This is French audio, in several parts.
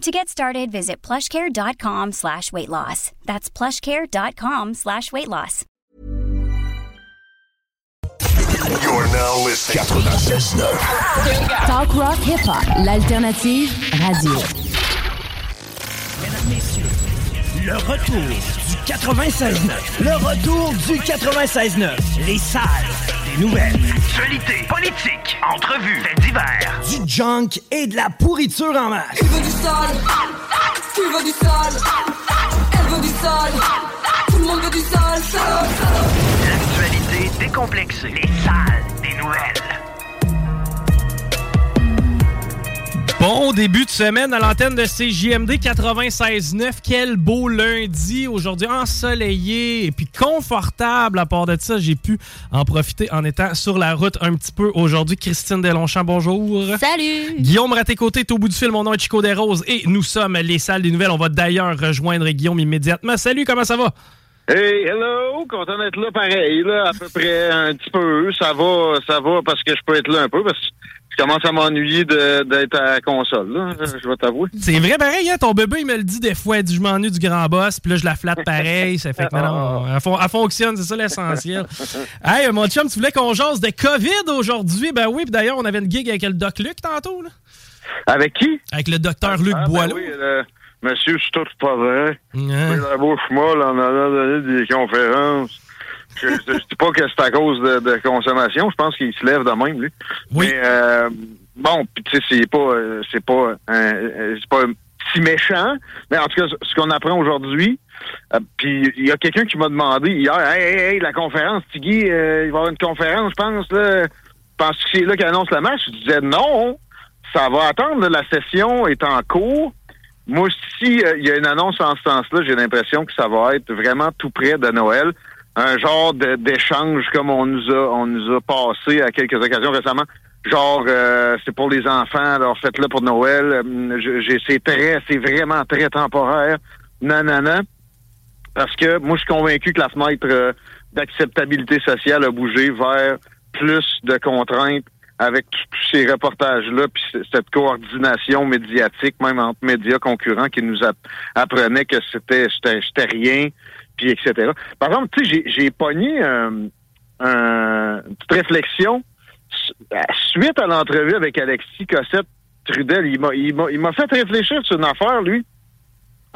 To get started, visit plushcare.com slash weight loss. That's plushcare.com slash weight loss. You're now listening. 96.9. Talk rock hip hop, l'alternative radio. Mesdames, messieurs, le retour du 96.9. Le retour du 96.9. Les salles des nouvelles. Actualité, politique, entrevues, faits divers. Du junk et de la pourriture en masse. Tu veux du sale Tu veux du sale Elle veut du sale Tout le monde veut du sale, sale, sale. L'actualité décomplexée. Les salles des nouvelles. Bon début de semaine à l'antenne de CJMD 96.9. Quel beau lundi aujourd'hui, ensoleillé et puis confortable. À part de ça, j'ai pu en profiter en étant sur la route un petit peu aujourd'hui. Christine Delonchamp, bonjour. Salut! Guillaume Raté-Côté est au bout du fil. Mon nom est Chico Desroses et nous sommes les salles des nouvelles. On va d'ailleurs rejoindre Guillaume immédiatement. Salut, comment ça va? Hey, hello, content d'être là pareil, là, à peu près un petit peu. Ça va, ça va parce que je peux être là un peu parce que commence à m'ennuyer d'être à la console, là, je vais t'avouer. C'est vrai, pareil, hein? ton bébé, il me le dit des fois. Il dit, je m'ennuie du grand boss, puis là, je la flatte pareil. Ça fait que non, non, elle, fon- elle fonctionne, c'est ça l'essentiel. hey, mon chum, tu voulais qu'on jase de COVID aujourd'hui? Ben oui, puis d'ailleurs, on avait une gig avec le Doc Luc tantôt, là. Avec qui? Avec le docteur Luc Ah, ben Boileau. oui, le- monsieur, c'est tout pas vrai. Hein? La bouche molle en allant donner des conférences. Je ne dis pas que c'est à cause de, de consommation. Je pense qu'il se lève de même, lui. Mais euh, bon, puis tu sais, c'est pas, euh, c'est pas, un- euh, c'est pas si méchant. Mais en tout cas, ce qu'on apprend aujourd'hui, euh, puis il y a quelqu'un qui m'a demandé hier, hey, hey, hey, la conférence, Tiggy, euh, il va y avoir une conférence, je pense là. Penses que c'est là qu'il annonce le match? Je disais non, ça va attendre. là, la session est en cours. Moi, si euh, il y a une annonce en ce sens-là, j'ai l'impression que ça va être vraiment tout près de Noël. Un genre d'échange comme on nous a on nous a passé à quelques occasions récemment. Genre euh, c'est pour les enfants, alors faites-le pour Noël. J'ai- c'est très, c'est vraiment très temporaire. Non, non, non. Parce que moi, je suis convaincu que la fenêtre euh, d'acceptabilité sociale a bougé vers plus de contraintes avec tous ces reportages-là, puis cette coordination médiatique, même entre médias concurrents, qui nous app- apprenaient que c'était rien, Par exemple, tu sais, j'ai- pogné euh, un- une petite réflexion à- suite à l'entrevue avec Alexis Cossette Trudel. Il m'a fait réfléchir sur une affaire, lui.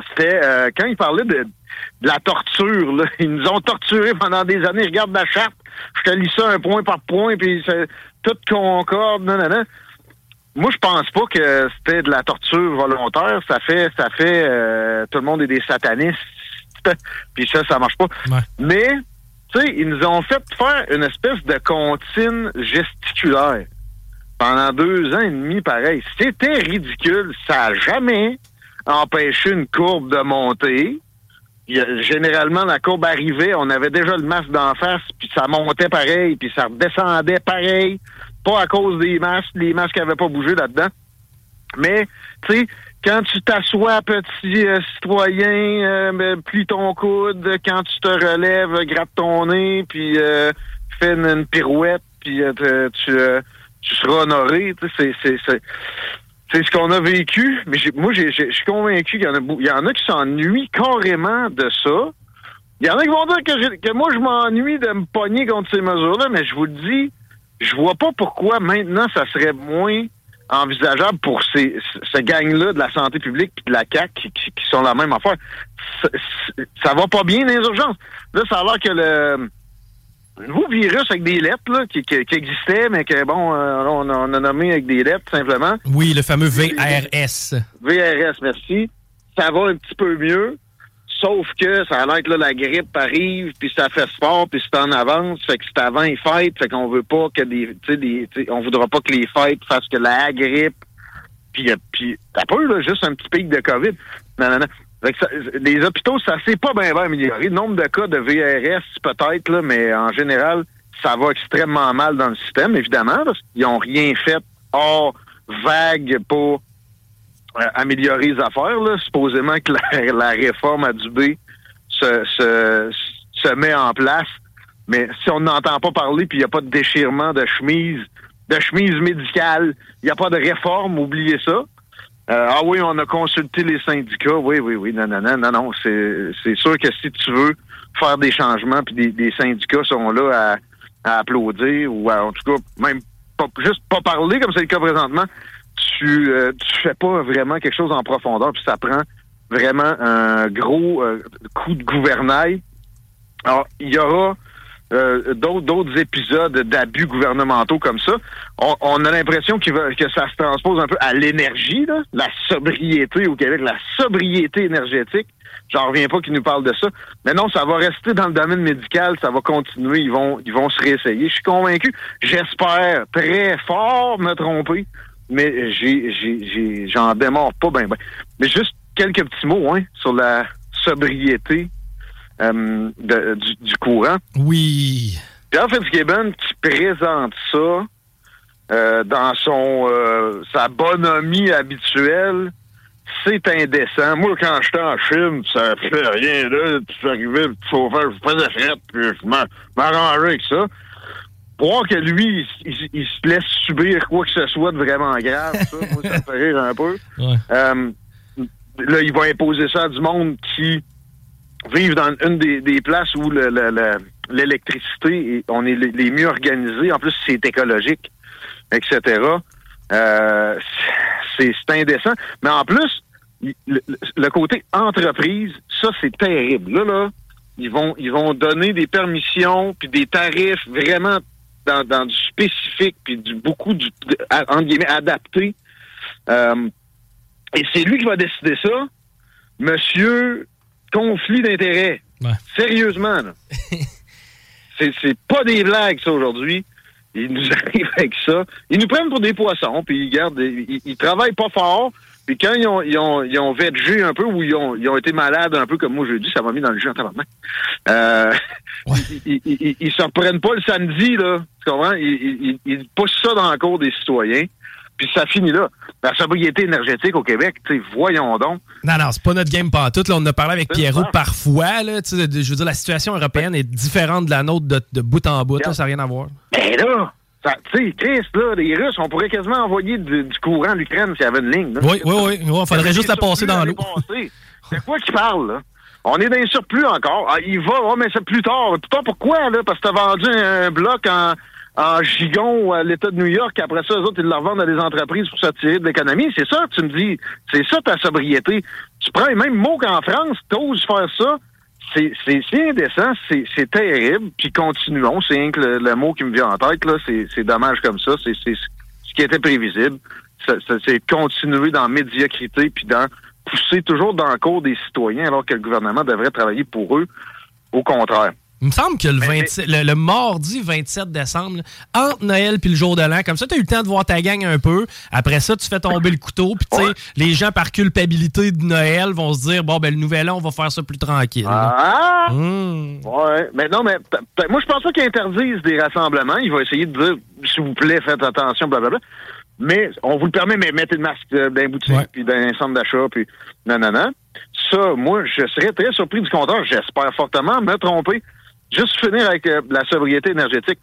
C'était euh, quand il parlait de, la torture. Là. Ils nous ont torturés pendant des années. Regarde la charte. Je te lis ça un point par point, puis tout concorde. Non, non, non. Moi, je pense pas que c'était de la torture volontaire. Ça fait, ça fait, euh, tout le monde est des satanistes. Puis ça, ça marche pas. Mais, tu sais, ils nous ont fait faire une espèce de comptine gesticulaire pendant deux ans et demi, pareil. C'était ridicule. Ça a jamais empêché une courbe de monter. Généralement, la courbe arrivait, on avait déjà le masque d'en face, puis ça montait pareil, puis ça redescendait pareil. Pas à cause des masques, les masques n'avaient pas bougé là-dedans. Mais, tu sais, quand tu t'assois, petit euh, citoyen, euh, plie ton coude, quand tu te relèves, gratte ton nez, puis euh, fais une, pirouette, puis euh, tu, euh, tu seras honoré. C'est- c'est- c'est c'est ce qu'on a vécu, mais j'ai- moi, je suis convaincu qu'il y en a, y en a qui s'ennuient carrément de ça. Il y en a qui vont dire que, j'ai- que moi, je m'ennuie de me pogner contre ces mesures-là, mais je vous le dis, je vois pas pourquoi maintenant ça serait moins envisageable pour ces, ce gang-là de la santé publique et de la CAC qui, sont la même affaire. Ça, ça va pas bien dans les urgences. Là, ça a l'air que le nouveau virus avec des lettres là, qui, qui, existait, mais que bon, euh, on, a nommé avec des lettres simplement. Oui, le fameux VRS. VRS, merci. Ça va un petit peu mieux. Sauf que ça a l'air que la grippe arrive, puis ça fait sport, puis c'est en avance. Fait que c'est avant les fêtes, fait qu'on veut pas que des, on voudra pas que les fêtes fassent que la grippe. Puis, puis t'as peur, là, juste un petit pic de COVID. Non, non, non. les hôpitaux, ça s'est pas bien, bien amélioré. Le nombre de cas de VRS, peut-être, là, mais en général, ça va extrêmement mal dans le système, évidemment, parce qu'ils ont rien fait hors vague pour améliorer les affaires. Là. Supposément que la, réforme à Dubé se, se, se met en place. Mais si on n'entend pas parler puis il n'y a pas de déchirement de chemise, de chemise médicale, il n'y a pas de réforme, oubliez ça. Euh, ah oui, on a consulté les syndicats. Oui, oui, oui. Non, non, non, non, non. C'est sûr que si tu veux faire des changements, puis des, des, syndicats sont là à, à applaudir, ou en tout cas, même pas, juste pas parler comme c'est le cas présentement, tu euh, fais pas vraiment quelque chose en profondeur, puis ça prend vraiment un gros euh, coup de gouvernail. Alors, il y aura euh, d'autres épisodes d'abus gouvernementaux comme ça. On, a l'impression que ça se transpose un peu à l'énergie, la sobriété au Québec, la sobriété énergétique. J'en reviens pas qu'ils nous parlent de ça. Mais non, ça va rester dans le domaine médical, ça va continuer, ils vont, ils vont se réessayer. Je suis convaincu. J'espère très fort me tromper mais j'ai, j'en démarre pas ben, ben. Mais juste quelques petits mots hein, sur la sobriété euh, du, courant. Oui. Pierre Fitzgibbon qui présente ça euh, dans son euh, sa bonhomie habituelle, c'est indécent. Moi, quand j'étais en Chine, ça fait rien là. Tu arrivé, le chauffeur, je faisais frette, puis je m'arrangeais avec ça voir que lui, il, se laisse subir quoi que ce soit de vraiment grave, ça, moi, ça me fait rire un peu. Euh, là, il va imposer ça à du monde qui vivent dans une des, places où l'électricité, on est les, mieux organisés. En plus, c'est écologique, etc. Euh, c'est indécent. Mais en plus, le, le, côté entreprise, ça, c'est terrible. Là, là, ils vont, ils vont donner des permissions puis des tarifs vraiment dans, du spécifique, puis du beaucoup, du, entre guillemets, adapté. Euh, et c'est lui qui va décider ça. Monsieur conflit d'intérêts. Sérieusement, là. c'est pas des blagues, ça, aujourd'hui. Ils nous arrivent avec ça. Ils nous prennent pour des poissons, puis ils gardent, ils, ils travaillent pas fort, puis quand ils ont, ils ont, ils ont un peu ou ils ont, ils ont été malades un peu comme moi jeudi, ça m'a mis dans le jus en tabarnak. Euh, ils, ils, ils, se reprennent pas le samedi, là. Tu comprends? Ils, ils, poussent ça dans la cour des citoyens. Puis ça finit là. La sobriété énergétique au Québec, tu voyons donc. Non, non, c'est pas notre game pantoute. Là, on a parlé avec Pierrot parfois. Là, je veux dire, la situation européenne est différente de la nôtre de, bout en bout. ça n'a rien à voir. Ben là, tu sais, Chris, là, les Russes, on pourrait quasiment envoyer du, courant à l'Ukraine s'il y avait une ligne. Oui, oui, oui. Il faudrait juste la passer dans l'eau. C'est quoi qui parle, là? On est dans les surplus encore. Ah, il va, oh, mais c'est plus tard. Plus tard, pourquoi, là? Parce que t'as vendu un bloc en, en gigon à l'État de New York, après ça, eux autres, ils le revendent à des entreprises pour s'attirer de l'économie. C'est ça, tu me dis. C'est ça ta sobriété. Tu prends les mêmes mots qu'en France, t'oses faire ça c'est indécent, c'est terrible. Puis continuons, c'est rien que le, mot qui me vient en tête, là, c'est dommage comme ça. C'est ce qui était prévisible. C'est continuer dans la médiocrité puis dans pousser toujours dans le cours des citoyens alors que le gouvernement devrait travailler pour eux. Au contraire. Il me semble que le, le, mardi 27 décembre, entre Noël puis le jour de l'an, comme ça, tu as eu le temps de voir ta gang un peu. Après ça, tu fais tomber le couteau. Puis, tu sais, les gens, par culpabilité de Noël, vont se dire bon, ben, le nouvel an, on va faire ça plus tranquille. Ah! Mmh. Ouais. Mais non, mais moi, je pense pas qu'ils interdisent des rassemblements. Ils vont essayer de dire s'il vous plaît, faites attention, blablabla. Mais on vous le permet, mais mettez le masque euh, dans les boutiques, puis dans un centre d'achat, puis non, non, non. Ça, moi, je serais très surpris du contraire. J'espère fortement me tromper. Juste finir avec euh, la sobriété énergétique.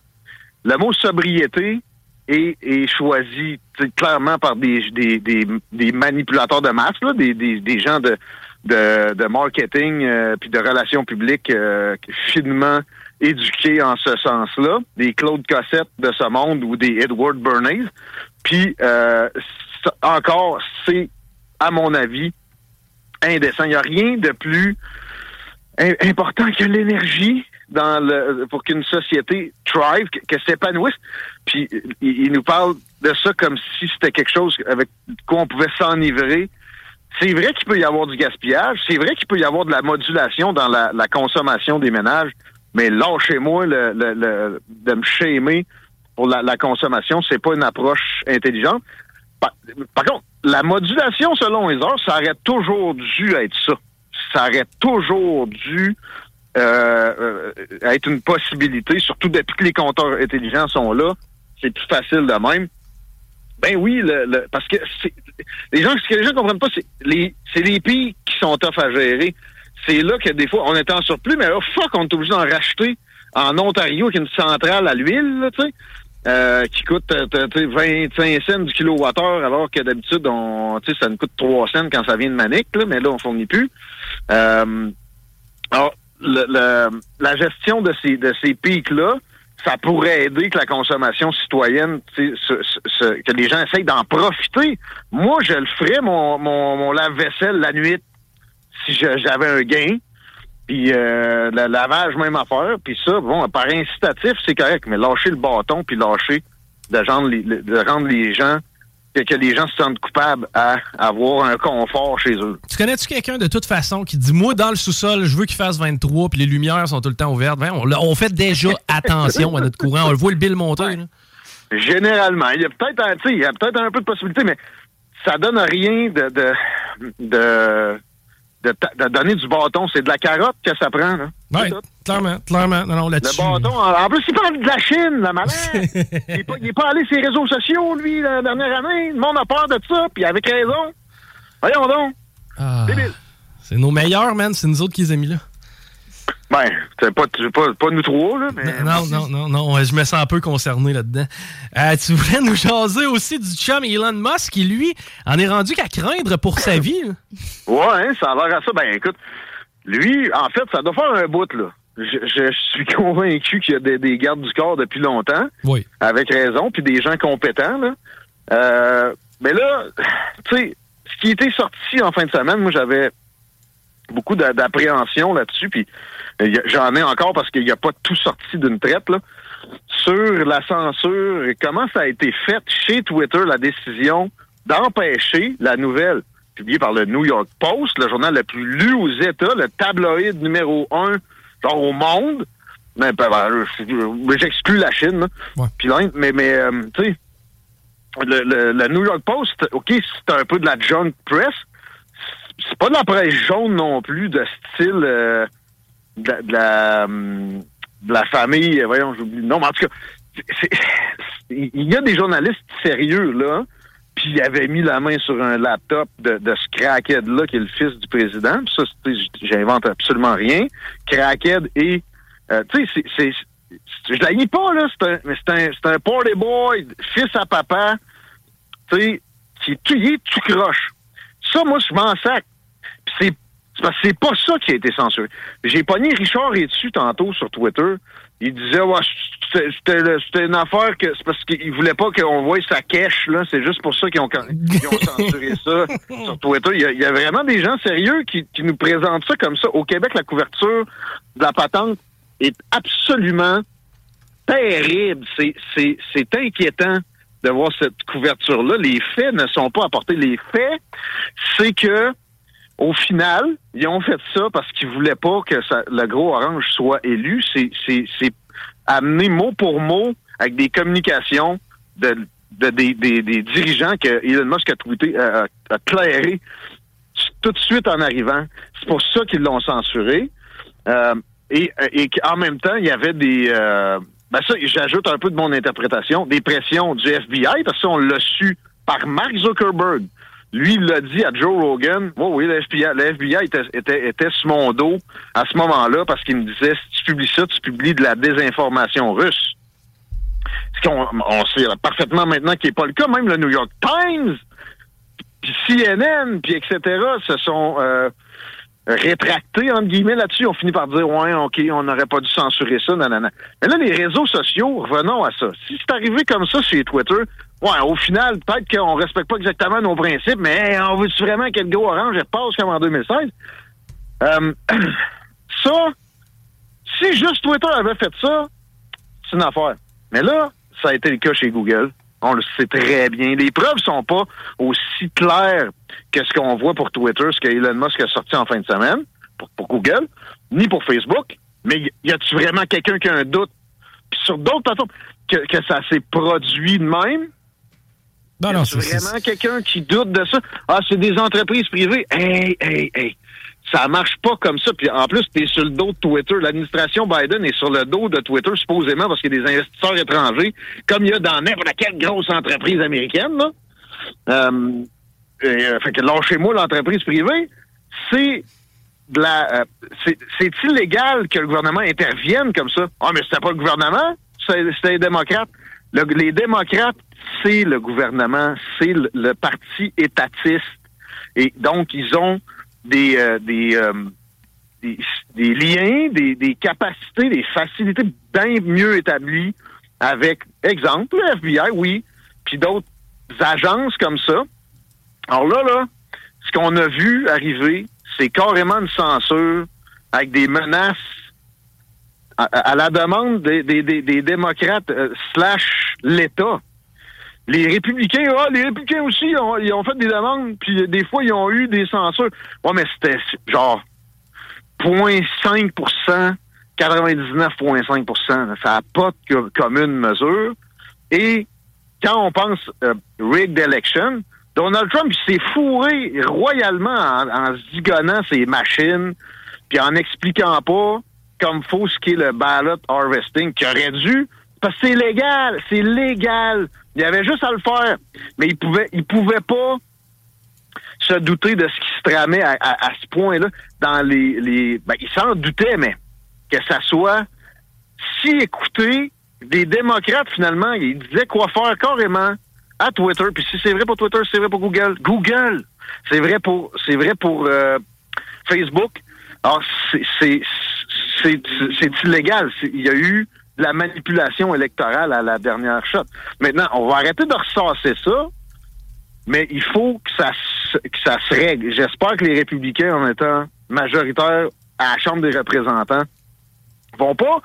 Le mot sobriété est, choisi clairement par des, des, manipulateurs de masse, des, gens de, de, marketing euh, puis de relations publiques euh, finement éduqués en ce sens-là, des Claude Cossette de ce monde ou des Edward Bernays. Puis euh, encore, c'est, à mon avis, indécent. Il n'y a rien de plus important que l'énergie dans le pour qu'une société thrive, que, s'épanouisse. Puis il, nous parle de ça comme si c'était quelque chose avec quoi on pouvait s'enivrer. C'est vrai qu'il peut y avoir du gaspillage, c'est vrai qu'il peut y avoir de la modulation dans la, consommation des ménages, mais lâchez-moi le, le, de me shamer pour la, la consommation, c'est pas une approche intelligente. Par, contre, la modulation selon les heures, ça aurait toujours dû être ça. Ça aurait toujours dû euh, euh, être une possibilité, surtout depuis que les compteurs intelligents sont là. C'est plus facile de même. Ben oui, le, parce que les gens, ce que les gens comprennent pas, c'est les, c'est les pays qui sont tough à gérer. C'est là que des fois, on est en surplus, mais là, fuck, on est obligé d'en racheter en Ontario, est une centrale à l'huile, tu sais. Euh, qui coûte 25 cents du kilowattheure, alors que d'habitude, on, ça nous coûte 3 cents quand ça vient de Manic, mais là, on fournit plus. Euh, alors, le, la gestion de ces, de ces pics-là, ça pourrait aider que la consommation citoyenne, que les gens essayent d'en profiter. Moi, je le ferais, mon, mon, mon lave-vaisselle la nuit, si j'avais un gain. Puis euh, le lavage, même affaire. Puis ça, bon, par incitatif, c'est correct, mais lâcher le bâton, puis lâcher de rendre de rendre les gens que, les gens se sentent coupables à avoir un confort chez eux. Tu connais-tu quelqu'un de toute façon qui dit Moi, dans le sous-sol, je veux qu'il fasse 23 puis les lumières sont tout le temps ouvertes? on, fait déjà attention à notre courant. On le voit le bill monter. Généralement. Il y a peut-être peut un peu de possibilité, mais ça donne rien de, de de, donner du bâton. C'est de la carotte que ça prend. Oui, clairement, clairement. Non, non, le bâton, en, plus, il parle de la Chine, la malin. il n'est pas, pas, allé sur les réseaux sociaux, lui, la dernière année. Le monde a peur de ça, puis avec raison. Voyons donc. Ah, c'est nos meilleurs, man. C'est nous autres qui les ont mis là. Ben, c'est pas, pas, pas nous trois, là. Mais... Non, non, non, non, je me sens un peu concerné là-dedans. Euh, tu voulais nous jaser aussi du chum Elon Musk qui, lui, en est rendu qu'à craindre pour sa vie. Ouais, hein, ça a l'air à ça. Ben, écoute, lui, en fait, ça doit faire un bout, là. Je, suis convaincu qu'il y a des, gardes du corps depuis longtemps. Oui. Avec raison, puis des gens compétents, là. Euh, mais là, tu sais, ce qui était sorti en fin de semaine, moi, j'avais beaucoup d'appréhension là-dessus, puis J'en ai encore parce qu'il n'y a pas tout sorti d'une traite, là. Sur la censure, comment ça a été fait chez Twitter, la décision d'empêcher la nouvelle publiée par le New York Post, le journal le plus lu aux États, le tabloïd numéro un, genre au monde. Mais ben, ben j'exclus la Chine. Puis mais, mais euh, tu sais, le, New York Post, OK, c'est un peu de la junk press. C'est pas de la presse jaune non plus, de style... Euh, de, la, hum, de la famille, voyons, j'oublie Non, mais en tout cas, il y a des journalistes sérieux, là, puis ils avaient mis la main sur un laptop de, ce crackhead-là, qui est le fils du président. Puis ça, j'invente absolument rien. Crackhead et... Euh, tu sais, c'est... Je la nie pas, là, c'est un, mais c'est un, un party boy, fils à papa, tu sais, qui est tout, il est tout croche. Ça, moi, je m'en sac. c'est c'est pas ça qui a été censuré. J'ai pogné Richard dessus tantôt sur Twitter. Il disait ouais, c'était une affaire que c'est parce qu'il voulait pas qu'on voie sa cache là. C'est juste pour ça qu'ils ont, ont, censuré ça sur Twitter. Il y, a, vraiment des gens sérieux qui, qui nous présentent ça comme ça. Au Québec, la couverture de la patente est absolument terrible. C'est inquiétant de voir cette couverture-là. Les faits ne sont pas apportés. Les faits, c'est que au final, ils ont fait ça parce qu'ils voulaient pas que le gros orange soit élu. C'est amené mot pour mot avec des communications de, des, dirigeants que Elon Musk a tweeté, a, clairé tout de suite en arrivant. C'est pour ça qu'ils l'ont censuré. Euh, et, et en même temps, il y avait des... Euh, ben ça, j'ajoute un peu de mon interprétation, des pressions du FBI, parce qu'on l'a su par Mark Zuckerberg. Lui, il l'a dit à Joe Rogan. Moi, oui, le FBI, était, était, était sur mon dos à ce moment-là parce qu'il me disait si tu publies ça, tu publies de la désinformation russe. Ce qu'on on sait parfaitement maintenant qu'il n'est pas le cas. Même le New York Times, puis CNN, puis etc., ce sont euh, rétracté, entre guillemets, là-dessus. On finit par dire, ouais, OK, on n'aurait pas dû censurer ça, nanana. Mais là, les réseaux sociaux, revenons à ça. Si c'est arrivé comme ça sur Twitter, ouais, au final, peut-être qu'on respecte pas exactement nos principes, mais on veut-tu vraiment que le gros orange passe comme en 2016? Euh, ça, si juste Twitter avait fait ça, c'est une affaire. Mais là, ça a été le cas chez Google. On le sait très bien. Les preuves sont pas aussi claires que ce qu'on voit pour Twitter, ce que Elon Musk a sorti en fin de semaine pour, Google, ni pour Facebook. Mais y a-tu vraiment quelqu'un qui a un doute? Puis sur d'autres plateformes, que ça s'est produit de même? Non, non, c'est vraiment quelqu'un qui doute de ça? Ah, c'est des entreprises privées. Hey, hey, hey ça marche pas comme ça. Puis en plus, tu es sur le dos de Twitter. L'administration Biden est sur le dos de Twitter, supposément, parce qu'il y a des investisseurs étrangers, comme il y a dans n'importe quelle grosse entreprise américaine. Là. Euh, euh, fait que lâchez-moi l'entreprise privée. C'est de la. Euh, c'est illégal que le gouvernement intervienne comme ça. Ah, mais c'était pas le gouvernement, c'était les démocrates. Les démocrates, c'est le gouvernement, c'est le parti étatiste. Et donc, ils ont des, euh, euh, des, des, liens, des, des capacités, des facilités bien mieux établies avec, exemple, le FBI, oui, puis d'autres agences comme ça. Alors là, là, ce qu'on a vu arriver, c'est carrément une censure avec des menaces à, la demande des, démocrates euh, slash l'État. Les républicains, ah, les républicains aussi, ils ont, fait des demandes, puis des fois, ils ont eu des censures. Ouais, mais c'était genre 0.5% 99,5% Ça n'a pas de commune mesure. Et quand on pense euh, rigged election, Donald Trump s'est fourré royalement en, en zigonnant ses machines, puis en expliquant pas comme faut ce qu'est le ballot harvesting, qui aurait dû, parce que c'est légal, c'est légal il y avait juste à le faire. Mais il pouvait, il pouvait pas se douter de ce qui se tramait à, ce point-là dans les, les ben, il s'en doutait, mais que ça soit si écouté des démocrates finalement, ils disaient quoi faire carrément à Twitter. Puis si c'est vrai pour Twitter, c'est vrai pour Google. Google, c'est vrai pour c'est vrai pour euh, Facebook. Alors c'est c'est illégal. Il y a eu la manipulation électorale à la dernière shot. Maintenant, on va arrêter de ressasser ça, mais il faut que ça, que ça se règle. J'espère que les républicains, en étant majoritaires à la Chambre des représentants, vont pas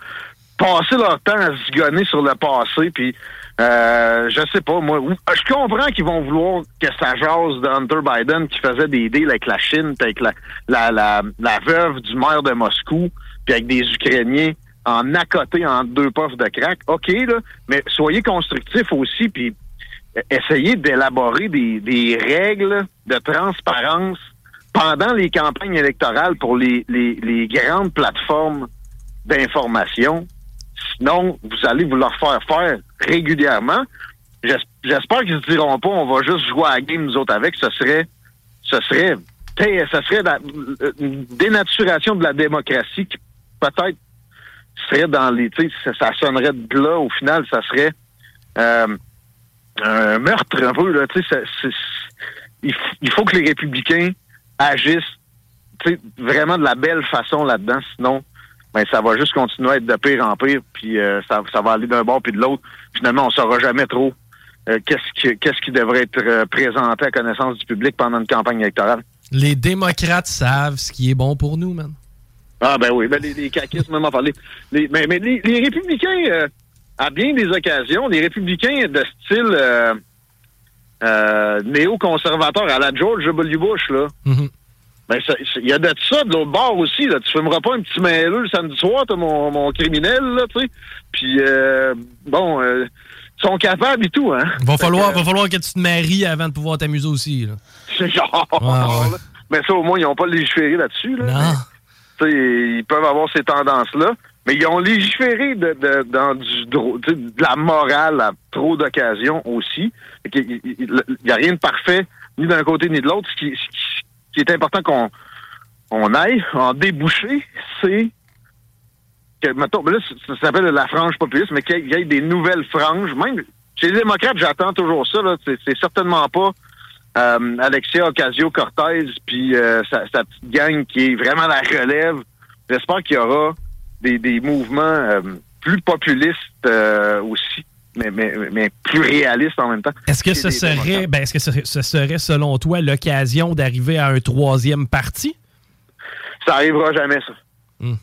passer leur temps à se gonner sur le passé, puis euh, je sais pas, moi, je comprends qu'ils vont vouloir que ça jase de Hunter Biden qui faisait des deals avec la Chine, avec la, la veuve du maire de Moscou, puis avec des Ukrainiens en accoté en deux puffs de crack, OK, là, mais soyez constructifs aussi, puis essayez d'élaborer des, règles de transparence pendant les campagnes électorales pour les, les, grandes plateformes d'information. Sinon, vous allez vous leur faire faire régulièrement. J'espère qu'ils se diront pas, on va juste jouer à la game nous autres avec. Ce serait, ce serait, ce serait une dénaturation de la démocratie qui peut-être dans les, ça, sonnerait de là, au final, ça serait euh, un meurtre un peu, il, faut que les républicains agissent, vraiment de la belle façon là-dedans, sinon, ben, ça va juste continuer à être de pire en pire, puis euh, ça, ça va aller d'un bord puis de l'autre. Finalement, on saura jamais trop euh, qu'est-ce qui, qu'est-ce qui devrait être présenté à connaissance du public pendant une campagne électorale. Les démocrates savent ce qui est bon pour nous, man. Ah ben oui, ben les, les caquistes, même en parler. Les, mais, mais les, républicains, euh, à bien des occasions, les républicains de style euh, euh, néo-conservateur à la George W. Bush, là, mm-hmm. ben il y a de ça de l'autre bord aussi. Là. Tu fumeras pas un petit mêleux le samedi soir, toi, mon, mon criminel, là, tu sais. Puis, bon, ils sont capables et tout, hein. Va falloir, va falloir que tu te maries avant de pouvoir t'amuser aussi, là. C'est genre... Mais ça, au moins, ils n'ont pas légiféré là-dessus, là. Non ils peuvent avoir ces tendances-là, mais ils ont légiféré de, de, dans du, de la morale à trop d'occasions aussi. Il n'y a rien de parfait, ni d'un côté ni de l'autre. Ce qui, est important qu'on on aille en déboucher, c'est que, mettons, là, ça s'appelle la frange populiste, mais qu'il y ait des nouvelles franges. Même chez les démocrates, j'attends toujours ça. C'est certainement pas euh, Alexia Ocasio-Cortez, puis euh, sa, sa, petite gang qui est vraiment la relève. J'espère qu'il y aura des, des mouvements euh, plus populistes aussi. Mais, mais, mais, plus réalistes en même temps. Est-ce que ce serait, ben, est-ce que ce, serait, selon toi, l'occasion d'arriver à un troisième parti? Ça arrivera jamais, ça. Hmm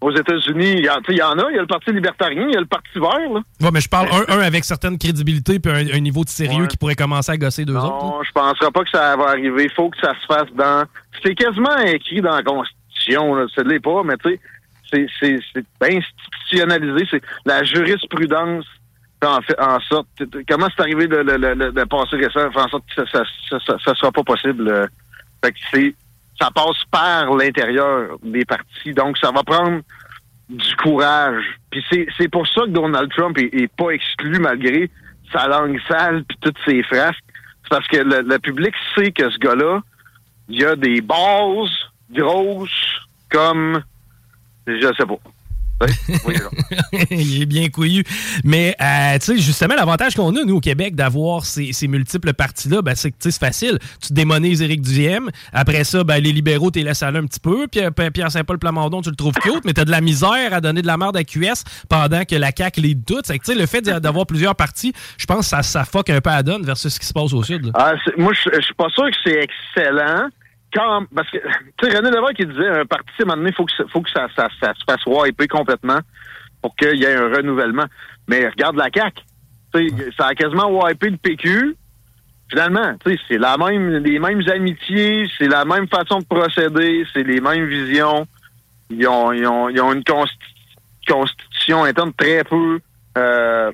aux États-Unis, il y, en a, il y a le Parti libertarien, il y a le Parti vert. Là. Ouais, mais je parle un, avec certaine crédibilité puis un, niveau de sérieux qui pourrait commencer à gosser deux autres. Non, je ne penserais pas que ça va arriver. Il faut que ça se fasse dans... C'est quasiment écrit dans la Constitution, là. Ça ne l'est pas, mais tu sais, c'est institutionnalisé. C'est la jurisprudence en, fait, en sorte... Comment c'est arrivé de, de, passer récemment, en sorte que ça ne sera pas possible. Euh. Fait que c'est ça passe par l'intérieur des partis. Donc, ça va prendre du courage. Puis c'est pour ça que Donald Trump est, pas exclu malgré sa langue sale puis toutes ses frasques. C'est parce que le, public sait que ce gars-là, il a des bases grosses comme je sais pas. il est bien couillu. Mais, euh, tu sais, justement, l'avantage qu'on a, nous, au Québec, d'avoir ces, multiples partis-là, ben, c'est que c'est facile. Tu démonises Éric Duhem. Après ça, ben, les libéraux, tu laisses aller un petit peu. Puis Pierre Saint-Paul Plamondon, tu le trouves cute, mais tu as de la misère à donner de la merde à QS pendant que la CAQ les doute. C'est que, le fait d'avoir plusieurs partis, je pense que ça, ça fuck un peu à donne versus ce qui se passe au Sud. Ah, moi, je suis pas sûr que c'est excellent quand, parce que, tu sais, René Lévesque qui disait, un parti, à un moment donné, il faut que, faut que ça, ça, ça se fasse wiper complètement pour qu'il y ait un renouvellement. Mais regarde la CAQ. ça a quasiment wipé le PQ. Finalement, tu sais, c'est la même, les mêmes amitiés, c'est la même façon de procéder, c'est les mêmes visions. Ils ont, ils ont, ils ont une constitution interne très peu, euh,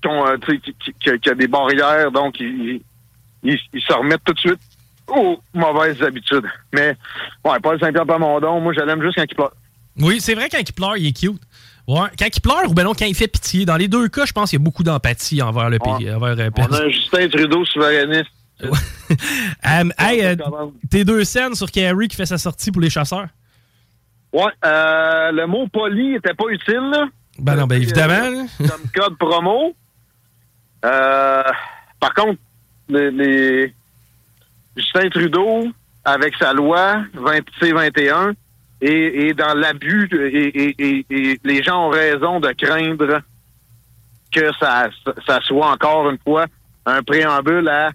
qui, qui, a des barrières, donc ils, ils, ils se remettent tout de suite Oh, mauvaises habitudes. Mais, ouais, Paul Saint-Pierre Plamondon, moi, je l'aime juste quand il pleure. Oui, c'est vrai, quand il pleure, il est cute. Ouais. Quand il pleure ou ben non, quand il fait pitié. Dans les deux cas, je pense qu'il y a beaucoup d'empathie envers le pays. Envers, euh, On a un Justin Trudeau souverainiste. um, hey, euh, tes deux scènes sur Kerry qui fait sa sortie pour les chasseurs? Ouais, euh, le mot poli était pas utile, là. Ben non, ben évidemment. comme code promo. Euh, par contre, les, Justin Trudeau, avec sa loi 20, C21, et, dans l'abus, et, les gens ont raison de craindre que ça, ça soit encore une fois un préambule à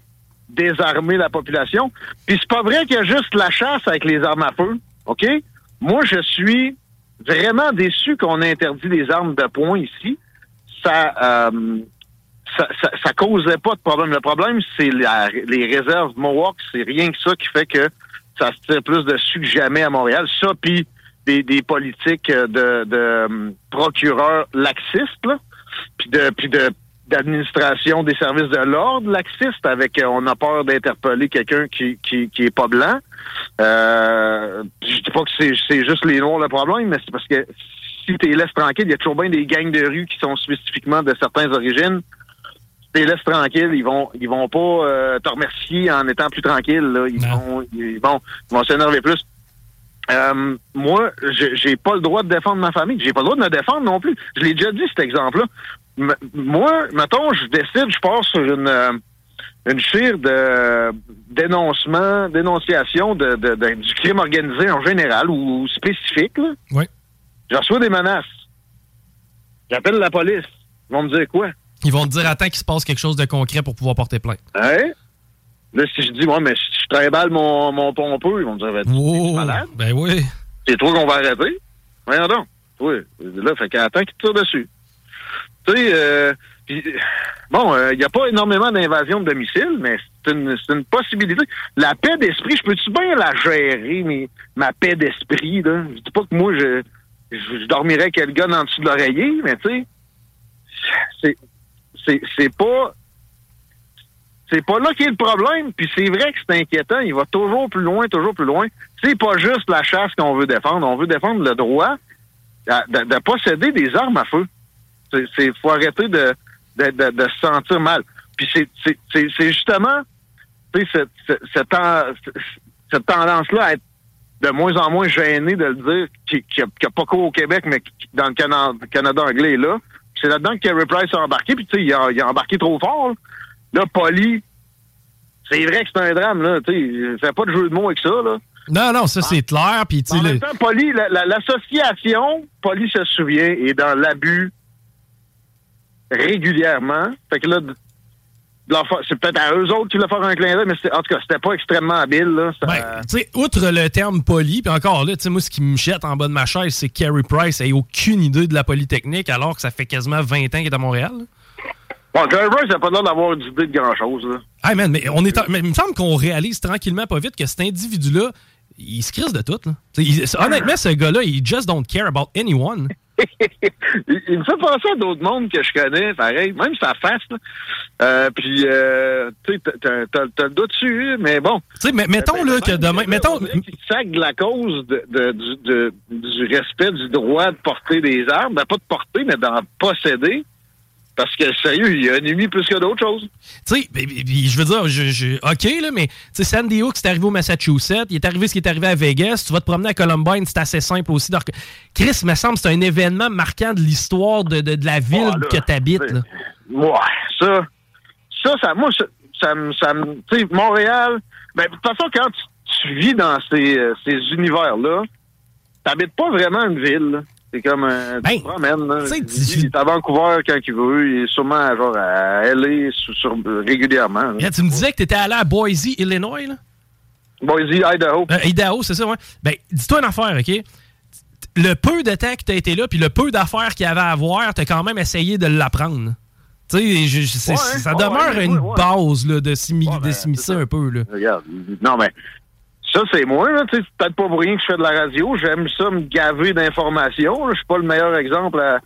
désarmer la population. Puis c'est pas vrai qu'il y a juste la chasse avec les armes à feu, OK? Moi, je suis vraiment déçu qu'on ait interdit les armes de poing ici. Ça, euh, ça, ça, causait pas de problème. Le problème, c'est les réserves Mohawk. C'est rien que ça qui fait que ça se tire plus dessus que jamais à Montréal. Ça, puis des, des politiques de, de hum, procureurs laxistes, puis de, puis de d'administration des services de l'ordre laxiste avec euh, on a peur d'interpeller quelqu'un qui, qui, qui est pas blanc. Euh, je dis pas que c'est, c'est juste les noirs le problème, mais c'est parce que si tu les laisses tranquilles, il y a toujours bien des gangs de rue qui sont spécifiquement de certaines origines les laisses tranquilles, ils vont ils vont pas euh, te remercier en étant plus tranquille. Là. Ils, vont, ils vont ils vont s'énerver plus. Euh, moi, j'ai pas le droit de défendre ma famille. J'ai pas le droit de me défendre non plus. Je l'ai déjà dit cet exemple-là. moi, mettons, je décide, je pars sur une euh, une chire de dénoncement, dénonciation de, de, du crime organisé en général ou spécifique. Là. Oui. Je reçois des menaces. J'appelle la police. Ils vont me dire quoi? Ils vont te dire attends qu'il se passe quelque chose de concret pour pouvoir porter plainte. Hein? Là, si je dis, moi, mais si je trimballe mon, mon pompeux, ils vont me dire, ben, oh, malade. Ben oui. C'est toi qu'on va arrêter. Voyons donc. Oui. Là, fait qu'attends qu'il tire dessus. Tu sais, euh, bon, il euh, n'y a pas énormément d'invasions de domicile, mais c'est une, une, possibilité. La paix d'esprit, je peux-tu bien la gérer, mais ma paix d'esprit, là? Je dis pas que moi, je, je, dormirais avec le gars en dessous de l'oreiller, mais tu sais, c'est c'est pas c'est pas là est le problème. Puis c'est vrai que c'est inquiétant. Il va toujours plus loin, toujours plus loin. C'est pas juste la chasse qu'on veut défendre. On veut défendre le droit de, posséder des armes à feu. C'est faut arrêter de, de, se sentir mal. Puis c'est justement cette, cette, cette, tendance-là à être de moins en moins gêné de le dire, qui n'a pas qu'au Québec, mais dans le Canada, Canada anglais là c'est là-dedans que Kerry Price a embarqué, puis tu sais, il a, embarqué trop fort. Là, Polly, c'est vrai que c'est un drame, là. Tu sais, pas de jeu de mots avec ça, là. Non, non, ça, c'est clair. Puis, tu sais, En même temps, la- l'association, Poli se souvient, est dans l'abus régulièrement. Fait que là, de- de leur faire- c'est peut-être à eux autres qui voulaient faire un clin d'œil, mais en tout cas, c'était pas extrêmement habile, là. Ben, outre le terme poli, puis encore là, moi, ce qui me jette en bas de ma chaise, c'est que Carey Price n'a aucune idée de la Polytechnique, alors que ça fait quasiment 20 ans qu'il est à Montréal. là. Bon, Gary Price n'a pas l'air d'avoir d'idée de grand-chose. Hey man, mais, on est en- mais il me semble qu'on réalise tranquillement, pas vite, que cet individu-là, il se crisse de tout. là. Il- honnêtement, ce gars-là, il just don't care about anyone. Il, il me fait penser à d'autres mondes que je connais, pareil, même sa face, là. Euh, puis, euh, tu sais, t'as- le doigt dessus, mais bon. Tu sais, mettons là que demain. Mettons. Qui sac de la cause de, de- du, de- du respect du droit de porter des armes, ben pas de porter, mais d'en posséder. Parce que, sérieux, il a un ennemi plus que d'autres choses. Tu sais, ben, ben, je veux dire, je, je- OK, là, mais tu sais, Sandy Hook, c'est arrivé au Massachusetts. Il est arrivé ce qui est arrivé à Vegas. Tu vas te promener à Columbine, c'est assez simple aussi. Donc, Chris, me semble, c'est un événement marquant de l'histoire de, de- de la ville là, que tu habites. Ouais, ça, ça, ça, moi, ça, ça tu sais, Montréal, ben, de toute façon, quand tu, tu vis dans ces, euh, ces univers-là, t'habites pas vraiment une ville. C'est comme, euh, tu te promènes, là. Il est à Vancouver quand il veut, il est sûrement, genre, à LA sur, sur- régulièrement, là. tu me disais que tu étais allé à Boise, Illinois, là? Boise, Idaho. Euh, Idaho, c'est ça, ouais. Ben, dis-toi une affaire, OK? Le peu de temps que tu as été là, puis le peu d'affaires qu'il y avait à voir, tu as quand même essayé de l'apprendre. Tu sais, Ouais, ça ouais, demeure ouais, une base là, de de s'immiscer un peu. Là. Regarde, non, mais ça, c'est moi, là. C'est peut-être pas pour rien que je fais de la radio. J'aime ça me gaver d'informations. Je suis pas le meilleur exemple à,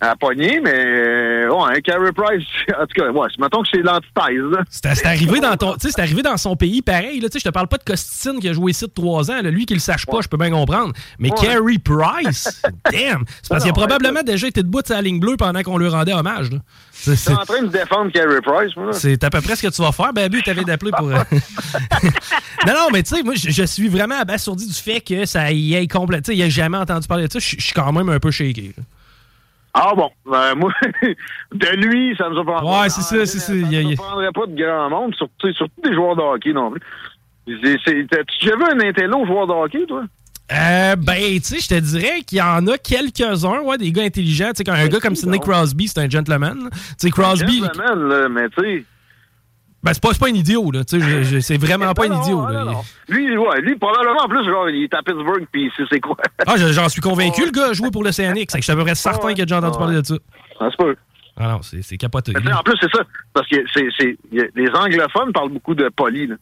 à pogner, mais euh, ouais, un Carey Price, en tout cas, ouais, mettons que c'est l'antithèse. C'est arrivé dans ton, tu c'est arrivé dans son pays pareil. Là, tu sais, je te parle pas de Costine qui a joué ici de 3 ans. là. lui qui le sache pas, je peux bien comprendre. Mais Ouais. Carey Price, damn, c'est parce qu'il a probablement déjà été debout de sa ligne bleue pendant qu'on lui rendait hommage. c'est- suis en train de défendre Carey Price, moi. C'est à peu près ce que tu vas faire. Ben, t'avais d'appeler pour. euh, non, non, mais tu sais, moi, je, je suis vraiment abasourdi du fait que ça y ait complètement. Tu sais, il a jamais entendu parler de ça. Je je suis quand même un peu shaké. là. Ah bon, ben, moi, de lui, ça me surprendrait. Ouais, c'est ça, c'est ça. Ça me surprendrait pas de grand monde, surtout, surtout des joueurs de hockey non plus. Tu as vu un intello joueur de hockey, toi? Euh, ben, tu sais, je te dirais qu'il y en a quelques-uns, ouais, des gars intelligents. Tu sais, quand un gars comme Sidney Crosby, c'est un gentleman. Tu sais, Crosby. Gentleman, là, mais tu sais. Ben, c'est pas, c'est pas un idiot, là. Tu sais, c'est vraiment pas un idiot, là. Lui, ouais, lui, probablement, en plus, genre, il est à Pittsburgh, puis c'est quoi. Ah, je- j'en suis convaincu, le gars a joué pour le CNX. Je suis à peu près certain qu'il a déjà entendu parler de ça. Ça se peut. Ah non, c'est c'est capoté. En plus, c'est ça. Parce que c'est, c'est, les anglophones parlent beaucoup de poli, là.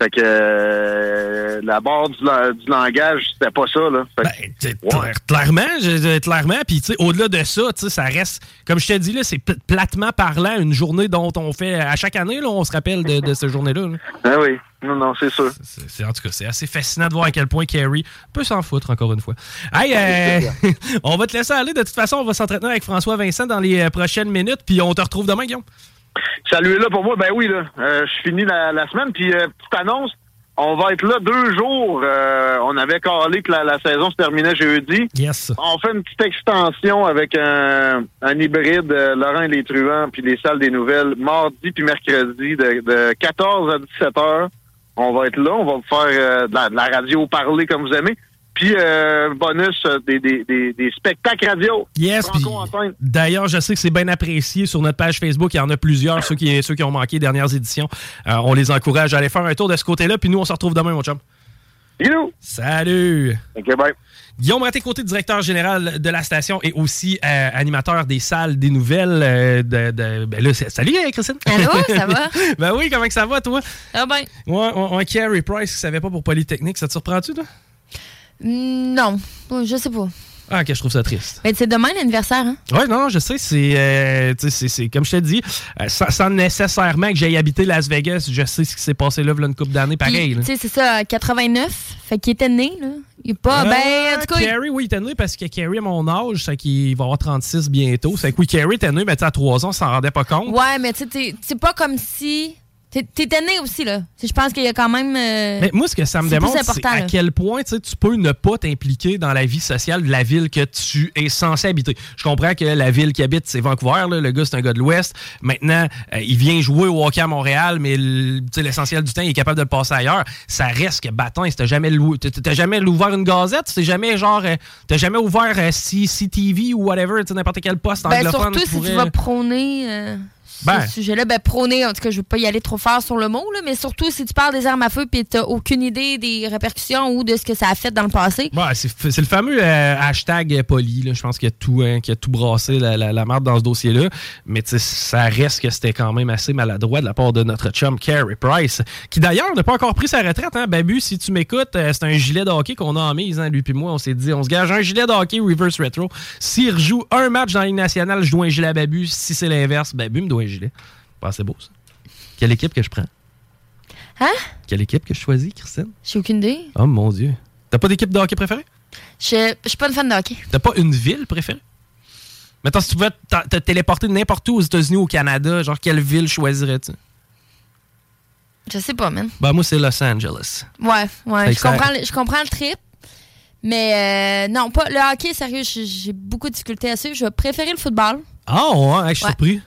Fait que euh, la barre du, la- du langage, c'était pas ça, là. Fait que- Claire- Clairement, clairement. Puis, tu sais, au-delà de ça, tu sais, ça reste, comme je t'ai dit, là, c'est pl- platement parlant une journée dont on fait, à chaque année, là, on se rappelle de, de cette journée-là. là. Ah oui. Non, non, c'est sûr. En tout cas, c'est assez fascinant de voir à quel point Carrie peut s'en foutre, encore une fois. Hey, euh, on va te laisser aller. De toute façon, on va s'entretenir avec François Vincent dans les euh, prochaines minutes. Puis, on te retrouve demain, Guillaume. Salut là pour moi, ben oui, là. Euh, je finis la, la semaine, puis euh, petite annonce, on va être là deux jours. Euh, on avait calé que la, la saison se terminait jeudi. Yes. On fait une petite extension avec un, un hybride euh, Laurent et les Truands, puis les salles des nouvelles, mardi puis mercredi, de, de 14 à 17 heures. On va être là, on va vous faire euh, de, la, de la radio parler comme vous aimez. Puis euh, bonus, euh, des, des, des, des spectacles radio. Yes, puis d'ailleurs, je sais que c'est bien apprécié sur notre page Facebook. Il y en a plusieurs, ceux qui, ceux qui ont manqué les dernières éditions. Euh, on les encourage à aller faire un tour de ce côté-là. Puis nous, on se retrouve demain, mon chum. Bisous. Salut. OK, bye. Guillaume Raté-Côté, directeur général de la station et aussi euh, animateur des salles des nouvelles. euh, de, de- ben là, salut, Christine. Allô, ça va? ben oui, comment que ça va, toi? Ah ben. Ouais, ouais, Carey Price qui savait pas pour Polytechnique, ça te surprend-tu, toi? Non, je sais pas. Ah, ok, je trouve ça triste. Mais c'est demain l'anniversaire, hein? Ouais, non, je sais, c'est, euh, c'est, c'est- comme je te dis, euh, sans, sans nécessairement que j'aille habiter Las Vegas, je sais ce qui s'est passé là, v'là une couple d'années, pareil. Là. Tu sais, c'est ça, 89. Fait qu'il était né, là. Il est pas. ben, en tout cas. il- Carrie, oui, il était né parce que Carrie, à mon âge, c'est qu'il va avoir 36 bientôt. C'est que oui, Carrie était né, mais tu à 3 ans, on s'en rendait pas compte. Ouais, mais tu sais, c'est pas comme si T'es t'es né aussi, là. Je pense qu'il y a quand même. euh, Mais moi, ce que ça me démontre, c'est à là. quel point tu peux ne pas t'impliquer dans la vie sociale de la ville que tu es censé habiter. Je comprends que la ville qui habite, c'est Vancouver. là. Le gars, c'est un gars de l'Ouest. Maintenant, euh, il vient jouer au hockey à Montréal, mais l'essentiel du temps, il est capable de le passer ailleurs. Ça reste que bâton, si t'as jamais, jamais ouvert une gazette, t'as jamais genre, euh, t'as jamais ouvert euh, C- CTV ou whatever, n'importe quel poste Ben, anglophone. surtout si tu vas prôner euh, Ben. ce sujet-là. Ben, prôner, en tout cas, je veux pas y aller trop fort sur le mot, là, mais surtout si tu parles des armes à feu et t'as aucune idée des répercussions ou de ce que ça a fait dans le passé. Ouais, c'est le fameux euh, hashtag poli. Je pense qu'il y a tout, hein, y a tout brassé la, la, la marde dans ce dossier-là. Mais tu ça reste que c'était quand même assez maladroit de la part de notre chum Carey Price, qui d'ailleurs n'a pas encore pris sa retraite. Hein? Babu, si tu m'écoutes, euh, c'est un gilet de hockey qu'on a en mise. Hein, lui puis moi, on s'est dit, on se gage un gilet de hockey reverse retro. S'il rejoue un match dans la Ligue nationale, je dois un gilet à Babu. Si c'est l'inverse, Babu me doit un gilet. Pas c'est beau, ça. Quelle équipe que je prends? Hein? Quelle équipe que je choisis, Christine? J'ai aucune idée. Oh mon Dieu. T'as pas d'équipe de hockey préférée? Je je suis pas une fan de hockey. T'as pas une ville préférée? Mettons, si tu pouvais te te téléporter n'importe où aux États-Unis ou au Canada, genre quelle ville choisirais-tu? Je sais pas, man. Ben, moi, c'est Los Angeles. Ouais, ouais. Je comprends, le- je comprends le trip. Mais euh, non, pas le hockey, sérieux, j'ai beaucoup de difficultés à suivre. Je vais préférer le football. Ah, ouais, hey, je suis Ouais. surpris.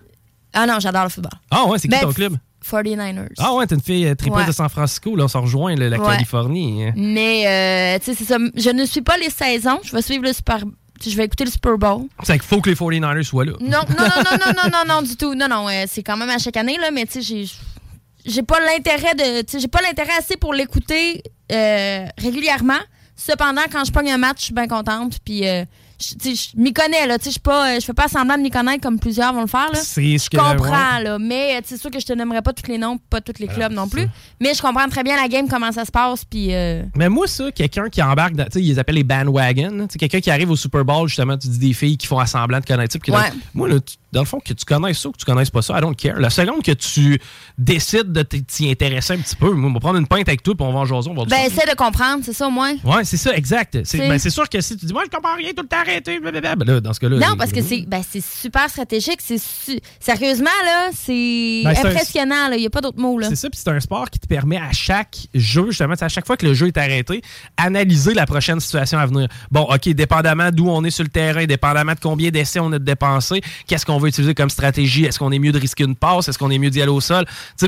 Ah non, j'adore le football. Ah, ouais, c'est qui Ben, ton club? 49ers. Ah, ouais, t'es une fille euh, tripeuse Ouais. de San Francisco, là, on s'en rejoint, là, la Ouais. Californie. hein. Mais, euh, tu sais, c'est ça. Je ne suis pas les saisons. Je vais suivre le Super Je vais écouter le Super Bowl. C'est qu'il faut que les 49ers soient là. Non, non, non, non, non, non, non, non, du tout. Non, non, euh, c'est quand même à chaque année, là, mais tu sais, j'ai. J'ai pas l'intérêt de. J'ai pas l'intérêt assez pour l'écouter euh, régulièrement. Cependant, quand je pogne un match, je suis bien contente. Puis, euh, je m'y connais, là. Je pas, euh, fais pas semblant de m'y connaître comme plusieurs vont le faire, là. C'est ce Je comprends, ouais. là. Mais euh, c'est sûr que je te nommerai pas tous les noms, pas tous les Ah, clubs non plus. Mais je comprends très bien la game, comment ça se passe. Puis. euh, Mais moi, ça, quelqu'un qui embarque, dans, ils les appellent les sais, quelqu'un qui arrive au Super Bowl, justement, tu dis des filles qui font assemblant de connaître ça. puis Ouais. moi, là, tu- dans le fond, que tu connaisses ça ou que tu connaisses pas ça, I don't care. La seconde que tu décides de t'y intéresser un petit peu, moi, on va prendre une pinte avec toi puis on va en jaser, on va Ben, essaie de comprendre, c'est ça au moins. Ouais, c'est ça, exact. C'est ben, c'est sûr que si tu dis, moi, je comprends rien, tout le temps blablabla, ben là, dans ce cas-là. Non, parce que c'est ben, c'est super stratégique. C'est su- Sérieusement, là, c'est Ben, impressionnant. là. Il n'y a pas d'autre mot. là. C'est ça, puis c'est un sport qui te permet à chaque jeu, justement, à chaque fois que le jeu est arrêté, analyser la prochaine situation à venir. Bon, OK, dépendamment d'où on est sur le terrain, dépendamment de combien d'essais on a de dépensé, qu'est-ce qu'on veut utiliser comme stratégie? Est-ce qu'on est mieux de risquer une passe? Est-ce qu'on est mieux d'y aller au sol?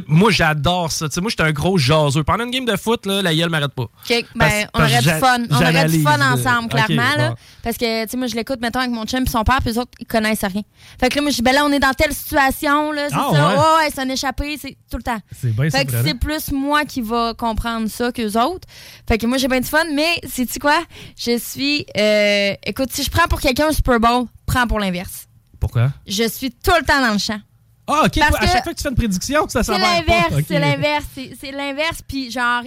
Moi, j'adore ça. Tu sais, moi, j'étais un gros jaseux. Pendant une game de foot, là, la gueule m'arrête pas. OK, ben, Parce- on parce aurait du fun. On aurait du fun là. ensemble, clairement. là. bon. Parce que, tu sais, moi, je l'écoute, mettons, avec mon chum et son père, puis les autres, ils connaissent rien. Fait que là, moi, je dis, ben là, on est dans telle situation, là, c'est Ah, ça. ouais? Ouais, ouais, c'est un échappé, c'est tout le temps. C'est bien Fait que c'est plus moi qui va comprendre ça qu'eux autres. Fait que moi, j'ai bien du fun, mais sais-tu quoi? Je suis. euh, écoute, si je prends pour quelqu'un un Super Bowl, prends pour l'inverse. Pourquoi? Je suis tout le temps dans le champ. Ah, OK, Parce à que chaque fois que tu fais une prédiction, ça C'est s'avère pas. l'inverse, c'est l'inverse, c'est- c'est l'inverse, puis genre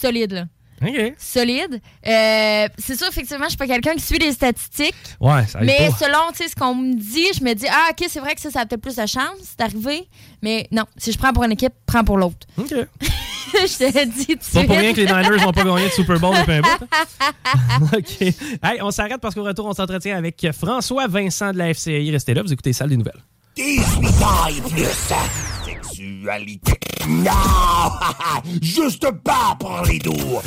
solide là. OK. Solide. Euh, c'est sûr, effectivement, je suis pas quelqu'un qui suit les statistiques. Ouais, ça Mais pas. selon tu ce qu'on me dit, je me dis, ah, ok, c'est vrai que ça, ça a peut-être plus de chance d'arriver. Mais non, si je prends pour une équipe, prends pour l'autre. OK. je te dis tout de C'est pas pour rien que les Niners n'ont pas gagné de Super Bowl depuis un bout. hein? OK. Hey, on s'arrête parce qu'au retour, on s'entretient avec François Vincent de la FCI. Restez là, vous écoutez Salle des Nouvelles. 18 ans et plus. Sexualité. Non! Juste pas pour les doux.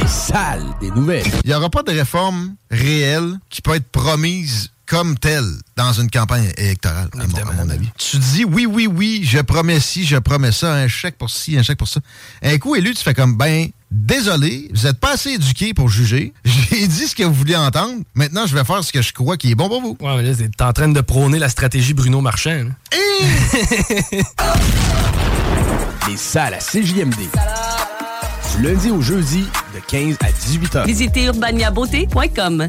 Les salles des nouvelles. Il n'y aura pas de réforme réelle qui peut être promise comme telle dans une campagne électorale, à mon, à mon avis. Tu dis oui, oui, oui, je promets ci, je promets ça, un chèque pour ci, un chèque pour ça. Un coup élu, tu fais comme, ben, désolé, vous n'êtes pas assez éduqué pour juger. J'ai dit ce que vous vouliez entendre. Maintenant, je vais faire ce que je crois qui est bon pour vous. Ouais, mais là, t'es en train de prôner la stratégie Bruno Marchand. Les salles à CJMD. Du lundi au jeudi, de 15 à 18 heures. Visitez urbaniabeauté.com.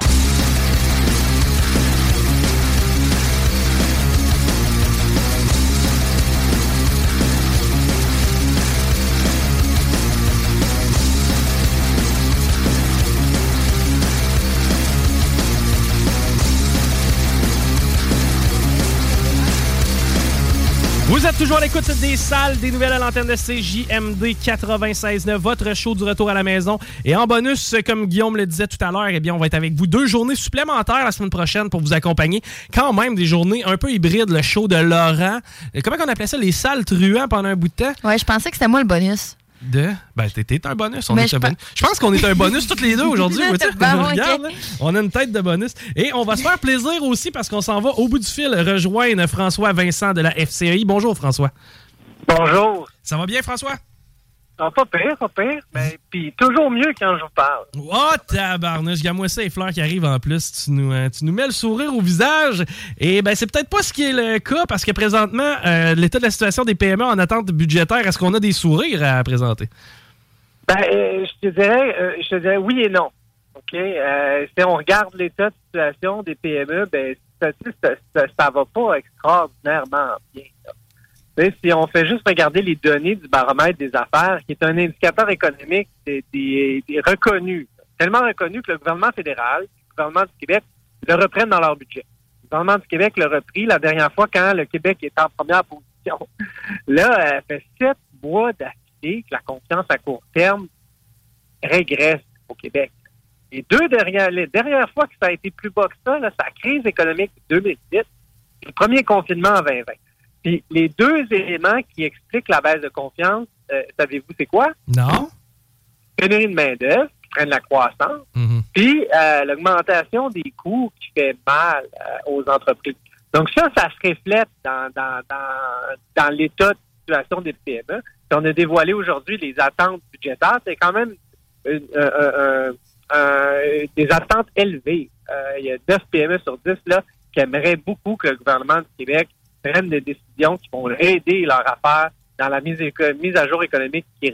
Vous êtes toujours à l'écoute des salles, des nouvelles à l'antenne de CJMD 96.9, votre show du retour à la maison. Et en bonus, comme Guillaume le disait tout à l'heure, eh bien, on va être avec vous deux journées supplémentaires la semaine prochaine pour vous accompagner. Quand même des journées un peu hybrides, le show de Laurent. Euh, Comment on appelait ça? Les salles truands pendant un bout de temps? Ouais, je pensais que c'était moi le bonus. De? Ben, t'étais un bonus. On Mais est je un bonus. Je pense qu'on est un bonus toutes les deux aujourd'hui. Bon. On a une tête de bonus. Et on va se faire plaisir aussi parce qu'on s'en va au bout du fil rejoindre François Vincent de la FCI. Bonjour, François. Bonjour. Ça va bien, François? Non, pas pire, pas pire. Mais puis toujours mieux quand je vous parle. Oh, tabarnouche, gamme-moi ça, les fleurs qui arrivent en plus. Tu nous, euh, tu nous mets le sourire au visage. Et ben, c'est peut-être pas ce qui est le cas parce que présentement, euh, l'état de la situation des PME en attente budgétaire, est-ce qu'on a des sourires à présenter? Ben, euh, je te dirais, euh, je te dirais oui et non. OK? Euh, si on regarde l'état de situation des PME, ben, ça, ça, ça, ça va pas extraordinairement bien. là. Si on fait juste regarder les données du baromètre des affaires, qui est un indicateur économique reconnus, tellement reconnu que le gouvernement fédéral, le gouvernement du Québec le reprennent dans leur budget. Le gouvernement du Québec l'a repris la dernière fois quand le Québec était en première position. Là, ça fait sept mois d'affilée que la confiance à court terme régresse au Québec. Les deux dernières, les dernières fois que ça a été plus bas que ça, c'est la crise économique de 2008, le premier confinement en 2020. Puis les deux éléments qui expliquent la baisse de confiance, euh, savez-vous c'est quoi? Non. Pénurie de main-d'œuvre qui freine la croissance, puis euh, l'augmentation des coûts qui fait mal euh, aux entreprises. Donc ça, ça se reflète dans, dans, dans, dans l'état de situation des PME. Puis on a dévoilé aujourd'hui les attentes budgétaires. C'est quand même une- des attentes élevées. Il y a 9 PME sur 10 là, qui aimeraient beaucoup que le gouvernement du Québec prenne des décisions qui vont aider leur affaire dans la mise, mise à jour économique qui,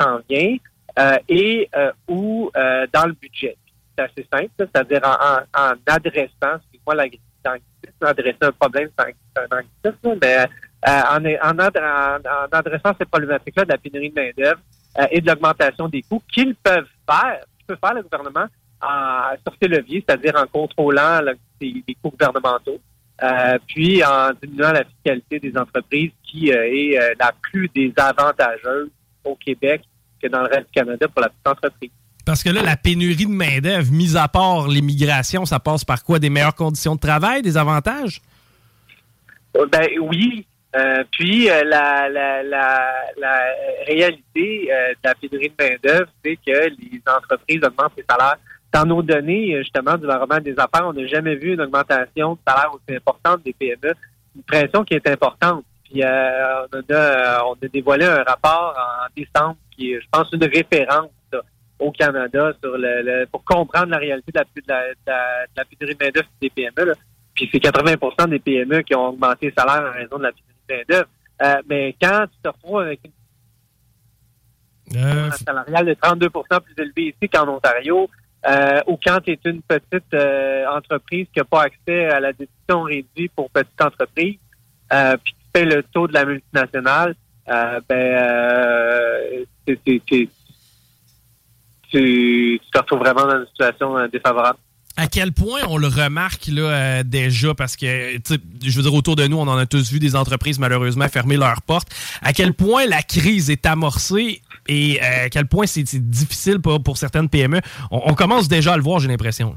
s'en vient euh, et euh, ou euh, dans le budget. C'est assez simple, c'est-à-dire en, adressant, excuse-moi l'anglicisme, adresser un problème, c'est un- mais en, en, en- adressant ces problématiques-là de la pénurie de main-d'œuvre et de l'augmentation des coûts qu'ils peuvent faire, que peut faire le gouvernement en, sur ses leviers, c'est-à-dire en contrôlant les coûts gouvernementaux, euh, puis en diminuant la fiscalité des entreprises qui euh, est euh, la plus désavantageuse au Québec que dans le reste du Canada pour la petite entreprise. Parce que là, la pénurie de main-d'œuvre, mis à part l'immigration, ça passe par quoi? Des meilleures conditions de travail, des avantages? Ben oui. Puis la, la, la, la réalité de la pénurie de main-d'œuvre, c'est que les entreprises augmentent les salaires. Dans nos données, euh, justement, du baromètre des affaires, on n'a jamais vu une augmentation de salaire aussi importante des PME. Une pression qui est importante. Puis euh, on, a, euh, on a dévoilé un rapport en décembre qui est, je pense, une référence là, au Canada sur le, le- pour comprendre la réalité de la, de la, de la, pénurie de main-d'œuvre des PME. là. Puis c'est 80% des PME qui ont augmenté les salaires en raison de la pénurie de main-d'œuvre. Euh, mais quand tu te retrouves avec une Euh, salariale de 32% plus élevée ici qu'en Ontario, euh, ou quand tu es une petite euh, entreprise qui n'a pas accès à la déduction réduite pour petite entreprise, euh, puis tu fais le taux de la multinationale, euh, ben euh, c'est- c'est- tu, tu te retrouves vraiment dans une situation euh, défavorable. À quel point on le remarque là, euh, déjà, parce que, je veux dire, autour de nous, on en a tous vu des entreprises malheureusement fermer leurs portes. À quel point la crise est amorcée et euh, à quel point c'est difficile pour, pour certaines PME. On, commence déjà à le voir, j'ai l'impression.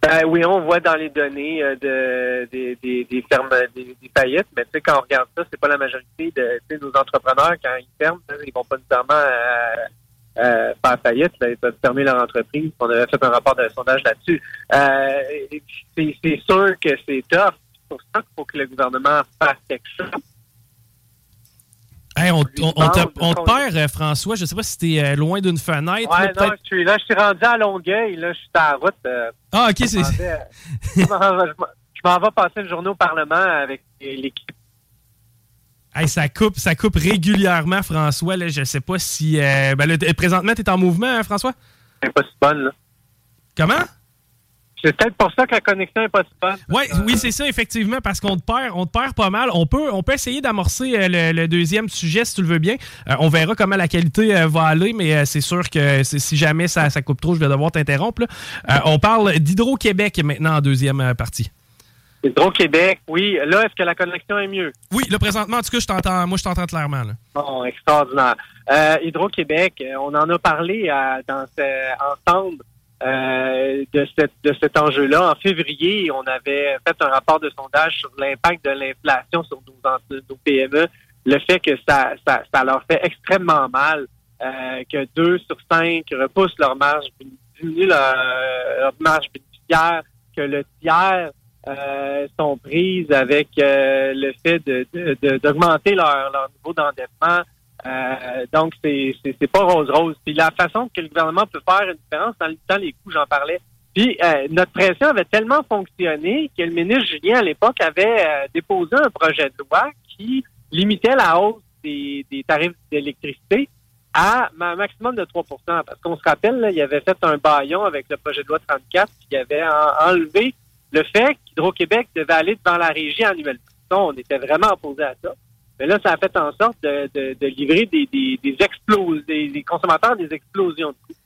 Ben oui, on voit dans les données euh, de, des, des, fermes, des, des faillites, mais tu sais, quand on regarde ça, c'est pas la majorité de nos entrepreneurs, quand ils ferment, ils vont pas nécessairement euh, euh, faire faillite, là, ils peuvent fermer leur entreprise. On avait fait un rapport de sondage là-dessus. Euh, c'est sûr que c'est tough. C'est pour ça qu'il faut que le gouvernement fasse quelque chose. Hey, on, on- on te, on perd, euh, François. Je sais pas si tu es loin d'une fenêtre. Ouais, là, non, je suis là, je suis rendu à Longueuil, là, je suis la route. euh, Ah, ok, m'en vais- vais- je m'en vais passer une journée au Parlement avec l'équipe. Hey, ça coupe, ça coupe régulièrement, François. Là, je sais pas si. euh, ben là, présentement, tu es en mouvement, hein, François? C'est pas si bonne, là. Comment? C'est peut-être pour ça que la connexion est pas si bonne. Ouais, oui, c'est ça, effectivement, parce qu'on te perd, on te perd pas mal. On peut, on peut essayer d'amorcer euh, le, le deuxième sujet, si tu le veux bien. Euh, on verra comment la qualité euh, va aller, mais euh, c'est sûr que si jamais ça, ça coupe trop, je vais devoir t'interrompre. Euh, on parle d'Hydro-Québec maintenant en deuxième euh, partie. Hydro-Québec, oui. Là, est-ce que la connexion est mieux? Oui, là, présentement, en tout cas, je t'entends, moi, je t'entends clairement. Là. Bon, extraordinaire. Euh, Hydro-Québec, on en a parlé dans ensemble euh, de, cette, de cet enjeu-là. En février, on avait fait un rapport de sondage sur l'impact de l'inflation sur nos, nos, PME, le fait que ça, ça, ça leur fait extrêmement mal, euh, que deux sur cinq repoussent leur marge, diminuent leur, marge bénéficiaire, que le tiers euh, sont prises avec euh, le fait de, d'augmenter leur, leur niveau d'endettement. Euh, donc, c'est, c'est, pas rose-rose. Puis la façon que le gouvernement peut faire une différence dans, dans les coûts, j'en parlais. Puis euh, notre pression avait tellement fonctionné que le ministre Julien, à l'époque, avait euh, déposé un projet de loi qui limitait la hausse des, des tarifs d'électricité à un maximum de 3 Parce qu'on se rappelle, là, il avait fait un baillon avec le projet de loi 34 qui avait enlevé le fait qu'Hydro-Québec devait aller devant la régie annuellement. On était vraiment opposé à ça. Mais là, ça a fait en sorte de, livrer des, explosions, des, consommateurs des explosions de coûts.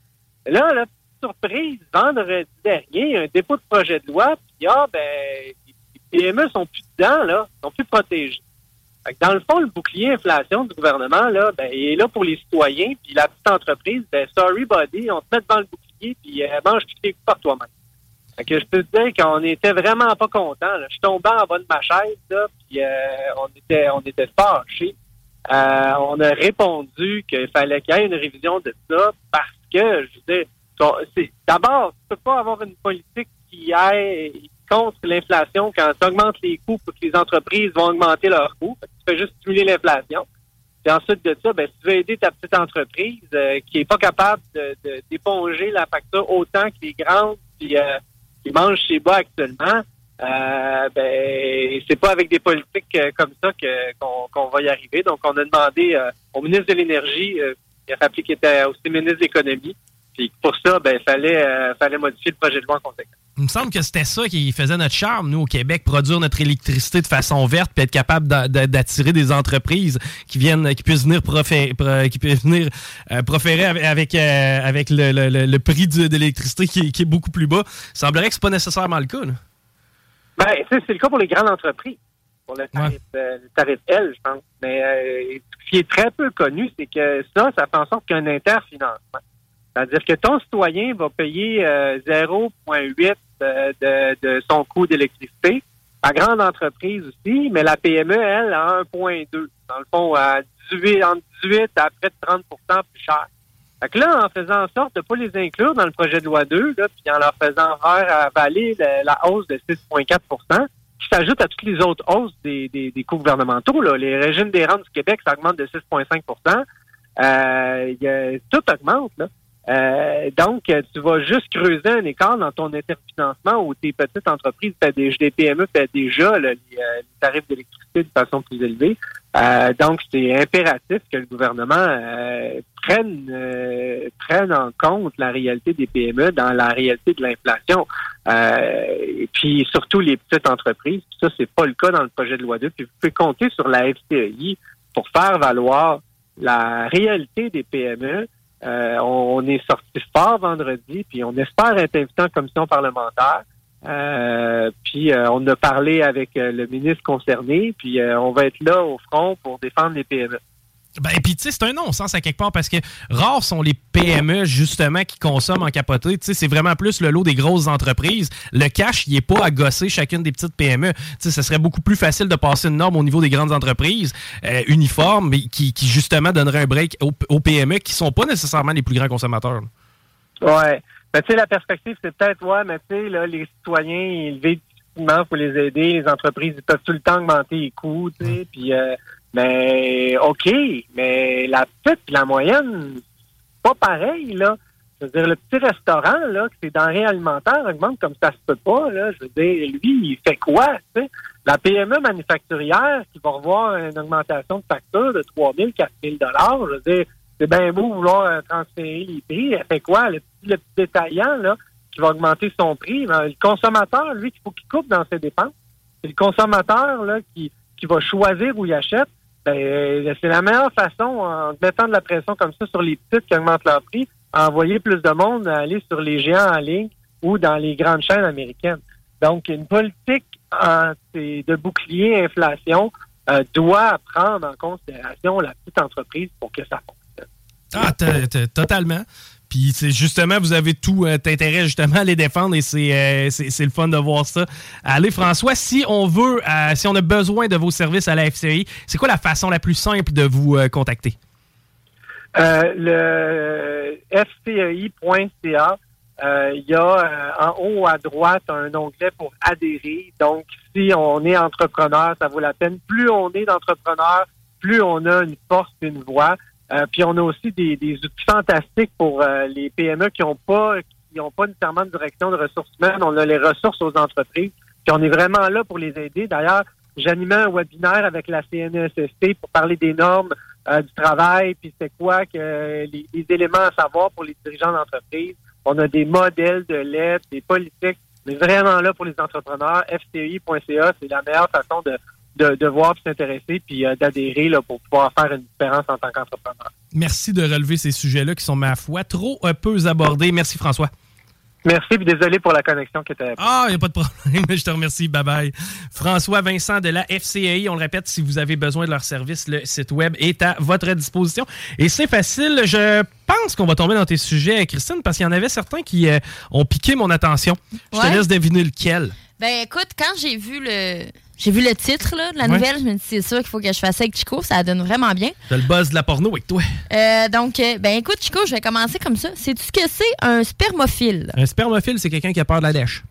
Là, la surprise, vendredi dernier, un dépôt de projet de loi, puis ah, ben, les PME sont plus dedans, là, sont plus protégés. dans le fond, le bouclier inflation du gouvernement, là, ben, il est là pour les citoyens, puis la petite entreprise, ben, sorry, buddy, on te met devant le bouclier, puis euh, mange tous tes par toi-même. Fait que je peux te dire qu'on était vraiment pas contents. Je suis tombé en bas de ma chaise, puis euh, on était on était fâchés. Euh, on a répondu qu'il fallait qu'il y ait une révision de ça parce que, je veux dire, d'abord, tu peux pas avoir une politique qui aille contre l'inflation quand tu augmentes les coûts pour que les entreprises vont augmenter leurs coûts. Tu fais juste stimuler l'inflation. Et ensuite de ça, ben, si tu veux aider ta petite entreprise euh, qui est pas capable d'éponger la facture autant que les grandes, puis qui mangent chez bas actuellement, euh, ben c'est pas avec des politiques euh, comme ça que qu'on va y arriver. Donc, on a demandé euh, au ministre de l'Énergie, euh, il a rappelé qu'il était aussi ministre de l'Économie, puis pour ça, ben fallait fallait modifier le projet de loi en conséquence. Il me semble que c'était ça qui faisait notre charme, nous, au Québec, produire notre électricité de façon verte, puis être capable d'attirer des entreprises qui viennent, qui puissent venir, proférer, qui puissent venir euh, proférer avec, euh, avec le, prix de, l'électricité qui, est beaucoup plus bas. Il semblerait que ce n'est pas nécessairement le cas. Ben, c'est le cas pour les grandes entreprises, pour le tarif, euh, L, je pense. Mais ce qui est très peu connu, c'est que ça, ça fait en sorte qu'il y a un interfinancement. C'est-à-dire que ton citoyen va payer 0,8 de, son coût d'électricité. La grande entreprise aussi, mais la PME, elle, a 1,2. Dans le fond, à 18, entre 18 à près de 30% plus cher. Fait que là, en faisant en sorte de ne pas les inclure dans le projet de loi 2, là, puis en leur faisant faire avaler la, hausse de 6,4% qui s'ajoute à toutes les autres hausses des, des, coûts gouvernementaux. Là. Les régimes des rentes du Québec, ça augmente de 6,5% euh, Tout augmente. Là. Euh, donc, tu vas juste creuser un écart dans ton interfinancement où tes petites entreprises, des, des PME paient déjà euh, les, tarifs d'électricité de façon plus élevée. Euh, donc, c'est impératif que le gouvernement prenne, prenne en compte la réalité des PME dans la réalité de l'inflation. et puis, surtout les petites entreprises. Ça, c'est pas le cas dans le projet de loi 2. Puis, vous pouvez compter sur la FCI pour faire valoir la réalité des PME euh, on, est sorti fort vendredi, puis on espère être invité en commission parlementaire. Euh, puis euh, on a parlé avec le ministre concerné, puis on va être là au front pour défendre les PME. Ben, et puis, tu sais, c'est un non-sens à quelque part parce que rares sont les PME, justement, qui consomment en capoté. Tu sais, c'est vraiment plus le lot des grosses entreprises. Le cash, il n'est pas à gosser chacune des petites PME. Tu sais, ce serait beaucoup plus facile de passer une norme au niveau des grandes entreprises euh, uniformes, mais qui, justement, donnerait un break aux, PME qui sont pas nécessairement les plus grands consommateurs. Ouais. Ben, tu sais, la perspective, c'est peut-être, ouais, mais tu sais, là, les citoyens, ils vivent difficilement, faut les aider. Les entreprises, ils peuvent tout le temps augmenter les coûts, tu sais, puis... Euh, mais OK, mais la petite la moyenne, pas pareil, là. Je veux dire, le petit restaurant, là, que c'est denrées alimentaires, augmente comme ça se peut pas, là. Je veux dire, lui, il fait quoi, tu sais? La PME manufacturière qui va revoir une augmentation de facture de 3 000, 4 000 je veux dire, c'est bien beau vouloir euh, transférer les prix. Elle fait quoi? Le petit, le petit détaillant, là, qui va augmenter son prix. Ben, le consommateur, lui, il faut qu'il coupe dans ses dépenses. C'est le consommateur, là, qui, qui va choisir où il achète. Ben, c'est la meilleure façon, en mettant de la pression comme ça sur les petites qui augmentent leur prix, à envoyer plus de monde à aller sur les géants en ligne ou dans les grandes chaînes américaines. Donc, une politique de bouclier inflation euh, doit prendre en considération la petite entreprise pour que ça fonctionne. Ah, totalement. Puis c'est justement, vous avez tout euh, intérêt justement à les défendre et euh, c'est le fun de voir ça. Allez, François, si on veut, si on a besoin de vos services à la FCI, c'est quoi la façon la plus simple de vous contacter? le fci.ca euh, il y a euh, en haut à droite un onglet pour adhérer. Donc, si on est entrepreneur, ça vaut la peine. Plus on est d'entrepreneurs, plus on a une force, une voix. Euh, puis on a aussi des, des outils fantastiques pour les PME qui n'ont pas qui ont pas nécessairement de direction de ressources humaines. On a les ressources aux entreprises. Puis on est vraiment là pour les aider. D'ailleurs, j'animais un webinaire avec la CNESST pour parler des normes du travail, puis c'est quoi que les, les, éléments à savoir pour les dirigeants d'entreprise. On a des modèles de lettres, des politiques. mais vraiment là pour les entrepreneurs. FCI.ca, c'est la meilleure façon de, de, voir, de s'intéresser, puis euh, d'adhérer pour pouvoir faire une différence en tant qu'entrepreneur. Merci de relever ces sujets-là qui sont, ma foi, trop peu abordés. Merci, François. Merci, puis désolé pour la connexion qui était. Ah, il n'y a pas de problème. Je te remercie. Bye bye. François Vincent de la FCAI, on le répète, si vous avez besoin de leur service, le site web est à votre disposition. Et c'est facile. Je pense qu'on va tomber dans tes sujets, Christine, parce qu'il y en avait certains qui euh, ont piqué mon attention. Je te laisse deviner lequel. Ben écoute, quand j'ai vu le j'ai vu le titre là, de la nouvelle, je me dis c'est sûr qu'il faut que je fasse ça avec Chico, ça donne vraiment bien. T'as le buzz de la porno avec toi. Euh, donc, euh, ben écoute Chico, je vais commencer comme ça. Sais-tu ce que c'est un spermophile? Un spermophile, c'est quelqu'un qui a peur de la dèche.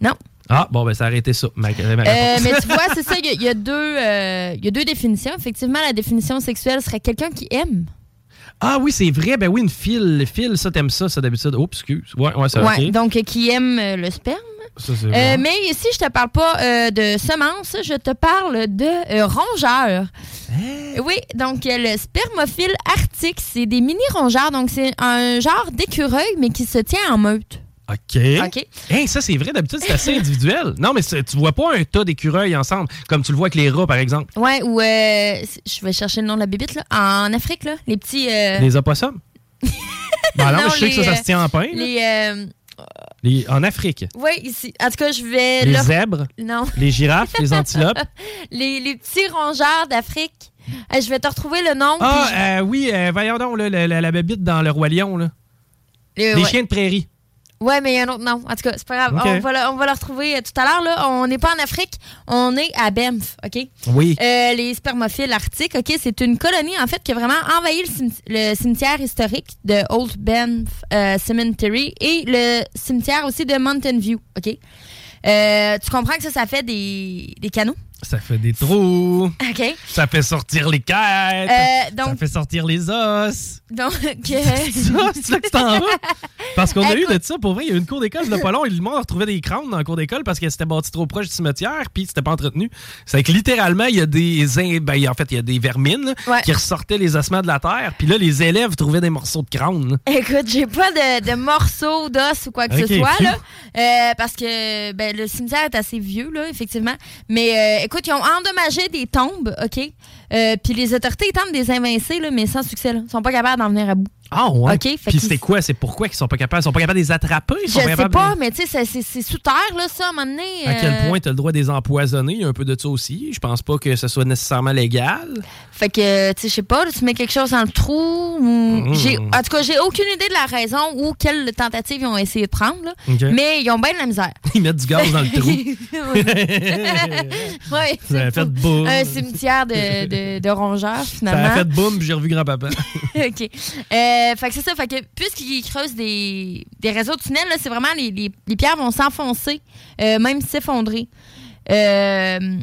Non. Ah, bon, ben ça a arrêté ça. euh, mais tu vois, c'est ça, il y, a deux, euh, y a deux définitions. Effectivement, la définition sexuelle serait quelqu'un qui aime. Ah oui, c'est vrai. Ben oui, une file. File, ça, t'aimes ça, ça d'habitude. Oh, excuse. Ouais, ouais, ça ouais, Donc, qui aime le sperme. Euh, mais ici, je te parle pas euh, de semences, je te parle de euh, rongeurs. Hein? Oui, donc le spermophile arctique, c'est des mini-rongeurs. Donc, c'est un genre d'écureuil, mais qui se tient en meute. OK. OK. ça, c'est vrai. D'habitude, c'est assez individuel. Non, mais tu vois pas un tas d'écureuils ensemble, comme tu le vois avec les rats, par exemple. Ouais, ou je vais chercher le nom de la bébite, là. En Afrique, là. Les petits. Les opossums? ben non, je sais que ça, ça se tient en pain. Les en Afrique? Oui, ici. En tout cas, je vais... Les zèbres? Non. Les girafes? les antilopes? les, petits rongeurs d'Afrique. Euh, je vais te retrouver le nom. Ah, euh, oui, euh, voyons donc, la, la, la, bébite dans le Roi Lion. Là. les chiens de prairie. Ouais, mais il y a un autre nom. En tout cas, c'est pas grave. On, va le, on, va le, retrouver euh, tout à l'heure. Là. On n'est pas en Afrique, on est à Banff, OK? Oui. Euh, les spermophiles arctiques, OK? C'est une colonie, en fait, qui a vraiment envahi le, cimetière historique de Old Banff euh, Cemetery et le cimetière aussi de Mountain View, OK? tu comprends que ça, ça fait des, des canaux? Ça fait des trous. OK. Ça fait sortir les quêtes. Euh, ça fait sortir les os. Donc, c'est que tu t'en vas? Parce qu'on a eu de ça, pour vrai, il y a une cour d'école de pas long, et le monde a retrouvé des crânes dans la cour d'école parce qu'elle s'était bâtie trop proche du cimetière, puis c'était pas entretenu. C'est que littéralement, il y a des ben, en fait, il y a des vermines qui ressortaient les ossements de la terre, puis là, les élèves trouvaient des morceaux de crâne. Écoute, j'ai pas de, morceaux d'os ou quoi que ce soit, là, euh, parce que ben, le cimetière est assez vieux, là, effectivement. Mais euh, écoute, ils ont endommagé des tombes, OK? Euh, puis les autorités tentent de les là, mais sans succès. Ils sont pas capables d'en venir à bout. Ah ouais. Puis c'est quoi? C'est pourquoi qu'ils sont pas capables? Ils sont pas capables de les attraper? Ils je sais pas, mais tu sais, c'est sous terre, là, ça, à un moment donné. À quel euh, point tu as le droit de les empoisonner? Il y a un peu de ça aussi? Je pense pas que ce soit nécessairement légal. Fait que, tu sais, je sais pas, tu mets quelque chose dans le trou. Mmh. En tout cas, j'ai aucune idée de la raison ou quelle tentative ils ont essayé de prendre, là. Mais ils ont bien de la misère. Ils mettent du gaz dans le trou. oui. Ça a fait boum. Un cimetière de, de, rongeurs, finalement. Ça a fait boum, j'ai revu grand-papa. OK. Euh, fait que c'est ça. Fait que puisqu'ils creusent des, des réseaux de tunnels, c'est vraiment les, les, pierres vont s'enfoncer, euh, même s'effondrer. Euh,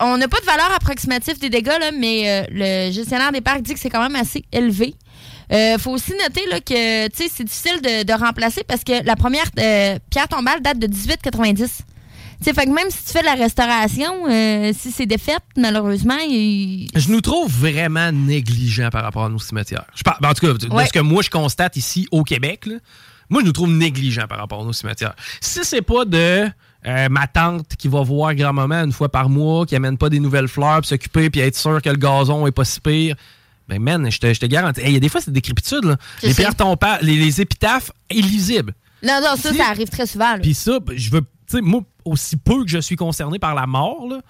on n'a pas de valeur approximative des dégâts, là, mais le gestionnaire des parcs dit que c'est quand même assez élevé. Il faut aussi noter là, que c'est difficile de, de, remplacer parce que la première pierre tombale date de 1890 sais, fait que même si tu fais de la restauration, euh, si c'est défaite, malheureusement, Je nous trouve vraiment négligents par rapport à nos cimetières. Je ben, en tout cas, de ce que moi, je constate ici au Québec, moi, je nous trouve négligents par rapport à nos cimetières. Si c'est pas de... Euh, ma tante qui va voir grand-maman une fois par mois, qui amène pas des nouvelles fleurs, puis s'occuper, puis être sûr que le gazon est pas si pire. Ben, man, je te, je te garantis. Il y a des fois, c'est des décrépitude, là. Les pierres les, les épitaphes illisibles. Non, non, ça, ça arrive très souvent. Puis ça, je veux tu sais, moi, aussi peu que je suis concerné par la mort, là,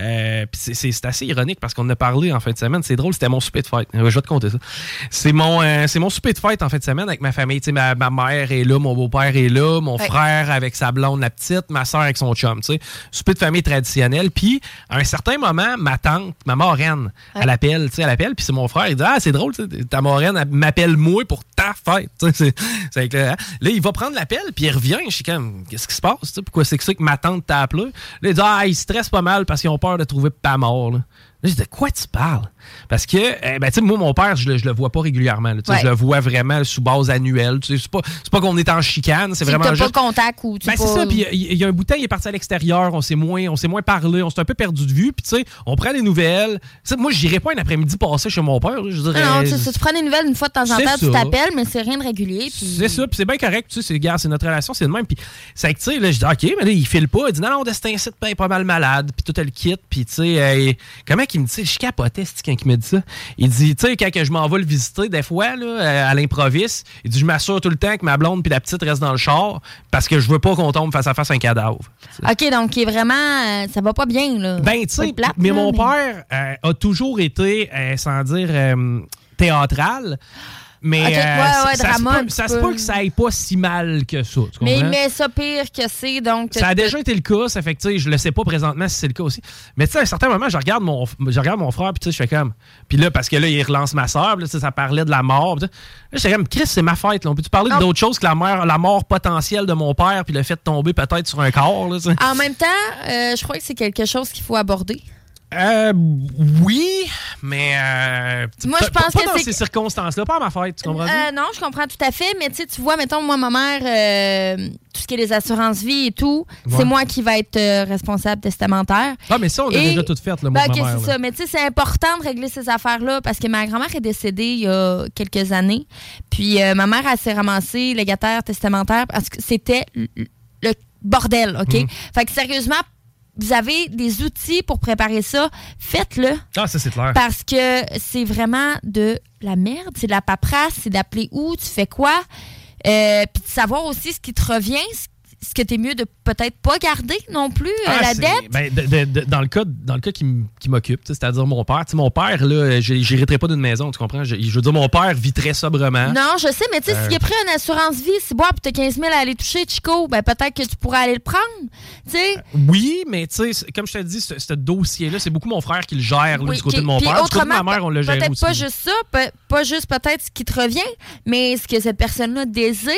euh, c'est assez ironique parce qu'on en a parlé en fin de semaine. C'est drôle, c'était mon souper de fête. Je vais te compter ça. C'est mon, euh, c'est mon souper de fête en fin de semaine avec ma famille. Ma, ma, mère est là, mon beau-père est là, mon frère avec sa blonde, la petite, ma soeur avec son chum. sais Souper de famille traditionnel. Puis, à un certain moment, ma tante, ma moraine, elle appelle. Elle appelle, puis c'est mon frère. Il dit Ah, c'est drôle, ta moraine m'appelle moi pour ta fête. C'est, là, il va prendre l'appel, puis il revient. Je suis comme Qu'est-ce qui se passe Pourquoi c'est que ça que ma tante t'a appelé Là, il dit Ah, il stresse pas mal parce qu'ils ont peur de trouver pas mort. Là. Là, je dis, de quoi tu parles? Parce que, eh, ben, tu sais, moi, mon père, je le, le vois pas régulièrement. Je le vois vraiment sous base annuelle. C'est pas, pas qu'on est en chicane, c'est vraiment. Tu juste... pas contact ou tu ben, c'est ça. Puis il y, a un bout de temps, il est parti à l'extérieur. On s'est moins, on moins parlé. On s'est un peu perdu de vue. Puis, tu sais, on prend des nouvelles. T'sais, moi, j'irais pas un après-midi passer chez mon père. Je dirais, non, tu, prends des nouvelles une fois de temps en temps, tu t'appelles, mais c'est rien de régulier. C'est ça. Puis c'est bien correct. Tu sais, c'est notre relation, c'est le même. Puis, c'est que, tu sais, là, je dis, OK, mais là, il file pas. Il dit, non, non, c'est un site pas mal malade. Puis tout le kit. Puis, tu sais, euh, comment qu'il me dit, je capotais, quand il me dit ça? Il dit, tu sais, quand je m'en vais le visiter, des fois, là, euh, à l'improviste, il dit, je m'assure tout le temps que ma blonde puis la petite restent dans le char parce que je veux pas qu'on tombe face à face un cadavre. OK, donc, il est vraiment, euh, ça va pas bien, là. Ben, tu sais, mais mon père euh, a toujours été, sans dire théâtral. Mais euh, ça, se peut, que ça aille pas si mal que ça. mais il met ça pire que c'est. donc Ça a déjà été le cas. Ça fait que je le sais pas présentement si c'est le cas aussi. Mais tu sais, à un certain moment, je regarde mon, je regarde mon frère, puis je fais comme. Puis là, parce que là, il relance ma soeur, là, ça parlait de la mort. Là, je fais comme, Chris, c'est ma fête. Là. On peut-tu parler d'autre chose que la, mort, la mort potentielle de mon père, puis le fait de tomber peut-être sur un corps? Là, en même temps, euh, je crois que c'est quelque chose qu'il faut aborder. Euh, oui, mais euh, moi je pense pas que dans ces circonstances-là, pas à ma fête, tu comprends? Euh, Non, je comprends tout à fait, mais tu tu vois, mettons moi ma mère, euh, tout ce qui est les assurances vie et tout, c'est moi qui va être euh, responsable testamentaire. Ah, mais ça on l'a déjà tout fait le ben, ok, c'est ça, mais tu sais c'est important de régler ces affaires-là parce que ma grand-mère est décédée il y a quelques années, puis ma mère elle s'est ramassée légataire testamentaire parce que c'était le bordel, ok? Mhm. Fait que sérieusement vous avez des outils pour préparer ça, faites-le. Ah, ça, c'est clair. Parce que c'est vraiment de la merde, c'est de la paperasse, c'est d'appeler où, tu fais quoi. Euh, puis de savoir aussi ce qui te revient, ce que tu es mieux de peut-être pas garder non plus euh, ah, la dette? Ben, dans le cas, dans le cas qui m'occupe, c'est-à-dire mon père. mon père, là, j'hériterai pas d'une maison, tu comprends? Je, veux dire, mon père vit très sobrement. Non, je sais, mais tu sais, s'il a pris une assurance vie, si bois, puis t'as 15 000 à aller toucher, Chico, ben peut-être que tu pourrais aller le prendre, tu sais. Euh, oui, mais tu sais, comme je te dis, ce, dossier-là, c'est beaucoup mon frère qui le gère du côté de mon père. Du côté de ma mère, on le gère Peut-être pas juste ça, pas juste peut-être ce qui te revient, mais ce que cette personne-là désire,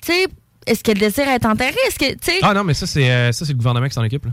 tu sais, est-ce qu'elle désire être enterrée? Est-ce que, ah non, mais ça, c'est euh, ça c'est le gouvernement qui s'en occupe. Là.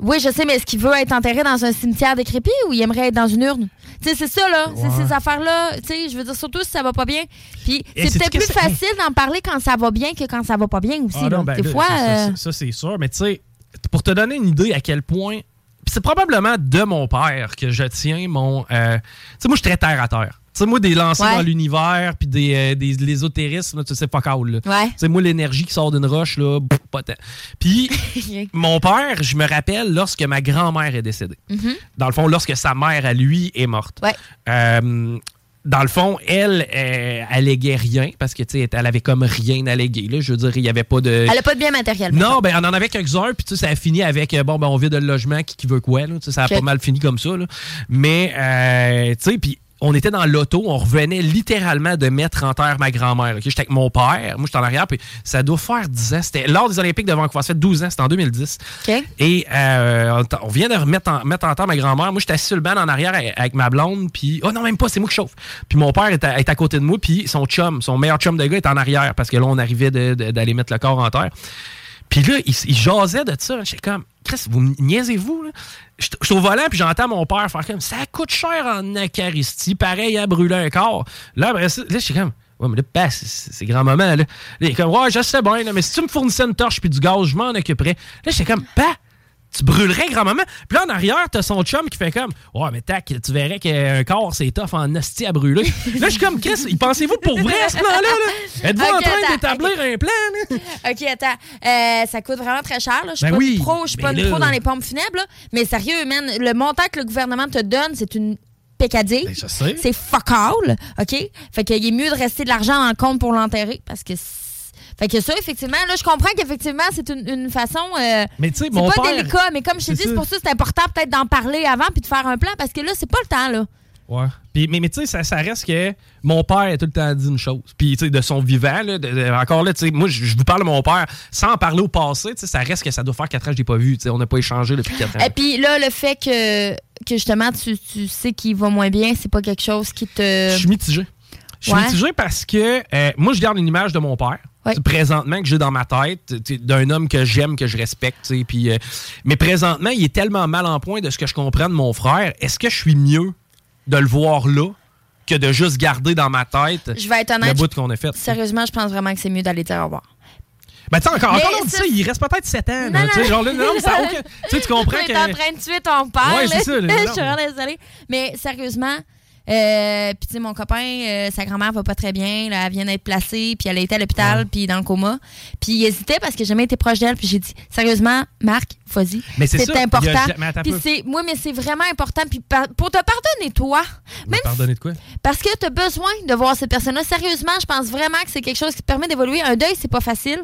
Oui, je sais, mais est-ce qu'il veut être enterré dans un cimetière décrépit ou il aimerait être dans une urne? Tu sais, c'est ça, là. C'est ces affaires-là. Tu sais, je veux dire, surtout si ça va pas bien. Puis, c'est peut-être plus facile d'en parler quand ça va bien que quand ça va pas bien aussi. Ah ben Des fois. Euh, ça, c'est sûr. Mais tu sais, pour te donner une idée à quel point. c'est probablement de mon père que je tiens mon. Euh, tu sais, moi, je suis très terre à terre. Tu sais, moi, des lancers dans l'univers, puis des, euh, des l'ésotérisme, tu sais, pas cool. Ouais. Tu sais, moi, l'énergie qui sort d'une roche, là, pas tant. Puis, mon père, je me rappelle lorsque ma grand-mère est décédée. Mm-hmm. Dans le fond, lorsque sa mère, à lui, est morte. Ouais. Euh, dans le fond, elle, elle alléguait rien parce que tu sais, elle avait comme rien allégué. Là. Je veux dire, il n'y avait pas de. Elle n'a pas de bien matériel. Non, ben on en avait quelques-uns, puis ça a fini avec bon, ben on vide le logement, qui, qui veut quoi. Là, ça a pas mal fini comme ça. Là. Mais, euh, tu sais, puis on était dans l'auto, on revenait littéralement de mettre en terre ma grand-mère. J'étais avec mon père, moi j'étais en arrière, puis ça doit faire 10 ans. C'était lors des Olympiques de Vancouver, ça fait 12 ans, c'était en 2010. Et euh, on vient de remettre en, mettre en terre ma grand-mère. Moi j'étais assis sur le banc en arrière avec ma blonde, puis oh non, même pas, c'est moi qui chauffe. Puis mon père est à, côté de moi, puis son chum, son meilleur chum de gars est en arrière, parce que là on arrivait d'aller mettre le corps en terre. Puis là, il, jasait de ça. J'étais comme, Chris, vous niaisez-vous, là? Je suis au volant, puis j'entends mon père faire comme, ça coûte cher en Eucharistie, pareil à brûler un corps. Là, après ça, là, je suis comme, ouais, mais là, c'est grand-maman, là. Il est comme, ouais, je sais bien, là, mais si tu me fournissais une torche puis du gaz, je m'en occuperais. Là, j'étais comme, pas tu brûlerais grand-maman. Puis là, en arrière, t'as son chum qui fait comme Ouais, mais tac, tu verrais qu'un corps, c'est tough en hostie à brûler. là, je suis comme Chris, pensez-vous pour vrai à ce plan-là? Là? Êtes-vous en train d'établir un plan? OK, attends. Euh, ça coûte vraiment très cher. Je suis ben pas oui, pro, je suis pas ben pro dans les pompes funèbres. Là. Mais sérieux, man, le montant que le gouvernement te donne, c'est une pécadille. Ben, c'est fuck all. OK? Fait qu'il est mieux de rester de l'argent en compte pour l'enterrer parce que Fait que ça, effectivement, là, je comprends qu'effectivement, c'est une, une façon. euh, Mais tu sais, c'est mon pas père- délicat, mais comme je te dis, c'est pour ça que c'est important peut-être d'en parler avant puis de faire un plan parce que là, c'est pas le temps, là. Ouais. Puis, mais mais tu sais, ça, ça reste que mon père a tout le temps dit une chose. Puis, tu sais, de son vivant, là, de- de- encore là, tu sais, moi, je vous parle de mon père sans en parler au passé, tu sais, ça reste que ça doit faire 4 ans que je l'ai pas vu. Tu sais, on n'a pas échangé depuis 4 ans. Et puis là, le fait que, que justement, tu, tu sais qu'il va moins bien, c'est pas quelque chose qui te. Je suis mitigé. Je suis Ouais. mitigé parce que euh, moi, je garde une image de mon père. Ouais. tu Présentement, que j'ai dans ma tête, tu d'un homme que j'aime, que je respecte. tu Puis, euh, mais présentement, il est tellement mal en point de ce que je comprends de mon frère. Est-ce que je suis mieux de le voir là que de juste garder dans ma tête Je vais être le bout qu'on a fait? Sérieusement, je pense vraiment que c'est mieux d'aller dire au revoir. Ben, tu encore, encore on dit ça, il reste peut-être 7 ans. Non, là, tu sais, non. genre là, non, mais ça aucun- Tu tu comprends que. est en train de tuer ton père. Ouais, c'est ça, là, je suis vraiment désolée. Mais sérieusement, euh, puis tu sais, mon copain, euh, sa grand-mère va pas très bien. Là, elle vient d'être placée, puis elle a été à l'hôpital, puis dans le coma. Puis il hésitait parce que j'ai jamais été proche d'elle. Puis j'ai dit, sérieusement, Marc, vas-y. Mais c'est ça, il y a important. ja- mais attends un Puis peu. c'est, moi, mais c'est vraiment important. Puis par- pour te pardonner, toi, même Pardonnez de quoi? parce que tu as besoin de voir cette personne-là. Sérieusement, je pense vraiment que c'est quelque chose qui te permet d'évoluer. Un deuil, c'est pas facile.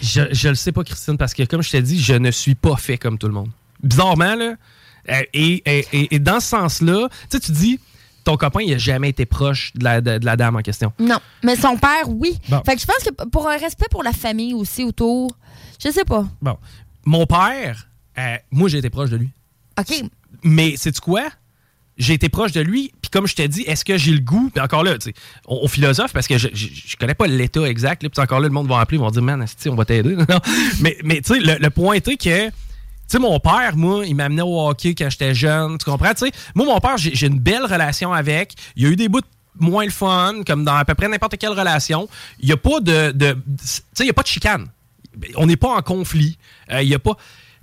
Je, je le sais pas, Christine, parce que comme je t'ai dit, je ne suis pas fait comme tout le monde. Bizarrement, là. euh, et, et- et- et dans ce sens-là, tu sais, tu dis, ton copain, il a jamais été proche de la, de- de la dame en question? Non, mais son père, oui. Bon. Fait que je pense que pour un respect pour la famille aussi autour, je sais pas. Bon. Mon père, euh, moi, j'ai été proche de lui. OK. Mais sais-tu quoi? J'ai été proche de lui, puis comme je t'ai dit, est-ce que j'ai le goût? Puis encore là, tu sais, on, on philosophe parce que je, je, je connais pas l'état exact. là, Puis encore là, le monde va appeler, ils vont dire, man, on va t'aider. Non. mais mais tu sais, le, le point était que, sais, mon père, moi, il m'amenait au hockey quand j'étais jeune. Tu comprends? Tu sais, moi, mon père, j'ai une belle relation avec. Il y a eu des bouts moins le fun, comme dans à peu près n'importe quelle relation. Il n'y a pas de. de- tu sais, il n'y a pas de chicane. On n'est pas en conflit. Euh, Il n'y a pas.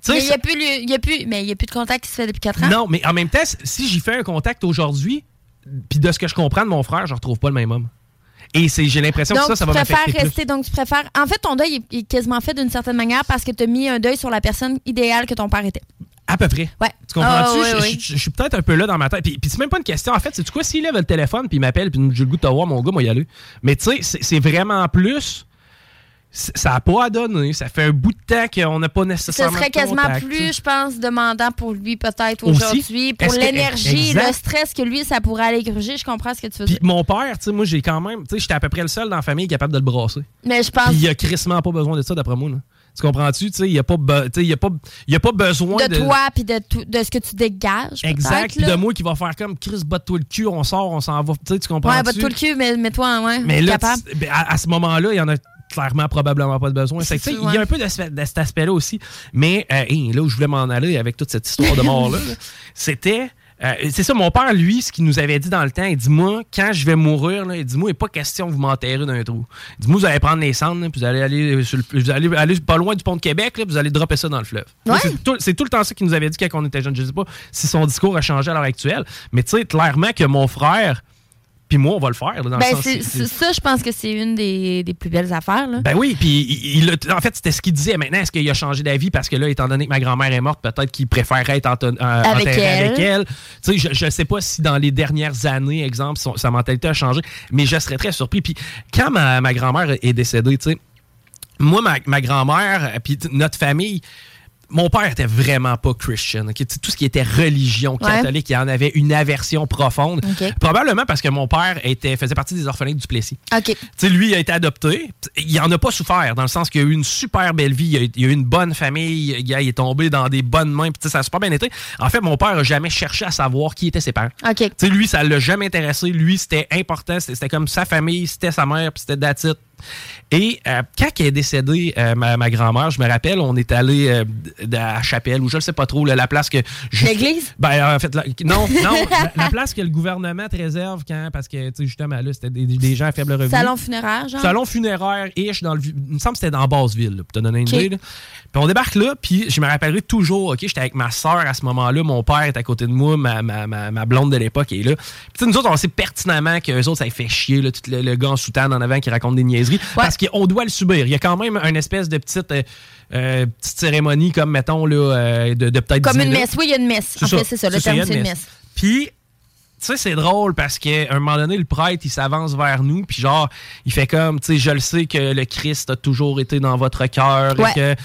tu Mais il y ça- a plus, y a plus, mais il y a plus de contact qui se fait depuis 4 ans? non, mais en même temps, si j'y fais un contact aujourd'hui, puis de ce que je comprends de mon frère, je retrouve pas le même homme. Et c'est, j'ai l'impression Donc, que ça, ça va préfères m'affecter plus. rester. Donc, tu préfères. En fait, ton deuil est, est quasiment fait d'une certaine manière parce que tu as mis un deuil sur la personne idéale que ton père était. À peu près. Ouais. Tu comprends-tu? Ah, je, ouais. je- je suis peut-être un peu là dans ma tête. Puis, puis c'est même pas une question. En fait, c'est quoi? S'il lève le téléphone, puis il m'appelle, puis j'ai le goût de te voir, mon gars, moi, y aller. Mais tu sais, c'est, c'est vraiment plus. Ça n'a pas à donner. Ça fait un bout de temps qu'on n'a pas Ce nécessairement. serait de quasiment contact, plus, je pense, demandant pour lui peut-être aujourd'hui. Pour l'énergie, le stress que lui, ça pourrait aller gruger. Je comprends ce que tu veux Puis dire. mon père, tu sais, moi, j'ai quand même. Tu sais, j'étais à peu près le seul dans la famille capable de le brasser. Mais je pense Puis il a crissement pas besoin de ça, d'après moi. là. Tu comprends-tu? Tu sais, il n'y a, pas tu y a, pas- y a pas besoin de. de toi puis de, tout- de ce que tu dégages. Exact. Puis de moi qui va faire comme Chris, batte-toi le cul, on sort, on s'en va. Tu sais, tu comprends? Ouais, batte-toi le cul, mais, mais toi, ouais, Mais là, tu- ben, à, à ce moment-là, il y en a clairement probablement pas de besoin. C'est que, Il y a un peu de, ce- de cet aspect-là aussi. Mais euh, hey, là où je voulais m'en aller avec toute cette histoire de mort-là, là, c'était. euh, c'est ça, mon père, lui, ce qu'il nous avait dit dans le temps, il dit Moi, quand je vais mourir, là, il dit Moi, il n'est pas question que vous m'enterrez dans un trou. Il dit Moi, vous allez prendre les cendres, là, puis vous allez aller, sur le- vous allez aller pas loin du pont de Québec, là, puis vous allez dropper ça dans le fleuve. Ouais. C'est tout, c'est tout le temps ça qu'il nous avait dit quand on était jeune. Je ne sais pas si son discours a changé à l'heure actuelle, mais tu sais, clairement que mon frère, puis moi, on va le faire. là, dans le Ben, sens- ça, je pense que c'est une des, des plus belles affaires. Là. ben oui, puis il, en fait, c'était ce qu'il disait. Maintenant, est-ce qu'il a changé d'avis parce que là, étant donné que ma grand-mère est morte, peut-être qu'il préférerait être euh, Avec enterré elle. avec elle. Tu sais, je ne sais pas si dans les dernières années, exemple, son- sa mentalité a changé, mais je serais très surpris. Puis quand ma, ma grand-mère est décédée, tu sais, moi, ma, ma grand-mère, puis notre famille, mon père était vraiment pas Christian. Tout ce qui était religion Ouais. catholique, il en avait une aversion profonde. Probablement parce que mon père était, faisait partie des orphelins du Plessis. OK. Tu sais, lui, il a été adopté. Il en a pas souffert, dans le sens qu'il a eu une super belle vie. Il a, il a eu une bonne famille. Il, a- il est tombé dans des bonnes mains. Puis, ça a super bien été. En fait, mon père a jamais cherché à savoir qui étaient ses parents. Lui, ça l'a jamais intéressé. Lui, c'était important. C'était comme sa famille, c'était sa mère, puis c'était that's it. Et euh, quand elle est décédée, euh, ma, ma grand-mère, je me rappelle, on est allé euh, à Chapelle, ou je ne sais pas trop, là, la place que... L'église? Ben, en fait, la- non, non, la, la place que le gouvernement te réserve quand, parce que, tu sais, justement, là, c'était des, des gens à faible revenu. Salon funéraire, genre? Salon funéraire, ish, dans le. Il me semble que c'était dans Basseville, pour te donner une idée. Puis on débarque là, puis je me rappellerai toujours, OK, j'étais avec ma soeur à ce moment-là, mon père est à côté de moi, ma, ma, ma, ma blonde de l'époque est là. Puis nous autres, on sait pertinemment qu'eux autres, ça fait chier, là, tout le, le gars en soutane en avant qui raconte des niaiseries, parce qu'on doit le subir. Il y a quand même une espèce de petite, euh, euh, petite cérémonie, comme, mettons, là, euh, de, de peut-être Comme 10 une minutes. messe. Oui, il y a une messe. En fait, c'est ça. Le terme, c'est une messe. Puis, tu sais, c'est drôle parce qu'à un moment donné, le prêtre, il s'avance vers nous, puis genre, il fait comme, tu sais, je le sais que le Christ a toujours été dans votre cœur et que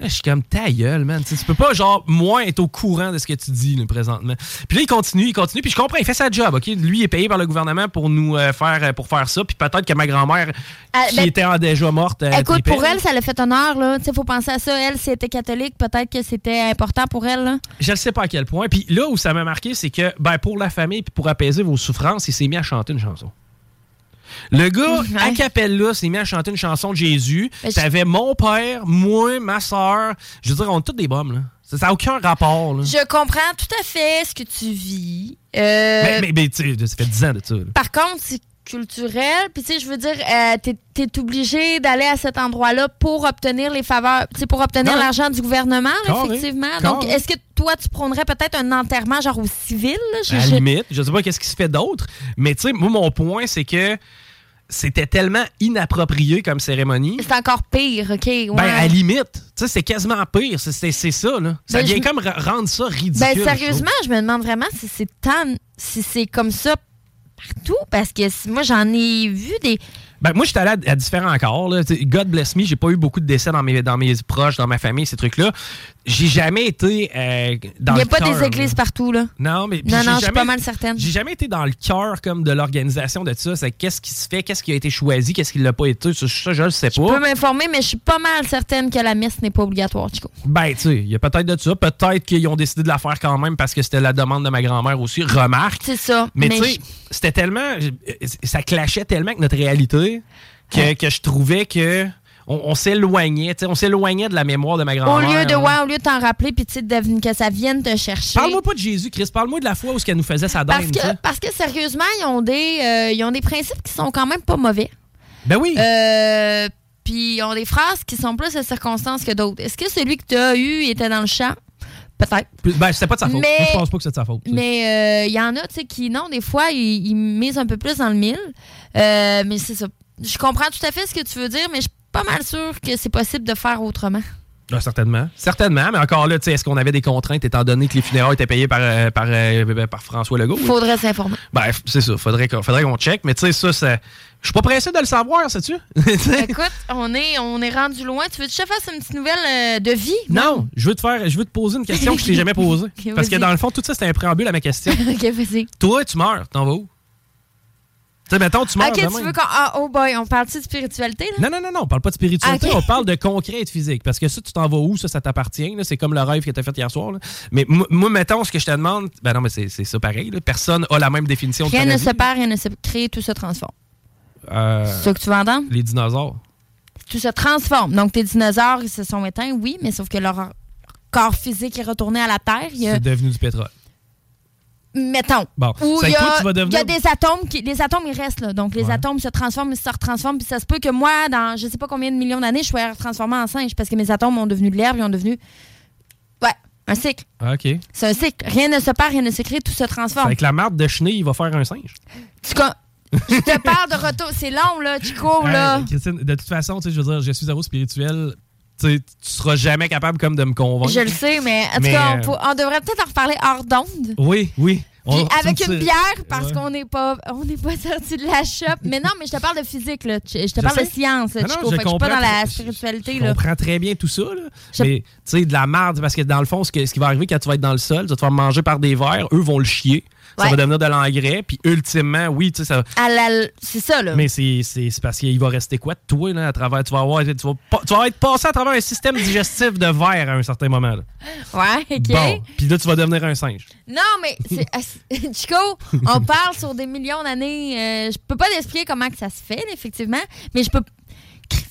je suis comme ta gueule, man. Tu peux pas, genre, moi, être au courant de ce que tu dis, là, présentement. Puis là, il continue, il continue, puis je comprends, il fait sa job, OK? Lui, il est payé par le gouvernement pour nous euh, faire, euh, pour faire ça, puis peut-être que ma grand-mère, Ah, qui ben, était déjà morte, euh, Écoute, tripait, pour elle, ça l'a fait honneur, là. Tu sais, faut penser à ça. Elle, si elle était catholique, peut-être que c'était important pour elle, là. Je ne sais pas à quel point. Puis là où ça m'a marqué, c'est que ben, pour la famille puis pour apaiser vos souffrances, il s'est mis à chanter une chanson. Le gars, à Capella, s'est mis à chanter une chanson de Jésus. Ben, je- T'avais mon père, moi, ma soeur. Je veux dire, on est tous des bombes, là. Ça n'a aucun rapport, là. Je comprends tout à fait ce que tu vis. Euh, Mais, mais, mais, tu sais, ça fait 10 ans de ça. là. Par contre, c'est culturel. Puis, tu sais, je veux dire, euh, t'es es obligé d'aller à cet endroit-là pour obtenir les faveurs, tu sais, pour obtenir l'argent du gouvernement, là, effectivement. Donc, est-ce que toi, tu prendrais peut-être un enterrement, genre au civil? là? Je- À la je- limite, je sais pas qu'est-ce qui se fait d'autre, mais tu sais, moi, mon point, c'est que c'était tellement inapproprié comme cérémonie. C'est encore pire, OK? Ouais. Ben, à la limite, tu sais, c'est quasiment pire. C'est- ça, là. Ça Ben, vient je- comme rendre ça ridicule. Ben, je sérieusement, je me demande vraiment si c'est tant. si c'est comme ça partout, parce que moi, j'en ai vu des. Ben, moi, j'étais allé à, différents corps. Là. God bless me, j'ai pas eu beaucoup de décès dans mes, dans mes proches, dans ma famille, ces trucs-là. J'ai jamais été euh, dans Il n'y a le pas cœur, des églises là. partout, là. Non, mais Non, non, je suis pas mal certaine. J'ai jamais été dans le cœur comme de l'organisation de ça. C'est qu'est-ce qui se fait, qu'est-ce qui a été choisi, qu'est-ce qui l'a pas été. Ça, je le sais Je peux pas. m'informer, mais je suis pas mal certaine que la messe n'est pas obligatoire, Chico. Ben, tu sais, il y a peut-être de ça. Peut-être qu'ils ont décidé de la faire quand même parce que c'était la demande de ma grand-mère aussi. Remarque. C'est ça. Mais, Mais tu sais, je- c'était tellement. Ça clashait tellement avec notre réalité que, que je trouvais que. On, on s'éloignait, on s'éloignait de la mémoire de ma Au grand-mère. lieu de ouais, au lieu de t'en rappeler, puis de- que ça vienne te chercher. Parle-moi pas de Jésus, Christ. Parle-moi de la fois où ce qu'elle nous faisait sa Parce dinde. que, tu sais. parce que sérieusement, ils ont des, euh, ils ont des principes qui sont quand même pas mauvais. Ben oui. Euh, puis ils ont des phrases qui sont plus à circonstances que d'autres. Est-ce que celui que tu as eu était dans le champ? Peut-être. Ben, c'était pas de sa faute. Mais- je pense pas que c'est de sa faute. Mais euh, il y en a, tu sais, qui, non, des fois, ils, ils misent un peu plus dans le mille. Euh, mais c'est ça. Je comprends tout à fait ce que tu veux dire, mais je pas mal sûre que c'est possible de faire autrement. Ah, certainement. Certainement. Mais encore là, tu sais, est-ce qu'on avait des contraintes étant donné que les funérailles étaient payées par, euh, par, euh, par François Legault? Faudrait s'informer. Bref, c'est ça. Faudrait qu'on faudrait qu'on check. Mais tu sais, ça, ça. Je suis pas pressé de le savoir, sais-tu? Écoute, on est, on est rendu loin. Tu veux que je te fasse une petite nouvelle euh, de vie? Non, je veux te faire, je veux te poser une question que je t'ai jamais posée. Parce que dans le fond, tout ça, c'était un préambule à ma question. ok, vas-y. Toi, tu meurs, t'en vas où? Tu sais, mettons, tu meurs Ok, tu veux qu'on. Ah, oh boy, on parle-tu de spiritualité, là? Non, non, non, non, on parle pas de spiritualité, on parle de concret et de physique. Parce que ça, tu t'en vas où, ça, ça t'appartient. là? C'est comme le rêve que t'as fait hier soir. là. Mais moi, mettons, ce que je te demande, ben non, mais c'est ça pareil. là. Personne a la même définition de Rien ne se perd, rien ne se crée, tout se transforme. Euh, C'est ça que tu veux entendre? Les dinosaures. Tout se transforme. Donc, tes dinosaures, ils se sont éteints, oui, mais sauf que leur corps physique est retourné à la Terre. A- C'est devenu du pétrole. Mettons. Bon, Où il y, a, y devenir. a des atomes qui. Les atomes, ils restent là. Donc, les Ouais. atomes se transforment, ils se retransforment. Puis ça se peut que moi, dans je sais pas combien de millions d'années, je sois transformé en singe parce que mes atomes ont devenu de l'herbe, ils ont devenu. Ouais, un cycle. OK. C'est un cycle. Rien ne se perd, rien ne se crée, tout se transforme. Avec la marde de chenille, il va faire un singe. Tu con- Je te parle de retour. C'est long, là. Tu cours, là. Hey, Christine, de toute façon, tu sais, je veux dire, je suis zéro spirituel. Tu seras jamais capable comme de me convaincre. Je le sais, mais en tout cas, on, euh, on devrait peut-être en reparler hors d'onde. Oui, oui. On- avec une bière parce Ouais. qu'on n'est pas on n'est pas sorti de la shop. Mais non, mais je te parle de physique là. Je je te Je parle de science, Ah non, Chico. je Fait que je suis pas dans la spiritualité Je là. comprends très bien tout ça. Là. Mais tu sais, de la merde, parce que dans le fond, ce, que- ce qui va arriver quand tu vas être dans le sol, tu vas te faire manger par des vers, eux vont le chier. Ça va devenir de l'engrais, puis ultimement, oui, tu sais, ça. La- c'est ça là. Mais c'est parce qu'il va rester quoi de toi, là, à travers. Tu vas, avoir, tu, vas, pas- tu vas être passé à travers un système digestif de verre à un certain moment. Là. Ouais, OK. Bon, puis là, tu vas devenir un singe. Non, mais Chico, on parle sur des millions d'années. euh, je peux pas t'expliquer comment que ça se fait, effectivement, mais je peux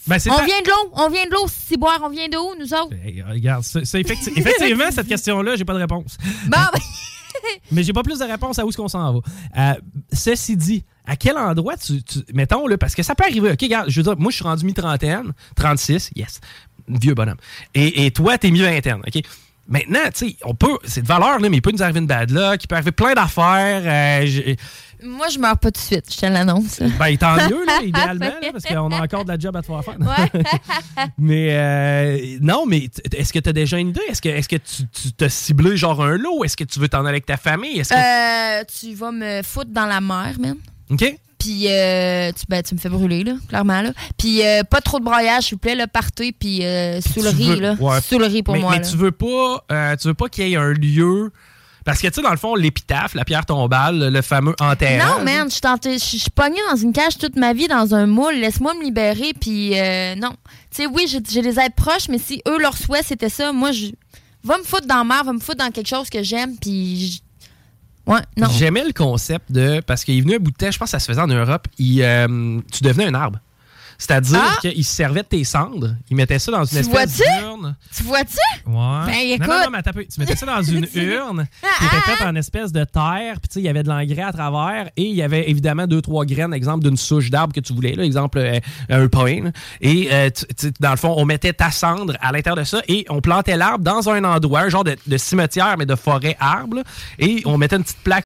Ben, On ta- vient de l'eau, on vient de l'eau, si boire, on vient de où nous autres? Hey, regarde, effecti- effectivement, cette question-là, j'ai pas de réponse. Bon, ben, Mais j'ai pas plus de réponse à où est-ce qu'on s'en va. Euh, ceci dit, à quel endroit tu, Mettons, là, parce que ça peut arriver. OK, regarde, je veux dire, moi, je suis rendu mi-trentaine, 36, yes, vieux bonhomme. Et, et toi, t'es mi-vingtaine, OK? Maintenant, tu sais, on peut, c'est de valeur, là, mais il peut nous arriver une bad luck, il peut arriver plein d'affaires. euh, Moi, je meurs pas tout de suite, je te l'annonce. ben, tant mieux, là, idéalement, là, parce qu'on a encore de la job à te faire faire. mais euh, non, mais est-ce que tu as déjà une idée? Est-ce que, est-ce que tu, tu t'as ciblé genre un lot? Est-ce que tu veux t'en aller avec ta famille? Est-ce que... Euh, tu vas me foutre dans la mer, man. OK? Puis, euh, tu, ben, tu me fais brûler, là, clairement. Là. Puis, euh, pas trop de broyage, s'il vous plaît, là, partez, puis euh, sous le riz, veux- là. ouais. Sous le riz pour mais, moi, Mais là. tu veux pas, euh, tu veux pas qu'il y ait un lieu. Parce que, tu sais, dans le fond, l'épitaphe, la pierre tombale, le, fameux enterrage. Non, man, je suis pognée dans une cage toute ma vie, dans un moule. Laisse-moi me libérer, puis euh, non. Tu sais, oui, j'ai des aides proches, mais si eux, leur souhait, c'était ça, moi, je... Va me foutre dans la mer, va me foutre dans quelque chose que j'aime, puis... Ouais, non. J'aimais le concept de. Parce qu'il est venu un bout de temps, je pense que ça se faisait en Europe, il, euh, tu devenais un arbre. C'est-à-dire Ah! qu'il se servait de tes cendres, il mettait ça dans une Tu espèce d'urne. Tu vois-tu? Ouais. Ben, écoute. Non, non, non, mais peu. Tu mettais ça dans une urne qui était faite en espèce de terre, puis il y avait de l'engrais à travers, et il y avait évidemment deux, trois graines, exemple d'une souche d'arbre que tu voulais, là, exemple euh, un pain. là. Et euh, tu- dans le fond, on mettait ta cendre à l'intérieur de ça, et on plantait l'arbre dans un endroit, un genre de, de cimetière, mais de forêt arbre, là, et on mettait une petite plaque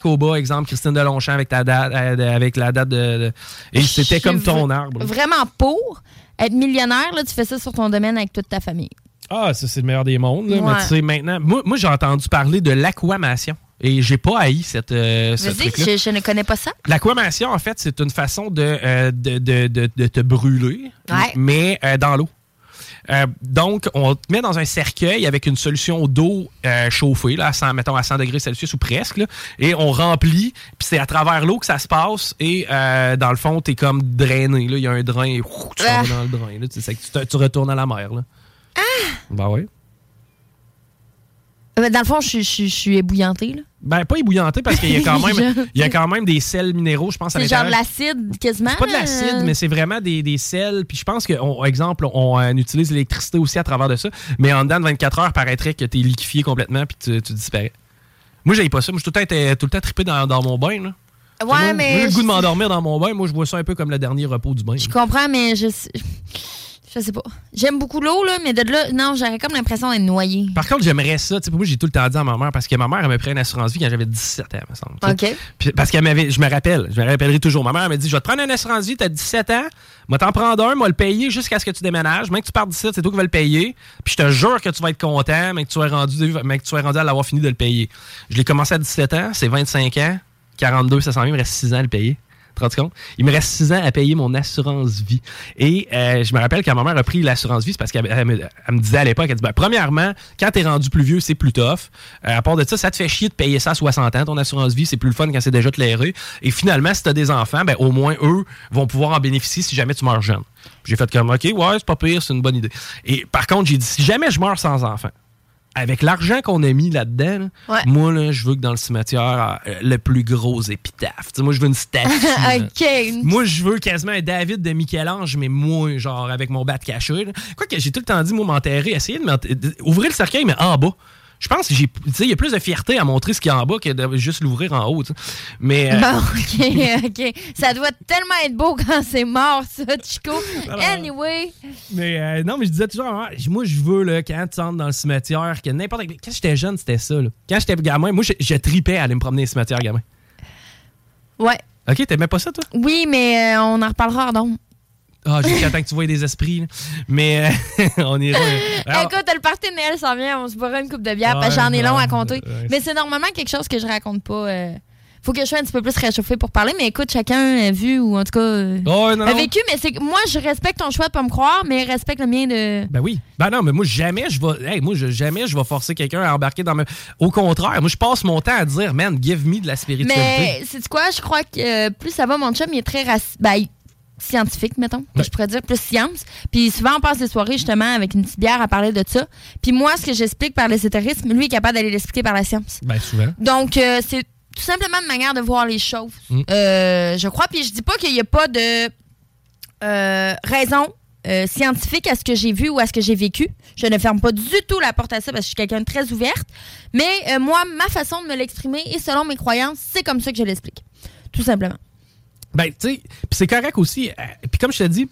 Koba, exemple, Christine Delonchamp avec, ta date, euh, avec la date de. de- et c'était comme ton arbre. Vraiment pour être millionnaire, là, tu fais ça sur ton domaine avec toute ta famille. Ah, ça, c'est le meilleur des mondes. là. Ouais. Mais tu sais, maintenant, moi, moi j'ai entendu parler de l'aquamation. Et j'ai pas haï cette, euh, ce Vas-y, truc-là. je, je ne connais pas ça. L'aquamation, en fait, c'est une façon de, euh, de, de- de- de te brûler, Ouais. mais euh, dans l'eau. Euh, donc, on te met dans un cercueil avec une solution d'eau euh, chauffée, là, à 100, mettons à 100 degrés Celsius ou presque, là, et on remplit, puis c'est à travers l'eau que ça se passe, et euh, dans le fond, t'es comme drainé. là. Il y a un drain, et ouf, tu Ah. dans le drain. là. Tu tu retournes à la mer. Là. Ah! Ben oui. Euh, Dans le fond, je, suis- je suis- je suis ébouillantée. là. Ben, pas ébouillanté parce qu'il y a quand même, il y a quand même des sels minéraux, je pense, à C'est genre de l'acide quasiment. C'est pas de l'acide, euh, mais c'est vraiment des, des sels. Puis je pense que, on- exemple, on, utilise l'électricité aussi à travers de ça. Mais en dedans de 24 heures, paraîtrait que t'es liquéfié complètement puis tu, tu disparais. Moi, j'avais pas ça. Moi, je tout le temps, été- tout le temps trippé dans, dans mon bain. Là. Ouais, Moi, Moi, mais. j'ai le goût de m'endormir dans mon bain. Moi, je vois ça un peu comme le dernier repos du bain. Je comprends, mais je je sais pas. J'aime beaucoup l'eau, là, mais de là, non, j'aurais comme l'impression d'être noyée. Par contre, j'aimerais ça. Tu sais, moi, j'ai tout le temps dit à ma mère parce que ma mère, elle me pris une assurance vie quand j'avais 17 ans, me semble. OK. Puis parce qu'elle m'avait, je me rappelle, je me rappellerai toujours. Ma mère elle m'a dit Je vais te prendre une assurance vie, t'as 17 ans, moi t'en prendre un, moi le payer jusqu'à ce que tu déménages. Même que tu partes d'ici, c'est toi qui vas le payer. Puis je te jure que tu vas être content, mais que tu sois rendu, mais que tu sois rendu à l'avoir fini de le payer. Je l'ai commencé à 17 ans, c'est 25 ans, 42, ça s'en vient, il me reste 6 ans à le payer. Tu te rends compte? Il me reste 6 ans à payer mon assurance vie. Et euh, je me rappelle quand ma mère a pris l'assurance vie, c'est parce qu'elle elle me, disait à l'époque, elle dit, ben, premièrement, quand t'es rendu plus vieux, c'est plus tough. Euh, à part de ça, ça te fait chier de payer ça à 60 ans, ton assurance vie, c'est plus le fun quand c'est déjà clairé. Et finalement, si t'as des enfants, ben, au moins eux vont pouvoir en bénéficier si jamais tu meurs jeune. J'ai fait comme, OK, ouais, c'est pas pire, c'est une bonne idée. Et par contre, j'ai dit, si jamais je meurs sans enfant, avec l'argent qu'on a mis là-dedans, là, Ouais. moi, là, je veux que dans le cimetière, euh, le plus gros épitaphe. Moi, je veux une statue. Moi, je veux quasiment un David de Michel-Ange, mais moi, genre, avec mon bat caché. Quoi que j'ai tout le temps dit, moi, m'enterrer, essayer de m'enterrer- ouvrir le cercueil, mais en bas. Je pense que j'ai. Tu sais, il y a plus de fierté à montrer ce qu'il y a en bas que de juste l'ouvrir en haut. Mais. euh, Bon, OK, OK. Ça doit tellement être beau quand c'est mort, ça, Chico. Anyway. Mais euh, non, mais je disais toujours, moi, je veux, là, quand tu entres dans le cimetière, que n'importe. Quand j'étais jeune, c'était ça. Là. Quand j'étais gamin, moi, je, je tripais à aller me promener dans les cimetières, gamin. Ouais. Ok, t'aimais pas ça, toi? Oui, mais euh, on en reparlera donc. Ah, jusqu'à temps que tu vois des esprits. là. Mais euh, on ira. Alors, Écoute, le party de Noël s'en vient, on se boira une coupe de bière, Ouais, parce que j'en ai long à compter. ouais. Mais c'est normalement quelque chose que je raconte pas. euh, faut que je sois un petit peu plus réchauffée pour parler, mais écoute, chacun a vu ou en tout cas euh, non, a vécu. Mais c'est moi, je respecte ton choix de pas me croire, mais respecte le mien de. Ben oui. Ben non, mais moi, jamais je vais. hey, moi, jamais je vais forcer quelqu'un à embarquer dans me. Au contraire, moi, je passe mon temps à dire, man, give me de la spiritualité. Mais c'est quoi? Je crois que euh, plus ça va, mon chum, il est très raci- ben, scientifique, mettons. que Je pourrais dire plus science. Puis souvent, on passe les soirées justement avec une petite bière à parler de ça. Puis moi, ce que j'explique par l'ésotérisme, lui est capable d'aller l'expliquer par la science. Ben souvent. Donc, euh, c'est tout simplement une manière de voir les choses. Mm. Euh, je crois. Puis je dis pas qu'il n'y a pas de euh, raison euh, scientifique à ce que j'ai vu ou à ce que j'ai vécu. Je ne ferme pas du tout la porte à ça parce que je suis quelqu'un de très ouverte. Mais euh, moi, ma façon de me l'exprimer et selon mes croyances, c'est comme ça que je l'explique. Tout simplement. Ben, tu sais, c'est correct aussi. euh, Puis comme je te dis,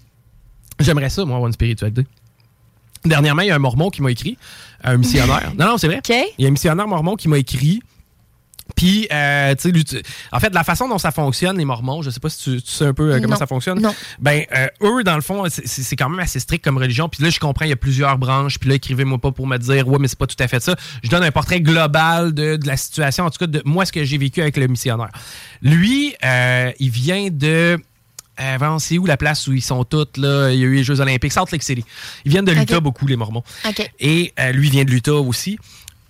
j'aimerais ça, moi, avoir une spiritualité. Dernièrement, il y a un mormon qui m'a écrit, un missionnaire. non, non, c'est vrai. Il y a un missionnaire mormon qui m'a écrit. Puis, euh, en fait, la façon dont ça fonctionne, les mormons, je sais pas si tu, tu sais un peu euh, comment Non. ça fonctionne. Non. Ben, euh, eux, dans le fond, c'est- quand même assez strict comme religion. Puis là, je comprends, il y a plusieurs branches. Puis là, écrivez-moi pas pour me dire, ouais, mais c'est pas tout à fait ça. Je donne un portrait global de, de la situation, en tout cas, de moi, ce que j'ai vécu avec le missionnaire. Lui, euh, il vient de. Voyons, c'est où la place où ils sont tous, là? Il y a eu les Jeux Olympiques, Salt Lake City. Ils viennent de l'Utah beaucoup, les Mormons. OK. Et lui vient de l'Utah aussi.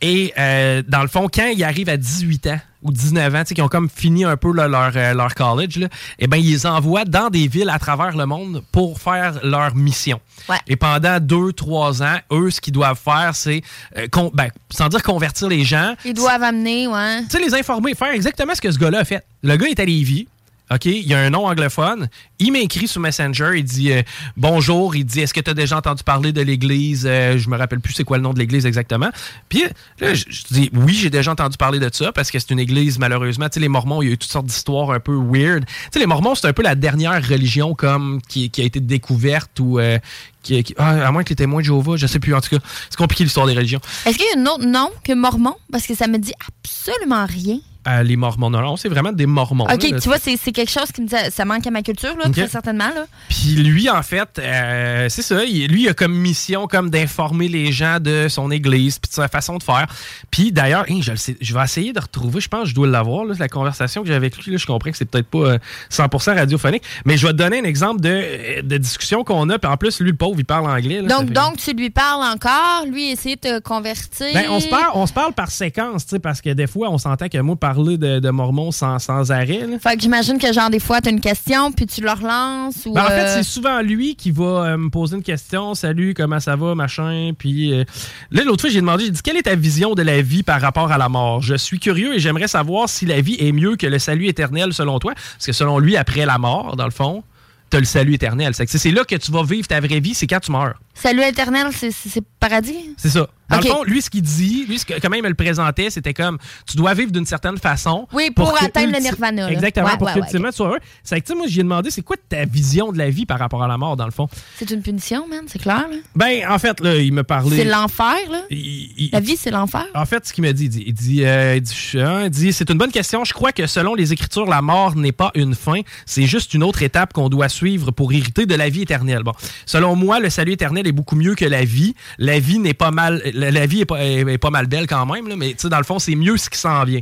Et euh, dans le fond, quand ils arrivent à 18 ans ou 19 ans, tu sais, qui ont comme fini un peu là, leur, euh, leur college, là, eh ben, ils les envoient dans des villes à travers le monde pour faire leur mission. Ouais. Et pendant 2-3 ans, eux, ce qu'ils doivent faire, c'est, euh, ben, sans dire convertir les gens, Ils doivent amener, ouais. tu sais, les informer, faire exactement ce que ce gars-là a fait. Le gars est à Lévis. OK, il y a un nom anglophone. Il m'écrit sur Messenger. Il dit euh, Bonjour. Il dit Est-ce que tu as déjà entendu parler de l'église? Euh, Je me rappelle plus c'est quoi le nom de l'église exactement. Puis là, je, dis Oui, j'ai déjà entendu parler de ça parce que c'est une église, malheureusement. Tu sais, les Mormons, il y a eu toutes sortes d'histoires un peu weird. Tu sais, les Mormons, c'est un peu la dernière religion comme qui, a été découverte ou. euh, qui, ah, à moins que les témoins de Jéhovah, je sais plus. En tout cas, c'est compliqué l'histoire des religions. Est-ce qu'il y a un autre nom que Mormon? Parce que ça me dit absolument rien. Euh, les Mormons, non, c'est vraiment des Mormons. OK, là. tu vois, c'est quelque chose qui me dit, ça manque à ma culture, là, très certainement. Là. Puis lui, en fait, euh, c'est ça. lui, il a comme mission comme d'informer les gens de son église puis de sa façon de faire. Puis d'ailleurs, je, le sais- je vais essayer de retrouver, je pense que je dois l'avoir, là, la conversation que j'ai avec lui. là, je comprends que c'est peut-être pas euh, 100% radiophonique, mais je vais te donner un exemple de, euh, de discussion qu'on a. Puis en plus, lui, le pauvre, il parle anglais. là, Donc, fait- donc, tu lui parles encore, lui essaie de te convertir. Ben, on, se parle, on se parle par séquence, tu sais, parce que des fois, on s'entend que moi, parler de, de Mormon sans, sans arrêt. là. Fait que j'imagine que, genre, des fois, tu as une question, puis tu le relances. Ou, Ben, en fait, euh, c'est souvent lui qui va euh, me poser une question. Salut, comment ça va, machin. Puis euh, là, l'autre fois, j'ai demandé, j'ai dit, quelle est ta vision de la vie par rapport à la mort? Je suis curieux et j'aimerais savoir si la vie est mieux que le salut éternel selon toi. Parce que selon lui, après la mort, dans le fond, t'as le salut éternel. C'est là que tu vas vivre ta vraie vie, c'est quand tu meurs. Salut éternel, c'est- paradis? C'est ça. Dans Ok. le fond, lui, ce qu'il dit, lui, ce que- comment il me le présentait, c'était comme tu dois vivre d'une certaine façon. Oui, pour que atteindre le nirvana, là. Exactement, Ouais, pour ouais, qu'ultimement tu sois heureux. C'est que, tu sais, moi, j'ai demandé, c'est quoi ta vision de la vie par rapport à la mort, dans le fond? C'est une punition, man, c'est clair. là. Ben, en fait, là, il me parlait. C'est l'enfer, là. Il- il- La vie, c'est l'enfer. En fait, ce qu'il m'a dit, il dit, il dit, euh, il dit, hein, il dit, c'est une bonne question. Je crois que selon les Écritures, la mort n'est pas une fin, c'est juste une autre étape qu'on doit suivre pour hériter de la vie éternelle. Bon, selon moi, le salut éternel est beaucoup mieux que la vie. La vie n'est pas mal, la, vie est pas, est- pas mal belle quand même, là, mais tu sais, dans le fond, c'est mieux ce qui s'en vient.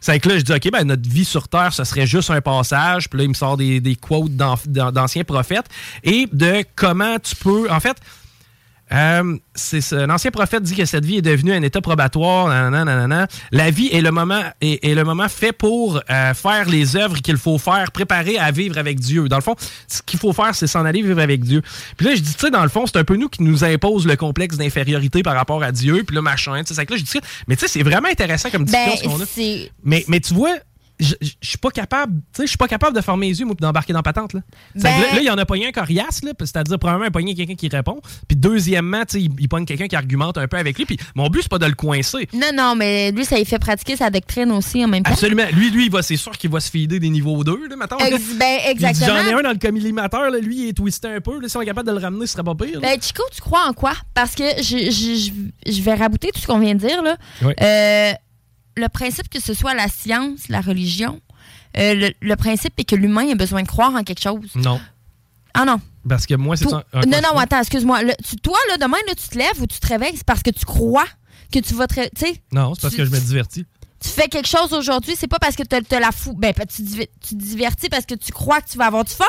C'est que là, je dis, OK, ben, notre vie sur Terre, ce serait juste un passage. Puis là, il me sort des, des quotes d'an- d'an- d'anciens prophètes et de comment tu peux. En fait, euh, c'est ça. L'ancien prophète dit que cette vie est devenue un état probatoire. nanana, nanana. La vie est le moment est, est le moment fait pour euh, faire les œuvres qu'il faut faire, préparer à vivre avec Dieu. Dans le fond, ce qu'il faut faire, c'est s'en aller vivre avec Dieu. Puis là, je dis, tu sais, dans le fond, c'est un peu nous qui nous impose le complexe d'infériorité par rapport à Dieu. Puis là, machin. tu sais, c'est que là, je dis, mais tu sais, c'est vraiment intéressant comme discussion Ben, ce qu'on a. mais tu vois, je je- je suis pas capable, tu sais, je suis pas capable de fermer les yeux, moi, puis d'embarquer dans patente, là. Ben- là, il y en a pas un coriace, là, c'est-à-dire, premièrement, un pogné quelqu'un qui répond, puis deuxièmement, tu sais, il, il pogne quelqu'un qui argumente un peu avec lui, puis mon but, c'est pas de le coincer. Non, non, mais lui, ça lui fait pratiquer sa doctrine aussi en même temps. Absolument. Lui, lui, il va, c'est sûr qu'il va se feeder des niveaux 2, là. Ex- ben, Il exactement. J'en ai un dans le collimateur, là, lui, il est twisté un peu, là, si on est capable de le ramener, ce serait pas pire. là. Ben, Chico, tu crois en quoi? Parce que je, je, je, je vais rabouter tout ce qu'on vient de dire. Là. Oui. Euh, le principe que ce soit la science, la religion, euh, le, le principe est que l'humain a besoin de croire en quelque chose. Non. Ah non. Parce que moi, c'est ça. non, non, attends, excuse-moi. Toi, là, demain, là, tu te lèves ou tu te réveilles, c'est parce que tu crois que tu vas te. Non, c'est parce tu- que je me divertis. tu fais quelque chose aujourd'hui, c'est pas parce que tu te la fous. Ben, tu, tu te divertis parce que tu crois que tu vas avoir du fun.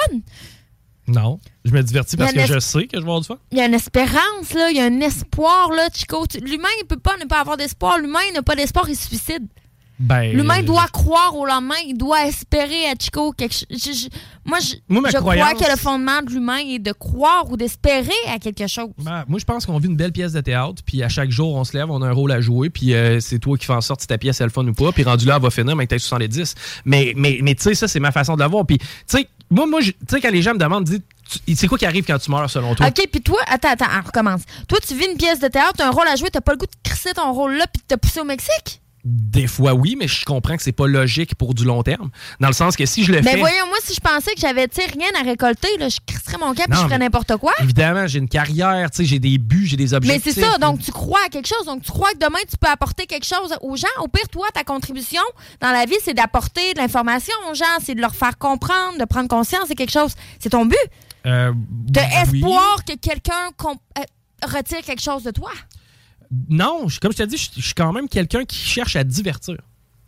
Non, je me divertis parce Il que je sais que je vais avoir du fun. Il y a une espérance, là. Il y a un espoir, là, Chico. L'humain, il peut pas ne pas avoir d'espoir. L'humain n'a pas d'espoir, il se suicide. Ben, L'humain euh, doit croire au lendemain, il doit espérer à Chico quelque chose. Je- je- moi, je, Moi, je croyance- crois que le fondement de l'humain est de croire ou d'espérer à quelque chose. Ben, moi, je pense qu'on vit une belle pièce de théâtre, puis à chaque jour, on se lève, on a un rôle à jouer, puis euh, c'est toi qui fais en sorte si ta pièce est le fun ou pas, puis rendu là, elle va finir, mais que t'as 70. Mais, mais, mais tu sais, ça, c'est ma façon de la voir. Puis, tu sais, moi, moi tu sais, quand les gens me demandent, c'est quoi qui arrive quand tu meurs, selon toi? OK, puis toi, attends, attends, on recommence. Toi, tu vis une pièce de théâtre, t'as un rôle à jouer, t'as pas le goût de crisser ton rôle là, puis de te pousser au Mexique? Des fois, oui, mais je comprends que c'est pas logique pour du long terme. Dans le sens que si je le Mais fais. voyons, moi, si je pensais que j'avais, rien à récolter, là, je crisserais mon cap Non, je ferais mais- n'importe quoi. Évidemment, j'ai une carrière, j'ai des buts, j'ai des Mais objectifs. c'est ça, donc tu crois à quelque chose, donc tu crois que demain tu peux apporter quelque chose aux gens. Au pire, toi, ta contribution dans la vie, c'est d'apporter de l'information aux gens, c'est de leur faire comprendre, de prendre conscience de quelque chose. C'est ton but. Euh, oui. espoir que quelqu'un euh, retire quelque chose de toi. Non, comme je t'ai dit, je, suis quand même quelqu'un qui cherche à divertir.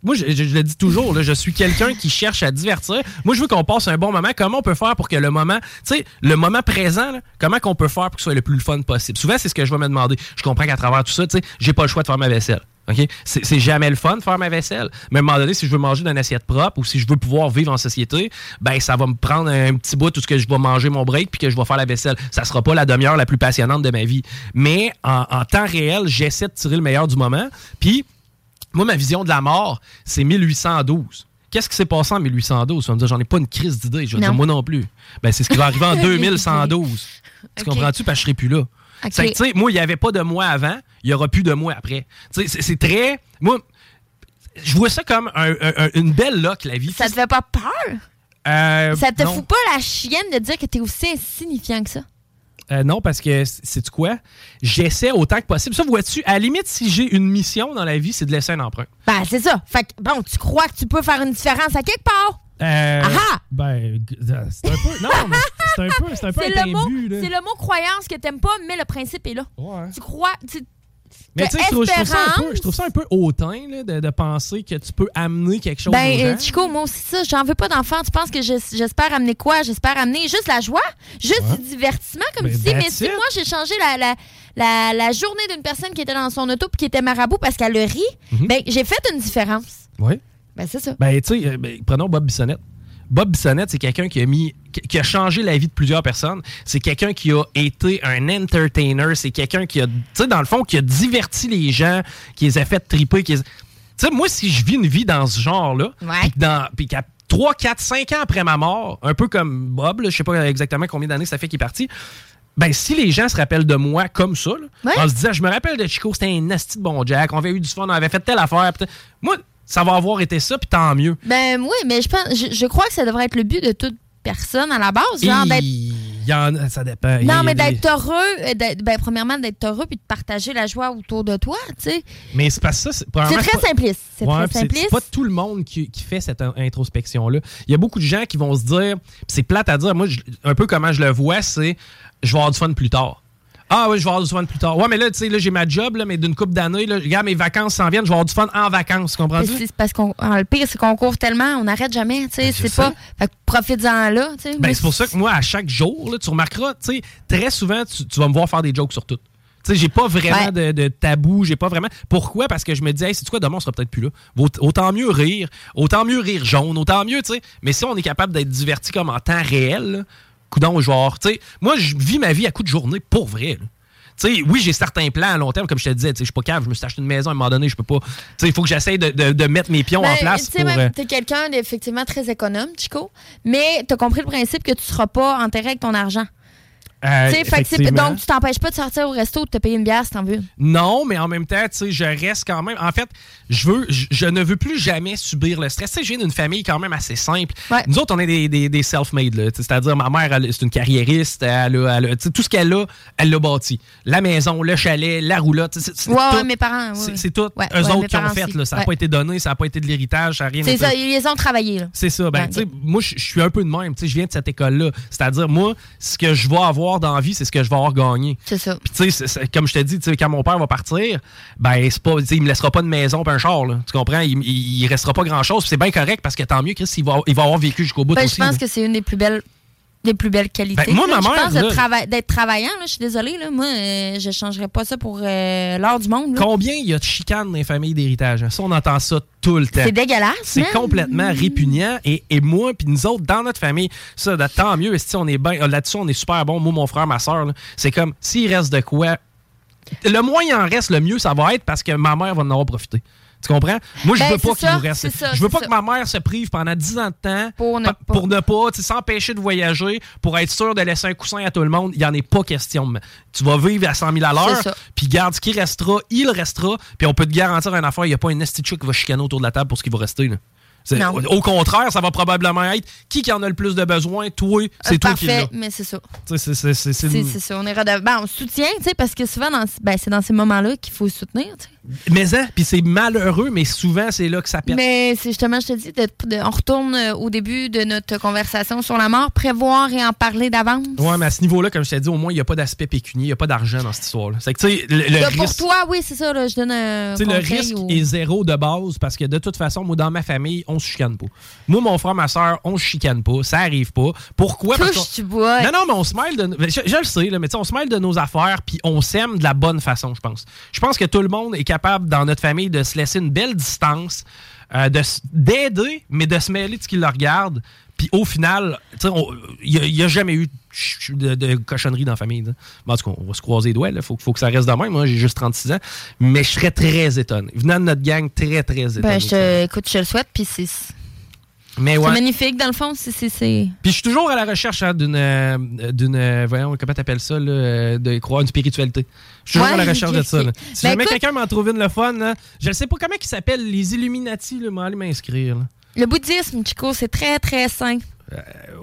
Moi, je, le dis toujours, je suis quelqu'un qui cherche à divertir. Moi, je veux qu'on passe un bon moment. Comment on peut faire pour que le moment, tu le moment présent, comment qu'on peut faire pour que ce soit le plus fun possible? Souvent, c'est ce que je vais me demander. Je comprends qu'à travers tout ça, tu sais, j'ai pas le choix de faire ma vaisselle. OK? C'est jamais le fun de faire ma vaisselle. Mais à un moment donné, si je veux manger d'une assiette propre ou si je veux pouvoir vivre en société, ben ça va me prendre un petit bout tout ce que je vais manger mon break puis que je vais faire la vaisselle. Ça sera pas la demi-heure la plus passionnante de ma vie. Mais en, en temps réel, j'essaie de tirer le meilleur du moment. Puis moi, ma vision de la mort, c'est 1812. Qu'est-ce qui s'est passé en 1812? Tu vas me dire, j'en ai pas une crise d'idée. Je vais dire, moi non plus. Ben, c'est ce qui va arriver en 2112. Tu Ok. comprends-tu? Parce que je serai plus là. Ok. C'est que, tu sais, moi, il n'y avait pas de moi avant, il n'y aura plus de moi après. Tu sais, c'est- très. Moi, je vois ça comme un- un- un- une belle loque, la vie. Ça te fait pas peur? Euh, ça te non. fout pas la chienne de dire que t'es aussi insignifiant que ça? Euh, non, parce que, c'est quoi? J'essaie autant que possible. Ça, vois-tu, à la limite, si j'ai une mission dans la vie, c'est de laisser un emprunt. Ben, c'est ça. Fait que, bon, tu crois que tu peux faire une différence à quelque part? Euh, Aha! Ben, g- c'est un peu. Non, mais c'est un peu, c'est un peu C'est le, mot, c'est le mot croyance que t'aimes pas, mais le principe est là. Tu crois. Tu, Mais tu sais, je trouve, ça un peu, hautain là, de, de penser que tu peux amener quelque chose Ben, euh, gens. Chico, moi aussi, ça, j'en veux pas d'enfants. Tu penses que j'es- j'espère amener quoi? J'espère amener juste la joie, juste Ouais. du divertissement, comme Ben, tu dis. Mais si moi, j'ai changé la, la, la, la journée d'une personne qui était dans son auto puis qui était marabout parce qu'elle le rit, Mhm. ben, j'ai fait une différence. Oui. Ben, c'est ça. Ben, tu sais, euh, ben, prenons Bob Bissonnette. Bob Bissonnette, c'est quelqu'un qui a mis, qui- a changé la vie de plusieurs personnes. C'est quelqu'un qui a été un entertainer. C'est quelqu'un qui a, tu sais, dans le fond, qui a diverti les gens, qui les a fait triper. Qui les- Tu sais, moi, si je vis une vie dans ce genre-là, puis qu'à 3, 4, 5 ans après ma mort, un peu comme Bob, je sais pas exactement combien d'années ça fait qu'il est parti, ben, si les gens se rappellent de moi comme ça, là, Ouais. en se disant, je me rappelle de Chico, c'était un asti de bon Jack, on avait eu du fun, on avait fait telle affaire. Moi, ça va avoir été ça, puis tant mieux. Ben, oui, mais je pense, je, je crois que ça devrait être le but de toute personne à la base. Genre, d'être y en ça dépend. Non, mais des- d'être heureux, euh, d'être- ben, premièrement, d'être heureux puis de partager la joie autour de toi, tu sais. Mais c'est que ça, c'est très pas- simpliste. C'est Ouais, très simpliste. C'est pas tout le monde qui, qui fait cette in- introspection-là. Il y a beaucoup de gens qui vont se dire, c'est plate à dire, moi, je- un peu comment je le vois, c'est je vais avoir du fun plus tard. Ah oui, je vais avoir du fun plus tard. Ouais, mais là, tu sais, là, j'ai ma job, là, mais d'une couple d'années, là, regarde, mes vacances s'en viennent, je vais avoir du fun en vacances, Mais comprends-tu? c'est parce qu'on ah, le pire c'est qu'on court tellement, on n'arrête jamais, tu sais, c'est sais. pas fait que profites-en là, tu sais. Ben, c'est pour ça que moi, à chaque jour, là, tu remarqueras, tu sais, très souvent, tu, tu vas me voir faire des jokes sur tout. Tu sais, j'ai pas vraiment Ouais. de, de tabou, j'ai pas vraiment. Pourquoi? Parce que je me dis, hey, c'est quoi, demain, on sera peut-être plus là. Autant mieux rire, autant mieux rire jaune, autant mieux, tu sais. Mais si on est capable d'être diverti comme en temps réel, là, coudonc, genre, tu sais, moi, je vis ma vie à coup de journée pour vrai, là. Tu oui, j'ai certains plans à long terme, comme je te disais. tu sais, Je suis pas cave, je me suis acheté une maison à un moment donné, je peux pas. Tu il faut que j'essaye de, de- de mettre mes pions en ben, place tu euh, t'es quelqu'un d'effectivement très économe, Chico, mais t'as compris le principe que tu seras pas enterré avec ton argent. Euh, fait donc, tu t'empêches pas de sortir au resto ou de te payer une bière si t'en veux. Non, mais en même temps, tu sais, je reste quand même. En fait, je veux, je, je ne veux plus jamais subir le stress. Tu sais, je viens d'une famille quand même assez simple. Nous autres, on est des, des- des self-made, C'est-à-dire, ma mère, c'est une carriériste. Elle a, elle a- tout ce qu'elle a, elle l'a bâti. La maison, le chalet, la roulotte. C'est c'est Ouais, mes parents. oui, C'est- tout. Eux autres qui ont fait. Là, ça n'a pas été donné, ça n'a pas été de l'héritage, ça n'a rien C'est ça, ils les ont travaillés, là. C'est ça. Ben, tu sais, moi, je je suis un peu de même. Tu sais, je viens de cette école-là. C'est-à-dire, moi, ce que je vais avoir dans la vie, c'est ce que je vais avoir gagné. C'est ça. Puis, tu sais, comme je te dis, quand mon père va partir, ben, c'est pas, il me laissera pas de maison et un char, là. Tu comprends? Il, il, il restera pas grand-chose. C'est bien correct parce que tant mieux, Chris, il va, il va avoir vécu jusqu'au bout Ben, aussi. je pense là. que c'est une des plus belles des plus belles qualités. Ben, moi, là. ma je mère, pense trava- d'être travaillant, là, je suis désolée. Là, moi, euh, je changerais pas ça pour euh, l'or du monde. là. Combien il y a de chicanes dans les familles d'héritage? hein? Ça, on entend ça tout le temps. C'est dégueulasse, C'est complètement répugnant. Et, et moi, puis nous autres, dans notre famille, ça, tant mieux. esti, on est bien- Là-dessus, on est super bon. Moi, mon frère, ma soeur, c'est comme, s'il reste de quoi, le moins il en reste, le mieux ça va être parce que ma mère va en avoir profité. Tu comprends? Moi, je Ben, veux pas qu'il nous reste. ça, je veux pas ça. que ma mère se prive pendant 10 ans de temps pour ne pa- pour ne pas, s'empêcher de voyager, pour être sûr de laisser un coussin à tout le monde. Il n'y en est pas question. mais Tu vas vivre à 100 000 à l'heure, puis garde ce qui restera, il restera, puis on peut te garantir une affaire, il n'y a pas une esti qui va chicaner autour de la table pour ce qui va rester. là. Au contraire, ça va probablement être qui qui en a le plus de besoin, toi, c'est Euh, toi qui Parfait, mais c'est ça. C'est- ça. On est redevable. Ben, on soutient, tu sais, parce que souvent, dans, ben, c'est dans ces moments-là qu'il faut soutenir, tu sais. Mais hein, puis c'est malheureux, mais souvent c'est là que ça pète. Mais c'est justement, je te dis, de- de- on retourne euh, au début de notre conversation sur la mort, prévoir et en parler d'avance. Ouais, mais à ce niveau-là, comme je t'ai dit, au moins, il n'y a pas d'aspect pécunier, il n'y a pas d'argent dans cette histoire-là. C'est que, tu sais, le, le pour risque. toi, oui, c'est ça, là, je donne un Tu sais, le risque est zéro de base parce que de toute façon, moi, dans ma famille, on se chicane pas. Moi, mon frère, ma soeur, on se chicane pas. Ça arrive pas. Pourquoi? Parce Touche, qu'on- tu bois. Non, non, mais on se mêle de. Je, je le sais, là, mais tu sais, on se mêle de nos affaires puis on s'aime de la bonne façon, je pense. Je pense que tout le monde est capable, dans notre famille, de se laisser une belle distance, euh, d'aider, mais de se mêler de ce qui le regarde. Puis au final, il n'y a, jamais eu de, ch- de- de cochonnerie dans la famille. Bon, en tout cas, on va se croiser les doigts. Il faut, faut que ça reste de même. Moi, j'ai juste 36 ans. Mais je serais très étonné. Venant de notre gang, très, très étonné. Ben, je te, écoute, je le souhaite, puis c'est magnifique, dans le fond. c'est- c'est- c'est... Puis je suis toujours à la recherche hein, d'une, euh, d'une, euh, voyons, comment t'appelles ça, là, euh, de croire une spiritualité. Je suis toujours Ouais, à la recherche de ça. là. ok. Si Ben, jamais écoute- quelqu'un m'en trouve une le fun, là, je ne sais pas comment ils s'appellent, les Illuminati, là, m'en aller m'inscrire. là. Le bouddhisme, Chico, c'est très, très sain.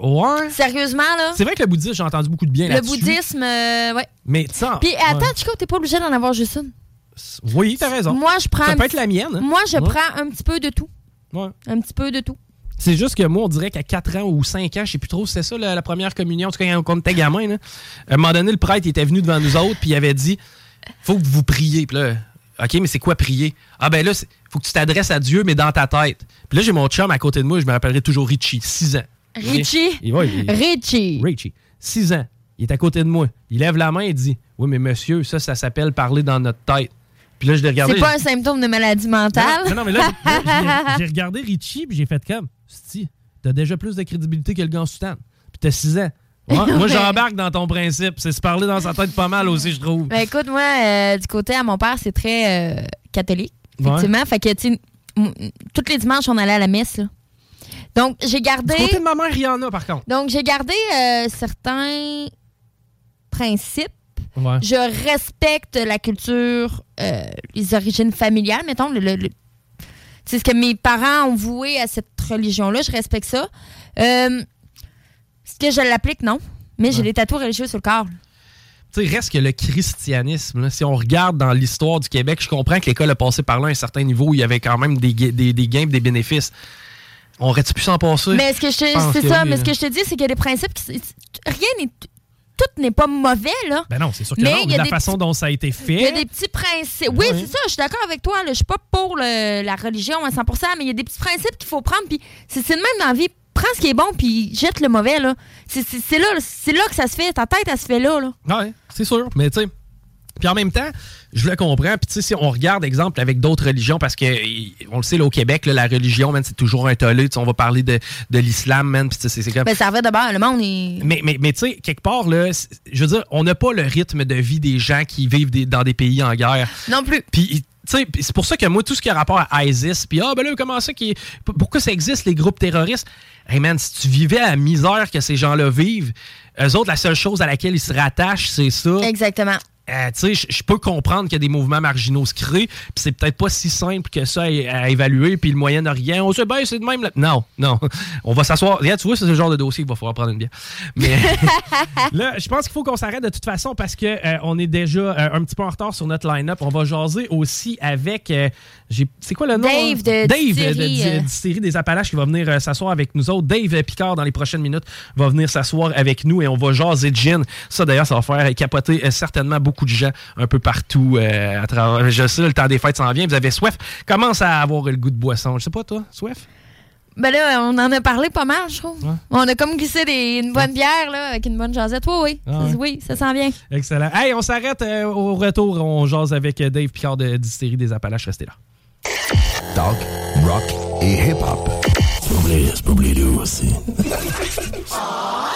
Ouais. Sérieusement, là? C'est vrai que le bouddhisme, j'ai entendu beaucoup de bien Le là-dessus. bouddhisme, euh, ouais. Mais tu sais, Puis attends, ouais. Chico, t'es pas obligé d'en avoir juste une. Oui, t'as raison. Moi, je prends. Ça un peut petit- être la mienne. hein. Moi, je Ouais. prends un petit peu de tout. Ouais. Un petit peu de tout. C'est juste que moi, on dirait qu'à 4 ans ou 5 ans, je sais plus trop, si c'est ça la, la première communion, en tout cas quand on était gamin, là, à un moment donné, le prêtre il était venu devant nous autres, puis il avait dit faut que vous priez. Puis là, OK, mais c'est quoi prier? Ah ben là, faut que tu t'adresses à Dieu, mais dans ta tête. Puis là, j'ai mon chum à côté de moi, je me rappellerai toujours Richie, 6 ans. Richie? Il, Richie. Richie, 6 ans. Il est à côté de moi. Il lève la main et dit Oui, mais monsieur, ça, ça s'appelle parler dans notre tête. Puis là, je l'ai regardé. C'est pas un symptôme de maladie mentale? Non, non, mais là, j'ai regardé Richie, puis j'ai fait comme, si, t'as déjà plus de crédibilité que le gars en soutane. Puis t'as 6 ans. Ouais, moi, j'embarque dans ton principe. C'est se parler dans sa tête pas mal aussi, je trouve. Ben écoute, moi, euh, du côté à mon père, c'est très euh, catholique, effectivement. Fait que, tu tous les dimanches, on allait à la messe, là. Donc, j'ai gardé. Du côté de ma mère, il y en a, par contre. Donc, j'ai gardé euh, certains principes. Ouais. Je respecte la culture, les origines familiales, mettons. Le, le- le- c'est ce que mes parents ont voué à cette religion-là. Je respecte ça. Euh, Est-ce que je l'applique? Non. Mais j'ai des tatous religieux sur le corps. Tu sais, reste que le christianisme, là, si on regarde dans l'histoire du Québec, je comprends que l'école a passé par là à un certain niveau où il y avait quand même des, ga- des, des gains et des bénéfices. On aurait-tu pu s'en passer? Mais ce que je te- Je pense c'est ça, mais ce que je te dis, c'est qu'il y a des principes qui. Rien n'est. Tout n'est pas mauvais, là. Ben non, c'est sûr que Mais non. y a la des façon petits- dont ça a été Il y a fait. des petits principes. Oui, c'est ça, je suis d'accord avec toi. Là. Je suis pas pour le- la religion à 100% mais il y a des petits principes qu'il faut prendre. Puis c'est le même dans la vie. Prends ce qui est bon, puis jette le mauvais. là. C'est là, c'est là que ça se fait. Ta tête, elle se fait là. là. Ouais, c'est sûr. Mais tu sais, Puis en même temps, je le comprends. Puis tu sais, si on regarde, exemple, avec d'autres religions, parce que on le sait, là, au Québec, là, la religion, c'est toujours un tollé. On va parler de, de l'islam, man. Puis c'est comme... Mais ça va d'abord, le monde est... Mais, mais, mais tu sais, quelque part, là, je veux dire, on n'a pas le rythme de vie des gens qui vivent dans des pays en guerre. Non plus. Puis c'est pour ça que moi, tout ce qui a rapport à ISIS, puis ah, ben là, comment ça, qui, pourquoi ça existe, les groupes terroristes? Hey man, si tu vivais à la misère que ces gens-là vivent, eux autres, la seule chose à laquelle ils se rattachent, c'est ça. Exactement. Euh, tu sais, je peux comprendre qu'il y a des mouvements marginaux se créent, puis c'est peut-être pas si simple que ça à, évaluer, puis le moyen de rien. On sait, ben, c'est de même. Non, non. On va s'asseoir. Regarde, tu vois, c'est le genre de dossier qu'il va falloir prendre une bière. Mais là, je pense qu'il faut qu'on s'arrête de toute façon parce que euh, on est déjà euh, un petit peu en retard sur notre line-up. On va jaser aussi avec. c'est quoi le nom? Dave de Dave de, série des Appalaches qui va venir s'asseoir avec nous autres. Dave Picard, dans les prochaines minutes, va venir s'asseoir avec nous et on va jaser de gin. Ça, d'ailleurs, ça va faire capoter certainement beaucoup de gens un peu partout euh, à travers. Je sais, le temps des fêtes s'en vient. Vous avez soif. Commence à avoir le goût de boisson. Je sais pas, toi, soif? Ben là, on en a parlé pas mal, je trouve. On a comme glissé des, une bonne bière là, avec une bonne jasette. Oui, oui. Ah oui, ça sent bien. Excellent. Hey, on s'arrête euh, au retour. On jase avec euh, Dave Picard de Distillerie des Appalaches. Restez là. Talk, rock et hip-hop. C'est pas oublier aussi.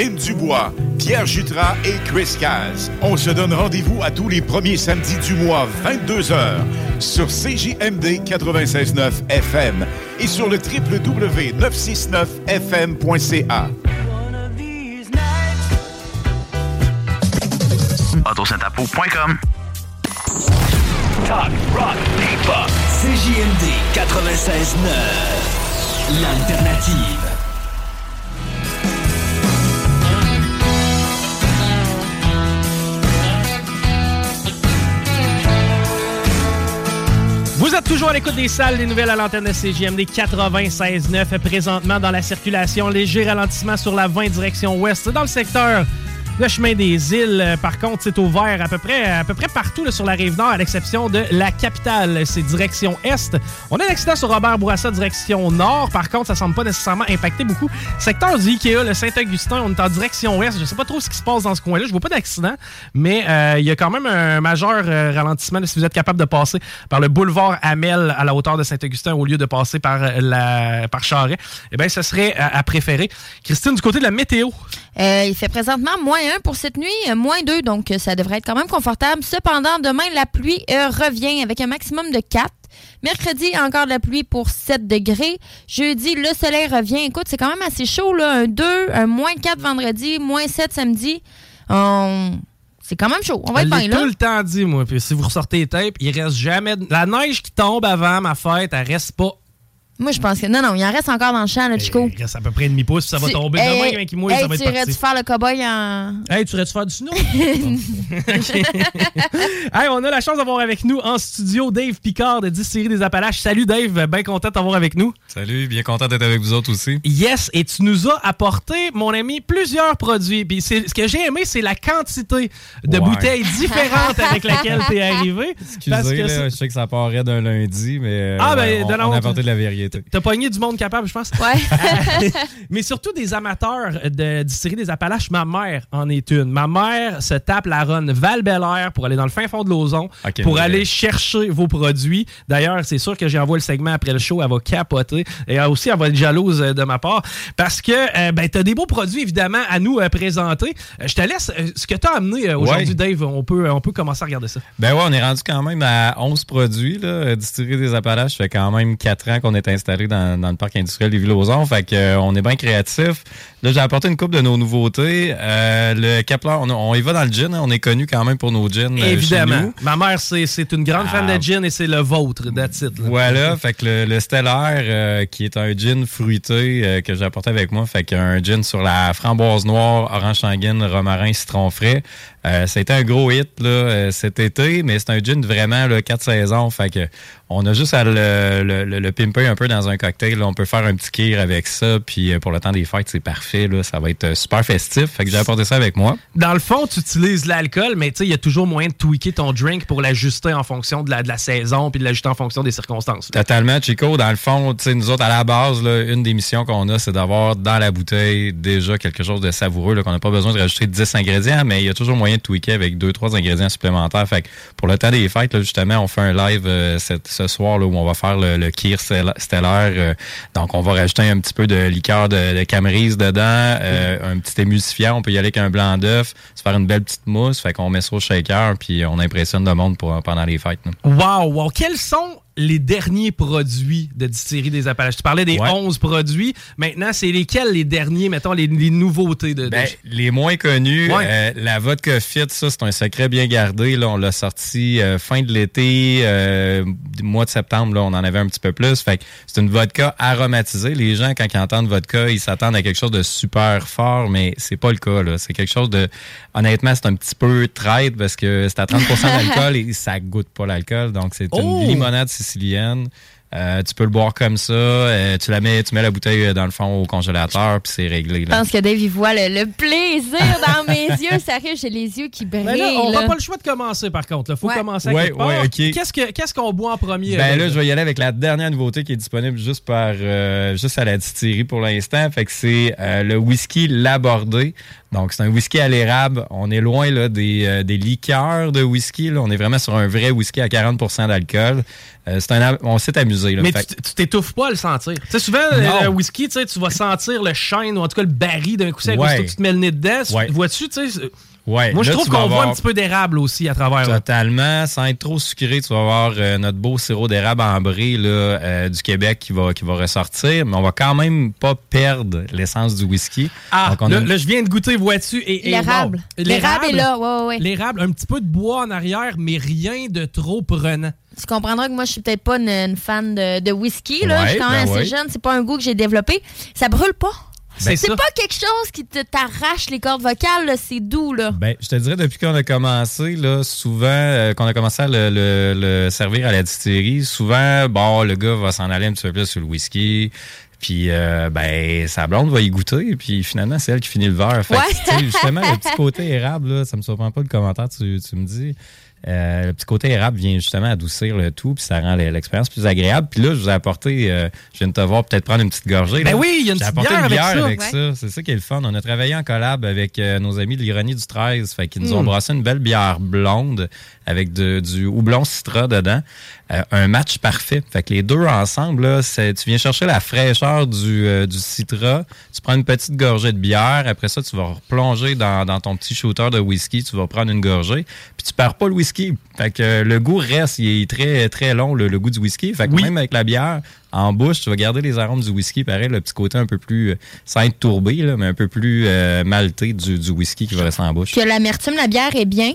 Lynn Dubois, Pierre Jutras et Chris Caz. On se donne rendez-vous à tous les premiers samedis du mois, 22h, sur CJMD 96.9 FM et sur le www.969fm.ca. AutoSentapo.com Talk, rock, hip-hop. CJMD 96.9. L'alternative. Vous êtes toujours à l'écoute des salles des nouvelles à l'antenne de CGMD 96.9. Présentement dans la circulation, léger ralentissement sur la 20 direction ouest dans le secteur le chemin des îles, euh, par contre, c'est ouvert à peu près, à peu près partout sur la rive nord, à l'exception de la capitale. C'est direction est. On a un accident sur Robert Bourassa, direction nord. Par contre, ça semble pas nécessairement impacter beaucoup. Secteur du Ikea, le Saint-Augustin, on est en direction ouest. Je sais pas trop ce qui se passe dans ce coin-là. Je vois pas d'accident, mais euh, il y a quand même un majeur euh, ralentissement si vous êtes capable de passer par le boulevard Amel à la hauteur de Saint-Augustin au lieu de passer par la par Charret. Eh bien, ce serait à, préférer. Christine, du côté de la météo. Il fait présentement moins pour cette nuit, euh, moins 2, donc euh, ça devrait être quand même confortable. Cependant, demain, la pluie euh, revient avec un maximum de 4. Mercredi, encore de la pluie pour 7 degrés. Jeudi, le soleil revient. Écoute, c'est quand même assez chaud, là. Un 2, un moins 4 vendredi, moins 7 samedi. C'est quand même chaud. On va être bien là. tout le temps dit, moi. Puis si vous ressortez les tapes, il reste jamais. La neige qui tombe avant ma fête, elle reste pas moi, je pense que. Non, non, il en reste encore dans le champ, là, Chico. Il reste à peu près un demi-pouce, ça va tomber. Demain, avec moi, ça va être Tu irais-tu faire le cow-boy en. Hey, tu irais-tu faire du snow? hey, on a la chance d'avoir avec nous en studio Dave Picard de Distillerie des Appalaches. Salut, Dave. Bien content de t'avoir avec nous. Salut, bien content d'être avec vous autres aussi. Yes, et tu nous as apporté, mon ami, plusieurs produits. Puis ce que j'ai aimé, c'est la quantité de bouteilles différentes avec laquelle tu es arrivé. Excusez, là, je sais que ça paraît d'un lundi, mais ah, ben, on, on a apporté de la vérité. T'as pogné du monde capable, je pense. Ouais. Mais surtout des amateurs de distillerie des Appalaches. Ma mère en est une. Ma mère se tape la run val pour aller dans le fin fond de l'ozon, pour aller chercher vos produits. D'ailleurs, c'est sûr que j'envoie le segment après le show. Elle va capoter. Et aussi, elle va être jalouse de ma part. Parce que euh, ben, t'as des beaux produits, évidemment, à nous euh, présenter. Euh, je te laisse. ce que t'as amené aujourd'hui, Dave, on peut, on peut commencer à regarder ça. Ben ouais, on est rendu quand même à 11 produits. Là. Distillerie des Appalaches fait quand même 4 ans qu'on est installé installé dans, le parc industriel des Villes-aux-Ans. Fait que, on est bien créatif. Là, j'ai apporté une coupe de nos nouveautés. le Kepler, on, y va dans le gin. Hein. on est connu quand même pour nos gins. Évidemment. Ma mère, c'est une grande fan de ah. gin et c'est le vôtre, that's Voilà. fait que le, le Stellar, qui est un gin fruité que j'ai apporté avec moi, fait qu'un gin sur la framboise noire, orange sanguine, romarin, citron frais. Euh, c'était un gros hit là, euh, cet été, mais c'est un gin vraiment là, quatre saisons. Fait que on a juste à le, le, pimper un peu dans un cocktail. On peut faire un petit kir avec ça. Puis euh, pour le temps des fêtes, c'est parfait. Là. Ça va être euh, super festif. Fait que j'ai apporté ça avec moi. Dans le fond, tu utilises l'alcool, mais il y a toujours moyen de tweaker ton drink pour l'ajuster en fonction de la, de la saison puis de l'ajuster en fonction des circonstances. Totalement, Chico. Dans le fond, nous autres, à la base, là, une des missions qu'on a, c'est d'avoir dans la bouteille déjà quelque chose de savoureux, qu'on n'a pas besoin de rajouter 10 ingrédients, mais il y a toujours moyen de tweaker avec 2-3 ingrédients supplémentaires. Fait que pour le temps des fêtes, justement, on fait un live euh, ce soir là, où on va faire le, le Kir stellaire. Euh, donc, on va rajouter un petit peu de liqueur de, de dedans, euh, un petit émulsifiant. On peut y aller avec un blanc d'œuf, se faire une belle petite mousse. Fait qu'on met ça au shaker, puis on impressionne le monde pendant les fêtes. Wow, wow! Quels sont les derniers produits de Distillerie des Appalaches? Tu parlais des 11 produits. Maintenant, c'est lesquels les derniers, mettons, les, nouveautés de, ben, Les moins connus, euh, la vodka Fit, ça, c'est un secret bien gardé. Là, on l'a sorti euh, fin de l'été, euh, mois de septembre, là, on en avait un petit peu plus. Fait c'est une vodka aromatisée. Les gens, quand ils entendent vodka, ils s'attendent à quelque chose de super fort, mais c'est pas le cas. C'est quelque chose de... Honnêtement, c'est un petit peu traite parce que c'est à 30% d'alcool et ça goûte pas l'alcool. Donc, c'est une oh! limonade sicilienne. Euh, tu peux le boire comme ça. Euh, tu la mets, tu mets la bouteille euh, dans le fond au congélateur, puis c'est réglé. Je pense que Dave, il voit le, plaisir dans mes yeux. Sérieux, j'ai les yeux qui brillent. Ben on n'a pas le choix de commencer, par contre. Il faut commencer à quelque part. Qu'est-ce qu'on boit en premier? Ben là, je vais y aller avec la dernière nouveauté qui est disponible juste par juste à la distillerie pour l'instant. Fait que c'est le whisky labordé. Donc, c'est un whisky à l'érable. On est loin là, des, des liqueurs de whisky. Là. On est vraiment sur un vrai whisky à 40% d'alcool. Euh, c'est un, on s'est amusé. Là, Mais tu t'étouffes pas à le sentir. Tu sais, souvent, le whisky, tu vas sentir le shine ou en tout cas le baril d'un coup sec. Ouais. Tu te mets le nez dedans. Vois-tu, tu sais Ouais, Moi, je trouve qu'on voit un petit peu d'érable aussi à travers. Totalement. Sans être trop sucré, tu vas voir euh, notre beau sirop d'érable ambré là, euh, du Québec qui va, qui va ressortir, mais on va quand même pas perdre l'essence du whisky. Ah, là, je viens de goûter, vois-tu? L'érable. L'érable est là, ouais, ouais. L'érable, un petit peu de bois en arrière, mais rien de trop prenant. Tu comprendras que moi, je suis peut-être pas une, fan de, whisky. Là. je suis quand même ben assez jeune. C'est pas un goût que j'ai développé. Ça brûle pas. Ben, c'est pas quelque chose qui t'arrache les cordes vocales, c'est doux. Là. Ben, je te dirais, depuis qu'on a commencé, là, souvent, euh, qu'on a commencé à le, servir à la distillerie, souvent, bon, le gars va s'en aller un petit peu plus sur le whisky. Puis, euh, ben, sa blonde va y goûter. Puis, finalement, c'est elle qui finit le verre. Fait justement, le petit côté érable, là, ça me surprend pas le commentaire tu, tu me dis. Euh, le petit côté érable vient justement adoucir le tout, puis ça rend l'expérience plus agréable. Puis là, je vous ai apporté, euh, je viens de te voir peut-être prendre une petite gorgée. Ben oui, il y a une petite bière, bière avec ça. C'est ça qui est le fun. On a travaillé en collab avec euh, nos amis de l'ironie du 13, fait qu'ils nous ont hmm. brassé une belle bière blonde avec du houblon citra dedans. Un match parfait. Fait que les deux ensemble, là, tu viens chercher la fraîcheur du, du citra, tu prends une petite gorgée de bière, après ça, tu vas replonger dans, dans ton petit shooter de whisky, tu vas prendre une gorgée, puis tu perds pas le whisky fait que euh, le goût reste, il est très, très long, le, goût du whisky. Fait que même avec la bière, en bouche, tu vas garder les arômes du whisky, pareil, le petit côté un peu plus, euh, sans être tourbé, mais un peu plus euh, malté du, whisky qui va rester en bouche. Que l'amertume, la bière est bien.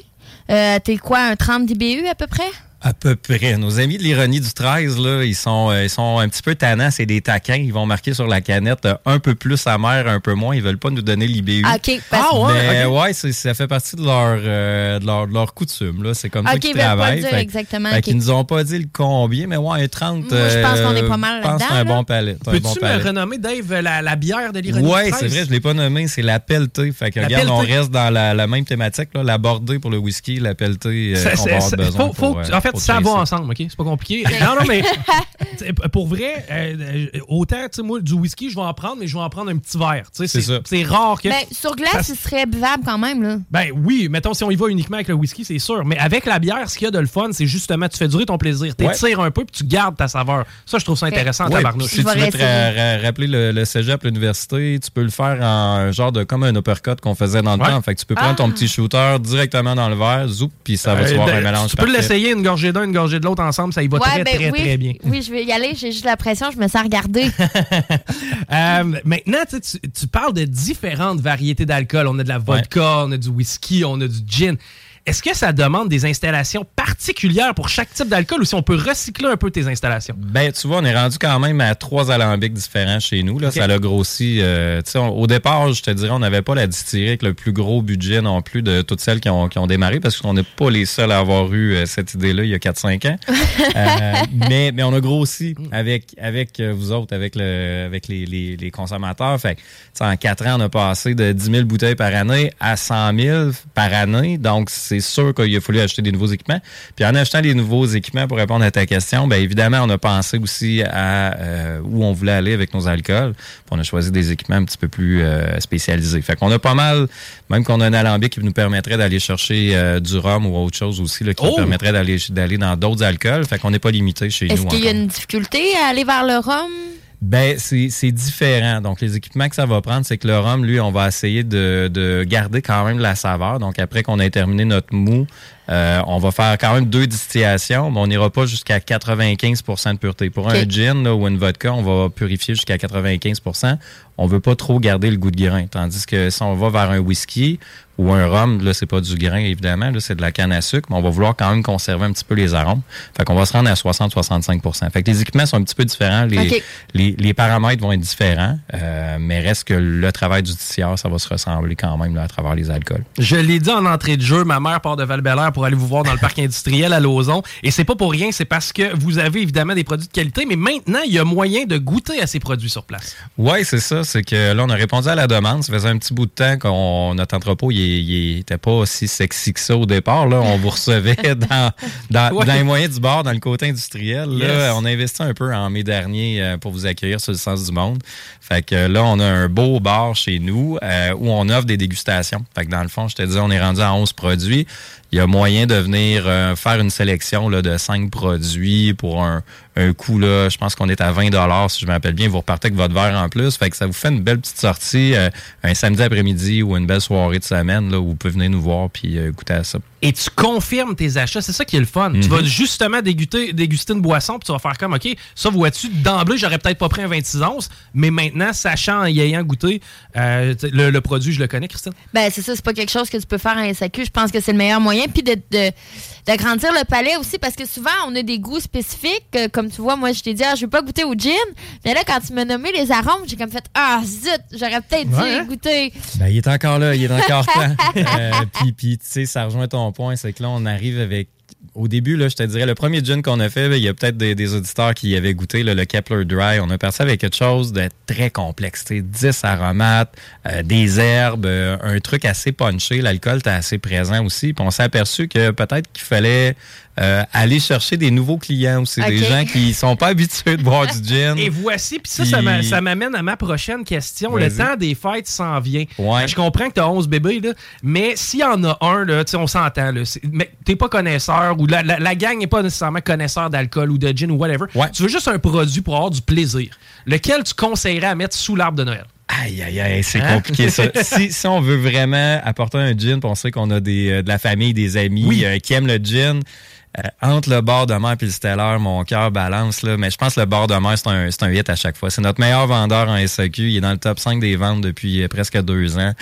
T'es quoi, un 30 dBU à peu près? À peu près. Nos amis de l'ironie du 13, là, ils sont, euh, ils sont un petit peu tannants. C'est des taquins. Ils vont marquer sur la canette euh, un peu plus amer, un peu moins. Ils veulent pas nous donner l'IBU. Ah. Ah, ouais, ouais ça fait partie de leur, euh, de leur, de leur coutume. C'est comme ça qu'ils travaillent. Pas dire exactement. Fait Ils nous ont pas dit le combien, mais ouais, un 30. Moi, je pense qu'on est pas mal là-dedans. c'est un bon palais. Peux-tu bon me renommer, Dave, la, la bière de l'ironie ouais, du 13? Oui, c'est vrai, je l'ai pas nommé. C'est la pelletée. Fait que, regarde, on reste dans la, la même thématique. Là, la bordée pour le whisky, la pelletée, on va avoir besoin. en fait, ça va ensemble. C'est pas compliqué. non, non, mais pour vrai, euh, autant, tu sais, moi, du whisky, je vais en prendre, mais je vais en prendre un petit verre. C'est rare que. Ben, sur glace, ce serait buvable quand même, là. Ben oui, mettons, si on y va uniquement avec le whisky, c'est sûr. Mais avec la bière, ce qu'il y a de le fun, c'est justement, tu fais durer ton plaisir. Tu tires un peu, puis tu gardes ta saveur. Ça, je trouve ça intéressant, ouais, tabarnouche. Si tu veux te rappeler le, le cégep, l'université, tu peux le faire en genre de comme un uppercut qu'on faisait dans le temps. Fait que tu peux prendre ton ah. petit shooter directement dans le verre, zoup, puis ça va te euh, voir un mélange. Tu peux l'essayer une gorgée gorgée d'un, une gorgée de l'autre ensemble, ça y va Ouais, très, ben très, oui, très bien. Oui, je vais y aller. J'ai juste la pression. Je me sens regarder. Euh, maintenant, tu- tu parles de différentes variétés d'alcool. On a de la vodka, on a du whisky, on a du gin. Est-ce que ça demande des installations particulières pour chaque type d'alcool ou si on peut recycler un peu tes installations? Ben, tu vois, on est rendu quand même à trois alambics différents chez nous. Là. Ça l'a grossi. euh, on- au départ, je te dirais, on n'avait pas la distillerie avec le plus gros budget non plus de toutes celles qui ont, qui ont démarré parce qu'on n'est pas les seuls à avoir eu euh, cette idée-là il y a 4-5 ans. Euh, mais, mais on a grossi avec, avec vous autres, avec, le, avec les, les, les consommateurs. Fait en 4 ans, on a passé de 10 000 bouteilles par année à 100 000 par année. Donc, c'est sûr qu'il a fallu acheter des nouveaux équipements. Puis en achetant des nouveaux équipements, pour répondre à ta question, bien évidemment, on a pensé aussi à euh, où on voulait aller avec nos alcools. Puis on a choisi des équipements un petit peu plus euh, spécialisés. Fait qu'on a pas mal, même qu'on a un alambic qui nous permettrait d'aller chercher euh, du rhum ou autre chose aussi, là, qui nous Oh! permettrait d'aller d'aller dans d'autres alcools. Fait qu'on n'est pas limité chez Est-ce nous. qu'il y a une difficulté à aller vers le rhum? Ben, c'est c'est différent. Donc, les équipements que ça va prendre, c'est que le rhum, lui, on va essayer de, de garder quand même la saveur. Donc, après qu'on ait terminé notre mou, euh, on va faire quand même deux distillations, mais on n'ira pas jusqu'à 95% de pureté. Pour un gin là, ou une vodka, on va purifier jusqu'à 95% On veut pas trop garder le goût de grain. Tandis que si on va vers un whisky ou un rhum, là, c'est pas du grain, évidemment, là, c'est de la canne à sucre, mais on va vouloir quand même conserver un petit peu les arômes. Fait qu'on va se rendre à 60-65% Fait que les équipements sont un petit peu différents. Les, les, les paramètres vont être différents, euh, mais reste que le travail du tissière, ça va se ressembler quand même là, à travers les alcools. Je l'ai dit en entrée de jeu, ma mère part de val pour aller vous voir dans le parc industriel à Lauson. Et c'est pas pour rien, c'est parce que vous avez évidemment des produits de qualité, mais maintenant, il y a moyen de goûter à ces produits sur place. Oui, c'est ça. C'est que là, on a répondu à la demande. Ça faisait un petit bout de temps qu'on notre entrepôt, il, il était pas aussi sexy que ça au départ. Là, on vous recevait dans, dans, Ouais. dans les moyens du bord, dans le côté industriel. Là. On a investi un peu en mai dernier euh, pour vous accueillir sur le sens du monde. Fait que là, on a un beau bar chez nous euh, où on offre des dégustations. Fait que dans le fond, je te dis, on est rendu à 11 produits. Il y a moyen de venir euh, faire une sélection là, de 5 produits pour un, un coût, là, je pense qu'on est à 20 si je me rappelle bien. Vous repartez avec votre verre en plus. Fait que ça vous fait une belle petite sortie euh, un samedi après-midi ou une belle soirée de semaine là, où vous pouvez venir nous voir puis euh, goûter à ça. Et tu confirmes tes achats, c'est ça qui est le fun. Tu Mhm. vas justement déguster, déguster une boisson, puis tu vas faire comme, OK, ça, vois-tu, d'emblée, j'aurais peut-être pas pris un 26 onces, mais maintenant, sachant y ayant goûté, euh, le, le produit, je le connais, Christine. Ben, c'est ça, c'est pas quelque chose que tu peux faire en SAQ. Je pense que c'est le meilleur moyen. Puis de, de- d'agrandir le palais aussi, parce que souvent, on a des goûts spécifiques. Euh, Comme tu vois, moi, je t'ai dit, ah, je veux pas goûter au gin. Mais là, quand tu m'as nommé les arômes, j'ai comme fait, ah, zut, j'aurais peut-être Ouais, dû hein? goûter. Ben, il est encore là, il est encore temps. Euh, puis, puis, tu sais, ça rejoint ton point, c'est que là, on arrive avec. Au début, là, je te dirais, le premier gin qu'on a fait, ben, il y a peut-être des, des auditeurs qui y avaient goûté là, le Kepler Dry. On a parti avec quelque chose de très complexe. tu sais, 10 aromates, euh, des herbes, euh, un truc assez punché. L'alcool était assez présent aussi. Puis on s'est aperçu que peut-être qu'il fallait euh, aller chercher des nouveaux clients aussi, des gens qui sont pas habitués de boire du gin. Et voici, puis ça, ça m'a- ça m'amène à ma prochaine question. Le temps des fêtes s'en vient. Ouais. Je comprends que tu as 11 bébés, là, mais s'il y en a un, là, tu sais, on s'entend, mais t'es pas connaisseur ou la, la- la gang n'est pas nécessairement connaisseur d'alcool ou de gin ou whatever. Tu veux juste un produit pour avoir du plaisir. Lequel tu conseillerais à mettre sous l'arbre de Noël? Aïe, aïe, aïe, c'est Hein? compliqué ça. si, si on veut vraiment apporter un gin, on sait qu'on a des, euh, de la famille, des amis Oui. euh, qui aiment le gin, entre le bord de mer et le Stellar, mon cœur balance. Là, mais je pense que le bord de mer, c'est un, un hit à chaque fois. C'est notre meilleur vendeur en SAQ. Il est dans le top 5 des ventes depuis euh, presque deux ans.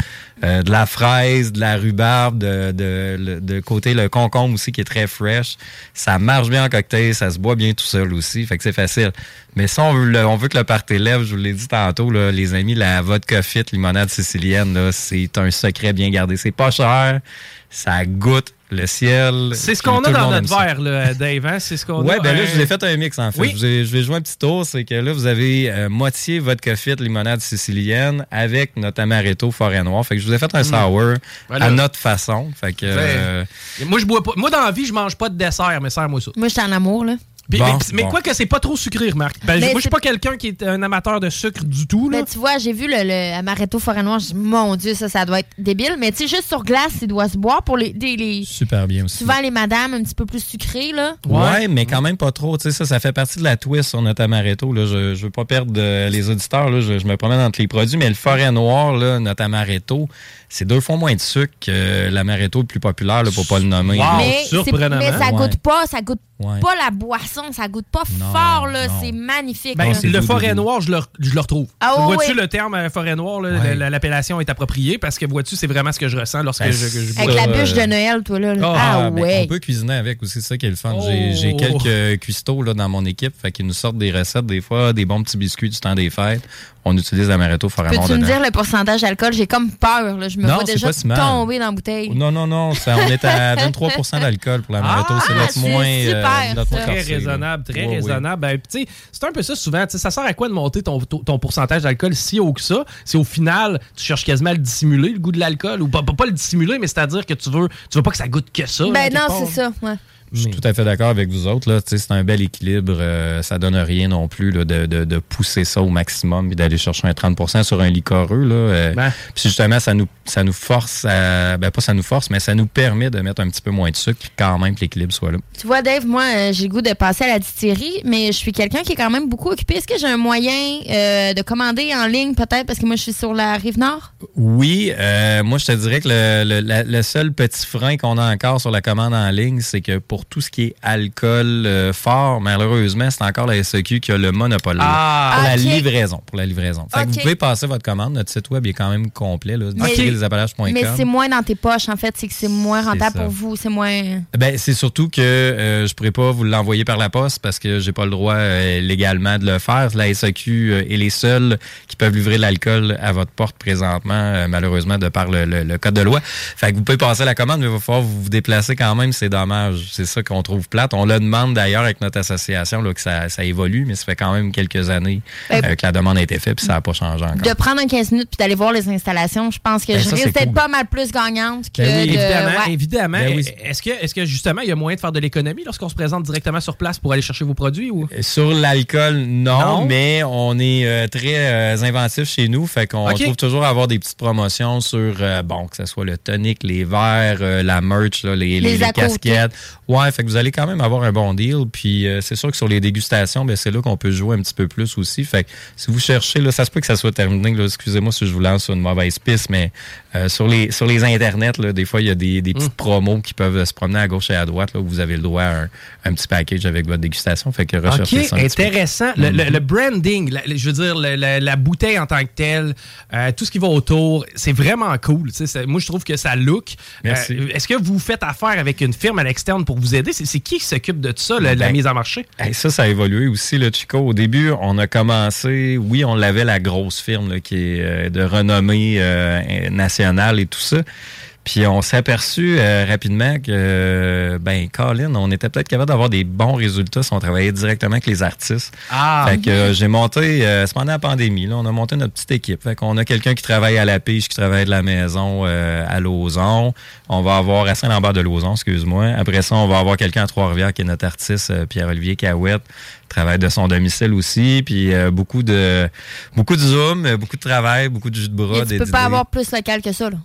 Euh, de la fraise, de la rhubarbe, de, de, de côté le concombre aussi qui est très fresh. Ça marche bien en cocktail, ça se boit bien tout seul aussi. Fait que c'est facile. Mais si on veut, le- on veut que le party lève, je vous l'ai dit tantôt, là, les amis, la vodka fit limonade sicilienne, c'est un secret bien gardé. C'est pas cher, ça goûte le ciel. C'est ce qu'on a dans notre verre, là, Dave. hein? C'est ce qu'on Ouais, a. ben là, Euh, je vous ai fait un mix en fait. Oui. Je, vous ai- je vais jouer un petit tour. C'est que là, vous avez euh, moitié vodka fit limonade sicilienne avec notre amaretto forêt noire. Fait que je vous ai fait un Mm. sour Voilà. à notre façon. Fait que. euh, Moi, je bois pas. Moi, dans la vie, je mange pas de dessert, mais serre-moi ça. Moi, j'étais en amour, là. Puis- Bon, mais mais bon. quoi que c'est pas trop sucré, remarque. Ben, Mais moi, je suis pas quelqu'un qui est un amateur de sucre du tout. Là. Ben, tu vois, j'ai vu le, le amaretto forêt noire. Je dis, mon Dieu, ça, ça doit être débile. Mais tu sais, juste sur glace, il doit se boire pour les. Super bien aussi. souvent, les madames un petit peu plus sucrées, là. Ouais. mais quand même pas trop. Tu sais, ça, ça fait partie de la twist sur notre amaretto. Là. Je, je veux pas perdre euh, les auditeurs. Là. Je, je me promène entre les produits, mais le forêt noir, là, notre amaretto, c'est deux fois moins de sucre que l'amaretto le plus populaire, là, pour pas le nommer. mais, mais ça goûte pas, ça goûte pas la boisson, ça goûte pas fort, là. C'est magnifique. Ben, là. le forêt noir, je le, je le retrouve. Ah, vois-tu le terme euh, forêt noir, là, l- l'appellation est appropriée parce que vois-tu, c'est vraiment ce que je ressens lorsque Ben, je, je bois. Avec la bûche de Noël, toi, là. Oh, ah, ben, ouais. On peut cuisiner avec aussi, c'est ça qui est le fun. J'ai- J'ai Oh. quelques cuistots là, dans mon équipe, fait qu'ils nous sortent des recettes des fois, des bons petits biscuits du temps des fêtes. On utilise l'amaretto forêt noir Peux-tu me dire le pourcentage d'alcool? J'ai comme peur, là. Je me Non, vois c'est déjà pas si mal. tomber dans la bouteille. Non, non, non, ça, on est à 23% d'alcool pour c'est notre c'est moins, super, notre moins Très corsé, là. raisonnable, très Ouais, ouais. raisonnable. Ben, tu sais, c'est un peu ça souvent. tu sais, Ça sert à quoi de monter ton, ton, pourcentage d'alcool si haut que ça? Si au final, tu cherches quasiment à le dissimuler, le goût de l'alcool. Ou pas, pas, pas le dissimuler, mais c'est-à-dire que tu veux, tu veux pas que ça goûte que ça. Ben quelque non, c'est ça. Ouais. Je suis tout à fait d'accord avec vous autres. C'est un bel équilibre. euh, ça donne rien non plus là, de, de, de pousser ça au maximum et d'aller chercher un 30% sur un licoreux. Là. euh, Ben. Puis justement, ça nous, ça nous force à. Ben, pas ça nous force, mais ça nous permet de mettre un petit peu moins de sucre puis quand même que l'équilibre soit là. Tu vois, Dave, moi, euh, j'ai le goût de passer à la distillerie, mais je suis quelqu'un qui est quand même beaucoup occupé. Est-ce que j'ai un moyen euh, de commander en ligne, peut-être, parce que moi, je suis sur la rive nord? Oui, euh, moi je te dirais que le, le- la- le seul petit frein qu'on a encore sur la commande en ligne, c'est que pour tout ce qui est alcool euh, fort, malheureusement, c'est encore la SEQ qui a le monopole là, Ah, pour la livraison. Pour la livraison. Fait que vous pouvez passer votre commande. Notre site web est quand même complet, là, Mais- distillersdesappalaches.com. Mais c'est moins dans tes poches, en fait. C'est que c'est moins rentable pour vous. C'est moins. Ben, c'est surtout que euh, je pourrais pas vous l'envoyer par la poste parce que j'ai pas le droit euh, légalement de le faire. La SAQ euh, est les seuls qui peuvent livrer l'alcool à votre porte présentement, euh, malheureusement, de par le, le- le code de loi. Fait que vous pouvez passer la commande, mais il va falloir vous vous déplacer quand même. C'est dommage. C'est ça qu'on trouve plate. On le demande d'ailleurs avec notre association là, que ça, ça évolue, mais ça fait quand même quelques années Ben, euh, que la demande a été faite puis ça n'a pas changé encore. De prendre un 15 minutes puis d'aller voir les installations, je pense que Ben, je ça, risque c'est d'être cool. pas mal plus gagnante que Ben oui, de- évidemment, ouais. évidemment. Ben oui. Est-ce que, est que justement, il y a moyen de faire de l'économie lorsqu'on se présente directement sur place pour aller chercher vos produits ou? Sur l'alcool, non, Non? mais on est euh, très euh, inventif chez nous. Fait qu'on trouve toujours à avoir des petites promotions sur, euh, bon, que ce soit le tonic, les verres, euh, la merch, là, les, les- casquettes. Ouais, fait que vous allez quand même avoir un bon deal. Puis euh, c'est sûr que sur les dégustations, ben, c'est là qu'on peut jouer un petit peu plus aussi. Fait que si vous cherchez, là, ça se peut que ça soit terminé. Excusez-moi si je vous lance sur une mauvaise piste, mais euh, sur les sur les internets, là, des fois, il y a des, des Mm. petites promos qui peuvent se promener à gauche et à droite, là, où vous avez le droit à un, un petit package avec votre dégustation. Fait que recherchez OK, ça. un petit peu. intéressant. Le, le- Mhm. le branding, la- je veux dire, la, bouteille en tant que telle, euh, tout ce qui va autour, c'est vraiment cool. moi, je trouve que ça look. Merci. Est-ce que vous faites affaire avec une firme à l'externe pour vous aider? C'est c'est qui qui s'occupe de ça, la, la Ben, mise en marché? Hey, ça, ça a évolué aussi, le Chico. Au début, on a commencé, oui, on l'avait la grosse firme là, qui est euh, de renommée euh, nationale et tout ça. Puis on s'est aperçu euh, rapidement que, euh, ben, Colin, on était peut-être capable d'avoir des bons résultats si on travaillait directement avec les artistes. Ah! Fait que euh, j'ai monté, euh, c'est pendant la pandémie, là, on a monté notre petite équipe. Fait qu'on a quelqu'un qui travaille à la pige, qui travaille de la maison euh, à Lauson. On va avoir à Saint-Lambert de Lauson, excuse-moi. Après ça, on va avoir quelqu'un à Trois-Rivières qui est notre artiste, euh, Pierre-Olivier Cahouette, travaille de son domicile aussi. Puis euh, beaucoup de beaucoup de zoom, beaucoup de travail, beaucoup de jus de bras. Et tu peux pas avoir plus local que ça, là.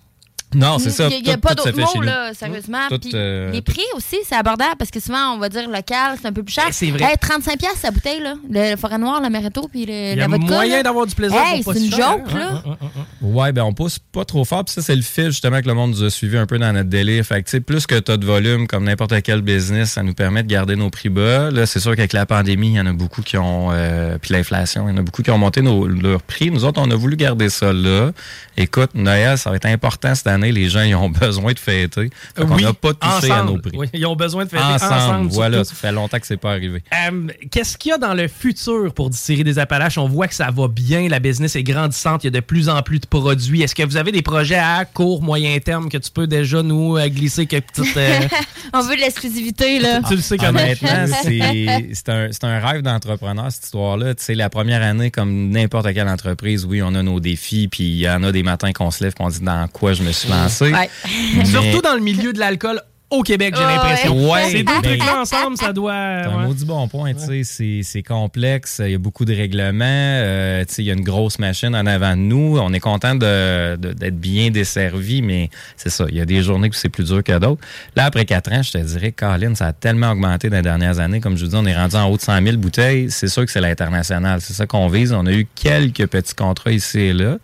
Non, c'est ça. Il n'y a, pas d'autre mot, là, sérieusement. Tout, Puis euh, les prix aussi, c'est abordable parce que souvent, on va dire local, c'est un peu plus cher. Eh, c'est vrai. Hey, 35$ piastres, la bouteille, là. Le forêt noir, l'amaretto, puis le, Il y la a vodka. moyen d'avoir du plaisir c'est une joke, hein? là. Hein, hein, hein, hein. Ouais, ben on pousse pas trop fort. Puis ça, c'est le fil justement que le monde nous a suivi un peu dans notre délire. Fait que, tu sais, plus que tu as de volume, comme n'importe quel business, ça nous permet de garder nos prix bas. Là, c'est sûr qu'avec la pandémie, il y en a beaucoup qui ont, euh, puis l'inflation, il y en a beaucoup qui ont monté nos, leurs prix. Nous autres, on a voulu garder ça là. Écoute, Noël, ça va être important cette année. Les gens, ils ont besoin de fêter. Oui, n'a pas touché à ensemble. nos prix. Oui, ils ont besoin de fêter ensemble. ensemble. voilà, ça fait longtemps que c'est pas arrivé. Euh, Qu'est-ce qu'il y a dans le futur pour Distillerie des Appalaches? On voit que ça va bien, la business est grandissante, il y a de plus en plus de produits. Est-ce que vous avez des projets à court, moyen terme que tu peux déjà nous euh, glisser quelques petites... euh, On veut de l'exclusivité, là. tu le sais comment. Honnêtement, c'est c'est un, c'est un rêve d'entrepreneur, cette histoire-là. Tu sais, la première année, comme n'importe quelle entreprise, oui, on a nos défis, puis il y en a des matins qu'on se lève qu'on dit dans quoi je me suis lancé. Ouais. Mais- Surtout dans le milieu de l'alcool au Québec, j'ai l'impression. Ouais. Ces deux trucs-là ensemble, ça doit... C'est un ouais. maudit bon point, tu sais, c'est- c'est complexe, il y a beaucoup de règlements, euh, tu sais, il y a une grosse machine en avant de nous, on est content de- de- d'être bien desservi, mais c'est ça, il y a des journées où c'est plus dur que d'autres. Là, après quatre ans, je te dirais, Colin, ça a tellement augmenté dans les dernières années, comme je vous dis, on est rendu en haut de 100 000 bouteilles, c'est sûr que c'est l'international, c'est ça qu'on vise, on a eu quelques petits contrats ici et là,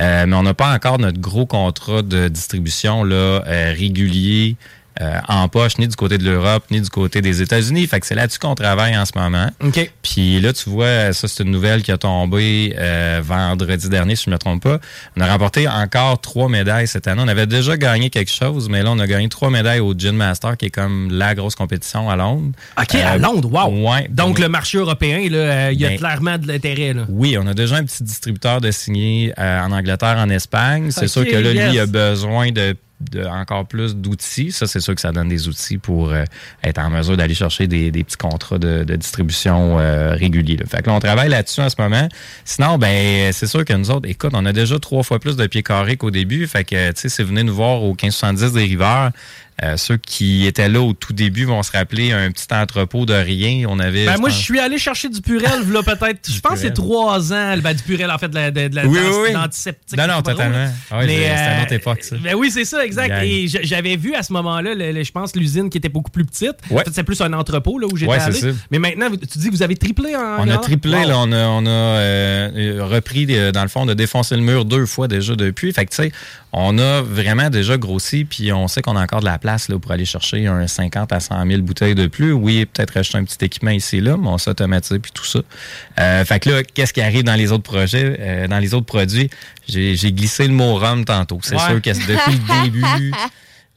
euh, mais on n'a pas encore notre gros contrat de distribution là, euh, régulier euh, en poche, ni du côté de l'Europe, ni du côté des États-Unis. Fait que c'est là-dessus qu'on travaille en ce moment. OK. Puis là, tu vois, ça, c'est une nouvelle qui a tombé euh, vendredi dernier, si je ne me trompe pas. On a remporté encore trois médailles cette année. On avait déjà gagné quelque chose, mais là, on a gagné trois médailles au Gin Master, qui est comme la grosse compétition à Londres. OK, à Euh, Londres, wow. Ouais. Donc, le marché européen, là, il y a Ben, clairement de l'intérêt. là. Oui, on a déjà un petit distributeur de signer en Angleterre, en Espagne. C'est sûr que là, lui, il a besoin de, encore plus d'outils. Ça, c'est sûr que ça donne des outils pour euh, être en mesure d'aller chercher des, des petits contrats de, de distribution euh, réguliers. là. Fait que là, on travaille là-dessus en ce moment. Sinon, ben, c'est sûr que nous autres, écoute, on a déjà trois fois plus de pieds carrés qu'au début. Fait que, tu sais, vous venez nous voir au 1570 des Riveurs, euh, ceux qui étaient là au tout début vont se rappeler un petit entrepôt de rien. On avait. Ben, je moi, pense- je suis allé chercher du Purel, là, peut-être. Je pense que c'est trois ans. Ben, du Purel, en fait, de la, de, de la Oui, d'an- oui, oui. d'antiseptique. Non, non, totalement. Ah oui, c'est à euh, notre époque, ça. Ben oui, c'est ça, exact. Et j'avais vu à ce moment-là, je pense, l'usine qui était beaucoup plus petite. Ouais. En fait, c'est plus un entrepôt, là, où j'étais Ouais, allé. ça. Mais maintenant, tu dis que vous avez triplé en On a triplé, Wow. là, on a, on a euh, euh, repris, euh, dans le fond, on a défoncé le mur deux fois déjà depuis. Fait que, tu sais, on a vraiment déjà grossi, puis on sait qu'on a encore de la place là, pour aller chercher un 50 à 100 000 bouteilles de plus. Oui, peut-être acheter un petit équipement ici et là, mais on s'automatise puis tout ça. Euh, fait que là, qu'est-ce qui arrive dans les autres projets, euh, dans les autres produits? J'ai glissé le mot rhum tantôt. C'est Ouais. sûr que depuis le début,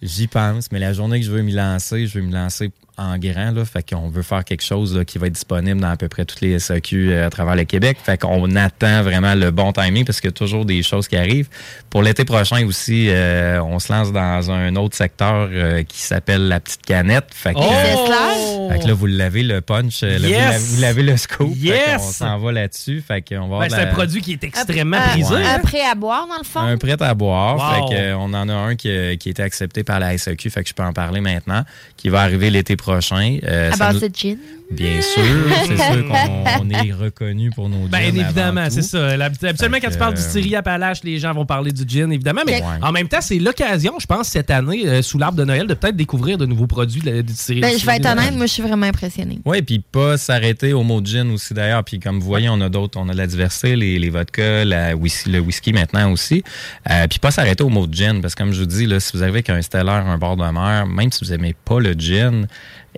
J'y pense, mais la journée que je veux m'y lancer, je veux m'y lancer en grand. Là, fait qu'on veut faire quelque chose là, qui va être disponible dans à peu près toutes les SAQ euh, à travers le Québec. Fait qu'on attend vraiment le bon timing parce qu'il y a toujours des choses qui arrivent. Pour l'été prochain aussi, euh, on se lance dans un autre secteur euh, qui s'appelle la petite canette. Fait que, Oh! euh, fait que là, vous l'avez le punch, là, vous Yes! l'avez- vous l'avez le scoop. Yes! Qu'on s'en va là-dessus. Fait qu'on va Ben, c'est un produit qui est extrêmement Euh, prisé. Un hein? prêt à boire, dans le fond. un prêt à boire. Wow. Fait que, on en a un qui, a- qui a été accepté par la SAQ, fait que je peux en parler maintenant, qui va arriver l'été prochain. Euh, À ça base nous- de gin. Bien sûr, c'est sûr qu'on on est reconnu pour nos Ben gins évidemment, c'est ça. Habituellement, quand tu parles du Styrie Appalache, les gens vont parler du gin, évidemment. Mais Ouais. en même temps, c'est l'occasion, je pense, cette année, euh, sous l'arbre de Noël, de peut-être découvrir de nouveaux produits de la distillerie. Ben, je vais être honnête, moi, je suis vraiment impressionnée. Oui, puis pas s'arrêter au mot gin aussi d'ailleurs. Puis comme vous voyez, on a d'autres, on a de la diversité, les, les vodkas, la whisky, le whisky maintenant aussi. Euh, puis pas s'arrêter au mot gin, parce que comme je vous dis, là, si vous arrivez avec un Stellar, un bord de mer, même si vous aimez pas le gin,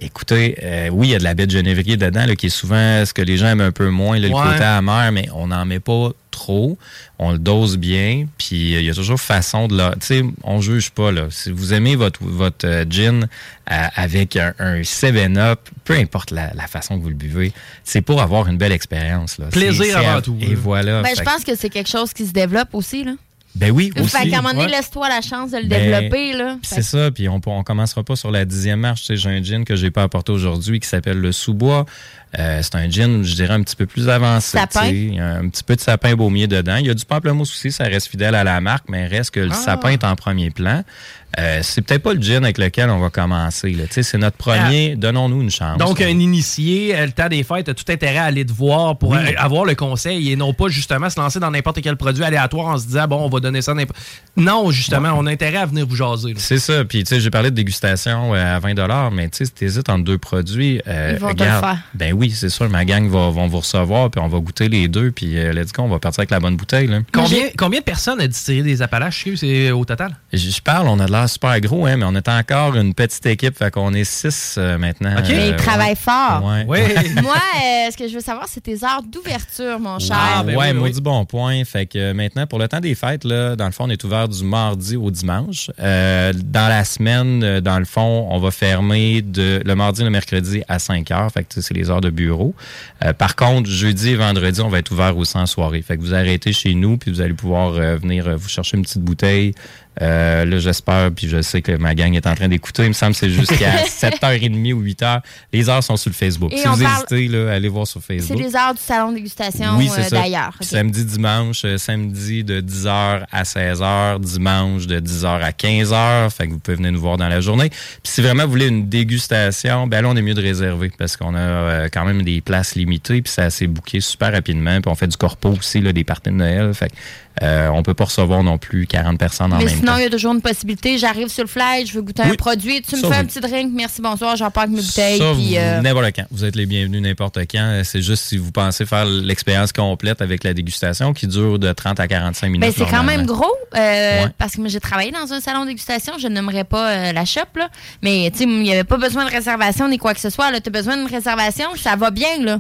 écoutez, euh, oui, il y a de la baie de genévrier dedans, là, qui est souvent ce que les gens aiment un peu moins, là, le côté amer, mais on n'en met pas trop. On le dose bien, puis euh, il y a toujours façon de la... Tu sais, on juge pas, là. Si vous aimez votre, votre euh, gin euh, avec un, un 7-Up, peu importe la, la façon que vous le buvez, c'est pour avoir une belle expérience, là. Plaisir avant à- tout, Et là. voilà. Ben, je pense que c'est quelque chose qui se développe aussi. Là. Ben oui, aussi. Fait qu'à un moment donné, Ouais. laisse-toi la chance de le Ben, développer. Là. C'est ça, puis on on commencera pas sur la dixième marche. Tu sais, J'ai un gin que j'ai pas apporté aujourd'hui qui s'appelle le sous-bois. Euh, c'est un gin, je dirais, un petit peu plus avancé. Sapin? tu sais. Il y a un petit peu de sapin baumier dedans. Il y a du pamplemousse aussi, ça reste fidèle à la marque, mais reste que le Ah. sapin est en premier plan. Euh, c'est peut-être pas le gin avec lequel on va commencer. là. Tu sais, C'est notre premier, donnons-nous une chance. Donc, un initié, euh, le temps des fêtes, a tout intérêt à aller te voir pour Oui. avoir le conseil et non pas justement se lancer dans n'importe quel produit aléatoire en se disant, bon, on va donner ça à n'importe. Non, justement, on a intérêt à venir vous jaser. C'est ça. Puis, tu sais, j'ai parlé de dégustation à 20 mais tu sais, si tu hésites entre deux produits, euh, Ils vont te le regarde, faire. Ben oui, c'est sûr. Ma gang va, vont vous recevoir, puis on va goûter les deux, puis euh, let's go, on va partir avec la bonne bouteille. Là. Combien, combien de personnes a distillé des Appalaches, c'est au total? Je, je parle, on a de l'air super gros, hein, mais on est encore une petite équipe, fait qu'on est six euh, maintenant. OK. Mais Euh, il travaille ouais. fort. Ouais. Moi, euh, ce que je veux savoir, c'est tes heures d'ouverture, mon cher. Ah, ben ouais, oui, oui. maudit bon point. Fait que euh, maintenant, pour le temps des fêtes, là, dans le fond, on est ouvert du mardi au dimanche. Euh, dans la semaine, dans le fond, on va fermer de, le mardi et le mercredi à 5 heures. Fait que c'est les heures de bureau. Euh, par contre, jeudi et vendredi, on va être ouvert aussi en soirée. Fait que vous arrêtez chez nous, puis vous allez pouvoir euh, venir euh, vous chercher une petite bouteille. Euh, là, j'espère, puis je sais que ma gang est en train d'écouter. Il me semble que c'est jusqu'à 7h30 ou 8h. Les heures sont sur le Facebook. Et si vous parle- hésitez, là, allez voir sur C'est Facebook. les heures du salon de dégustation Oui, euh, c'est d'ailleurs. Samedi, dimanche, euh, samedi de 10h à 16h, dimanche de 10h à 15h. Fait que vous pouvez venir nous voir dans la journée. Puis si vraiment vous voulez une dégustation, ben là, on est mieux de réserver parce qu'on a quand même des places limitées. Puis ça s'est booké super rapidement. Puis on fait du corpo aussi, là, des parties de Noël. Fait que, euh, on peut pas recevoir non plus 40 personnes en Mais même sinon, il y a toujours une possibilité. J'arrive sur le fly, je veux goûter un produit. Tu me fais un petit drink. Merci, bonsoir. J'en parle avec mes bouteilles. Euh, n'importe quand. Vous êtes les bienvenus n'importe quand. C'est juste si vous pensez faire l'expérience complète avec la dégustation qui dure de 30 à 45 minutes. Ben, c'est quand même gros euh, Ouais. parce que moi, j'ai travaillé dans un salon de dégustation. Je n'aimerais pas euh, la shop, là. Mais il n'y avait pas besoin de réservation ni quoi que ce soit. Tu as besoin d'une réservation, ça va bien. là.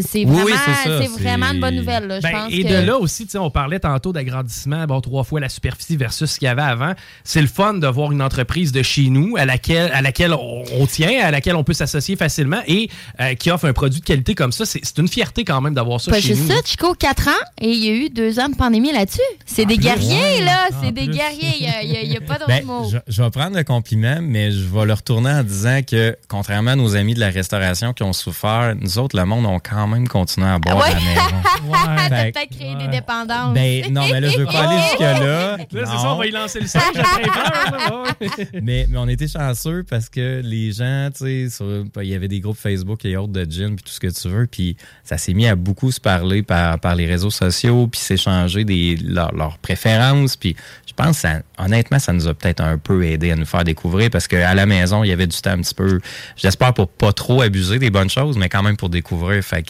C'est vraiment, oui, c'est ça, c'est c'est- vraiment une bonne nouvelle. là. Je Ben, pense et que- de là aussi, tu sais, on parlait tantôt d'agrandissement, bon, trois fois la superficie versus ce qu'il y avait avant. C'est le fun de voir une entreprise de chez nous à laquelle, à laquelle on, on tient, à laquelle on peut s'associer facilement et euh, qui offre un produit de qualité comme ça. C'est c'est une fierté quand même d'avoir ça Pas chez juste nous. ça, Chico, 4 ans et il y a eu 2 ans de pandémie là-dessus. C'est des plus, guerriers, ouais, là. C'est des plus. guerriers. Il n'y a, pas d'autre Ben, mot. je, je vais prendre le compliment, mais je vais le retourner en disant que, contrairement à nos amis de la restauration qui ont souffert, nous autres, le monde, on quand même continué à boire Ouais. à la maison. T'as peut-être créé des dépendances. Ben, non, mais là, je veux pas aller jusque-là. Là, c'est ça, on va y lancer le ouais. mais, mais on était chanceux parce que les gens, tu sais, sur- il y avait des groupes Facebook et autres de gin, puis tout ce que tu veux, puis ça s'est mis à beaucoup se parler par, par les réseaux sociaux, puis s'échanger des leurs, leurs préférences, puis je pense, que ça, honnêtement, ça nous a peut-être un peu aidé à nous faire découvrir parce qu'à la maison, il y avait du temps un petit peu, j'espère pour pas trop abuser des bonnes choses, mais quand même pour découvrir. Fait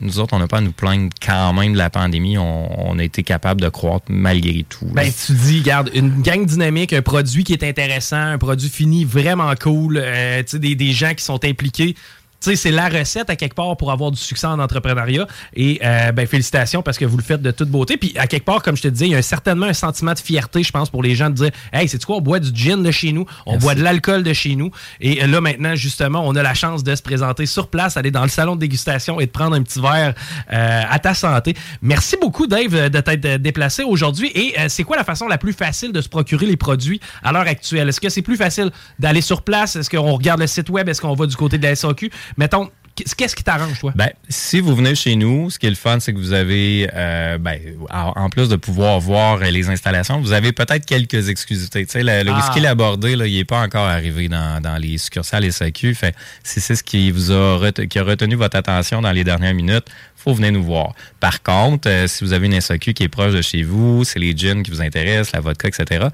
nous autres, on n'a pas à nous plaindre quand même de la pandémie. On, a été capable de croître malgré tout. Ben, tu dis, garde, une gang dynamique, un produit qui est intéressant, un produit fini vraiment cool, euh, des, des gens qui sont impliqués. Tu sais, c'est la recette à quelque part pour avoir du succès en entrepreneuriat. Et euh, ben, félicitations parce que vous le faites de toute beauté. Puis à quelque part, comme je te disais, il y a certainement un sentiment de fierté, je pense, pour les gens de dire Hey, c'est quoi, on boit du gin de chez nous, on boit de l'alcool de chez nous. Et là, maintenant, justement, on a la chance de se présenter sur place, aller dans le salon de dégustation et de prendre un petit verre euh, à ta santé. Merci beaucoup, Dave, de t'être euh, déplacé aujourd'hui. Et euh, c'est quoi la façon la plus facile de se procurer les produits à l'heure actuelle? Est-ce que c'est plus facile d'aller sur place? Est-ce qu'on regarde le site web? Est-ce qu'on va du côté de la SAQ? Mettons, qu'est-ce qui t'arrange, toi? Ben, si vous venez chez nous, ce qui est le fun, c'est que vous avez, euh, ben, en plus de pouvoir voir euh, les installations, vous avez peut-être quelques exclusivités. Tu sais, le, le Ah. whisky labordé, là, il n'est pas encore arrivé dans, dans les succursales SAQ. Fait, si c'est ce qui vous a, qui a retenu votre attention dans les dernières minutes, faut venir nous voir. Par contre, euh, si vous avez une SAQ qui est proche de chez vous, c'est les gins qui vous intéressent, la vodka, etc.,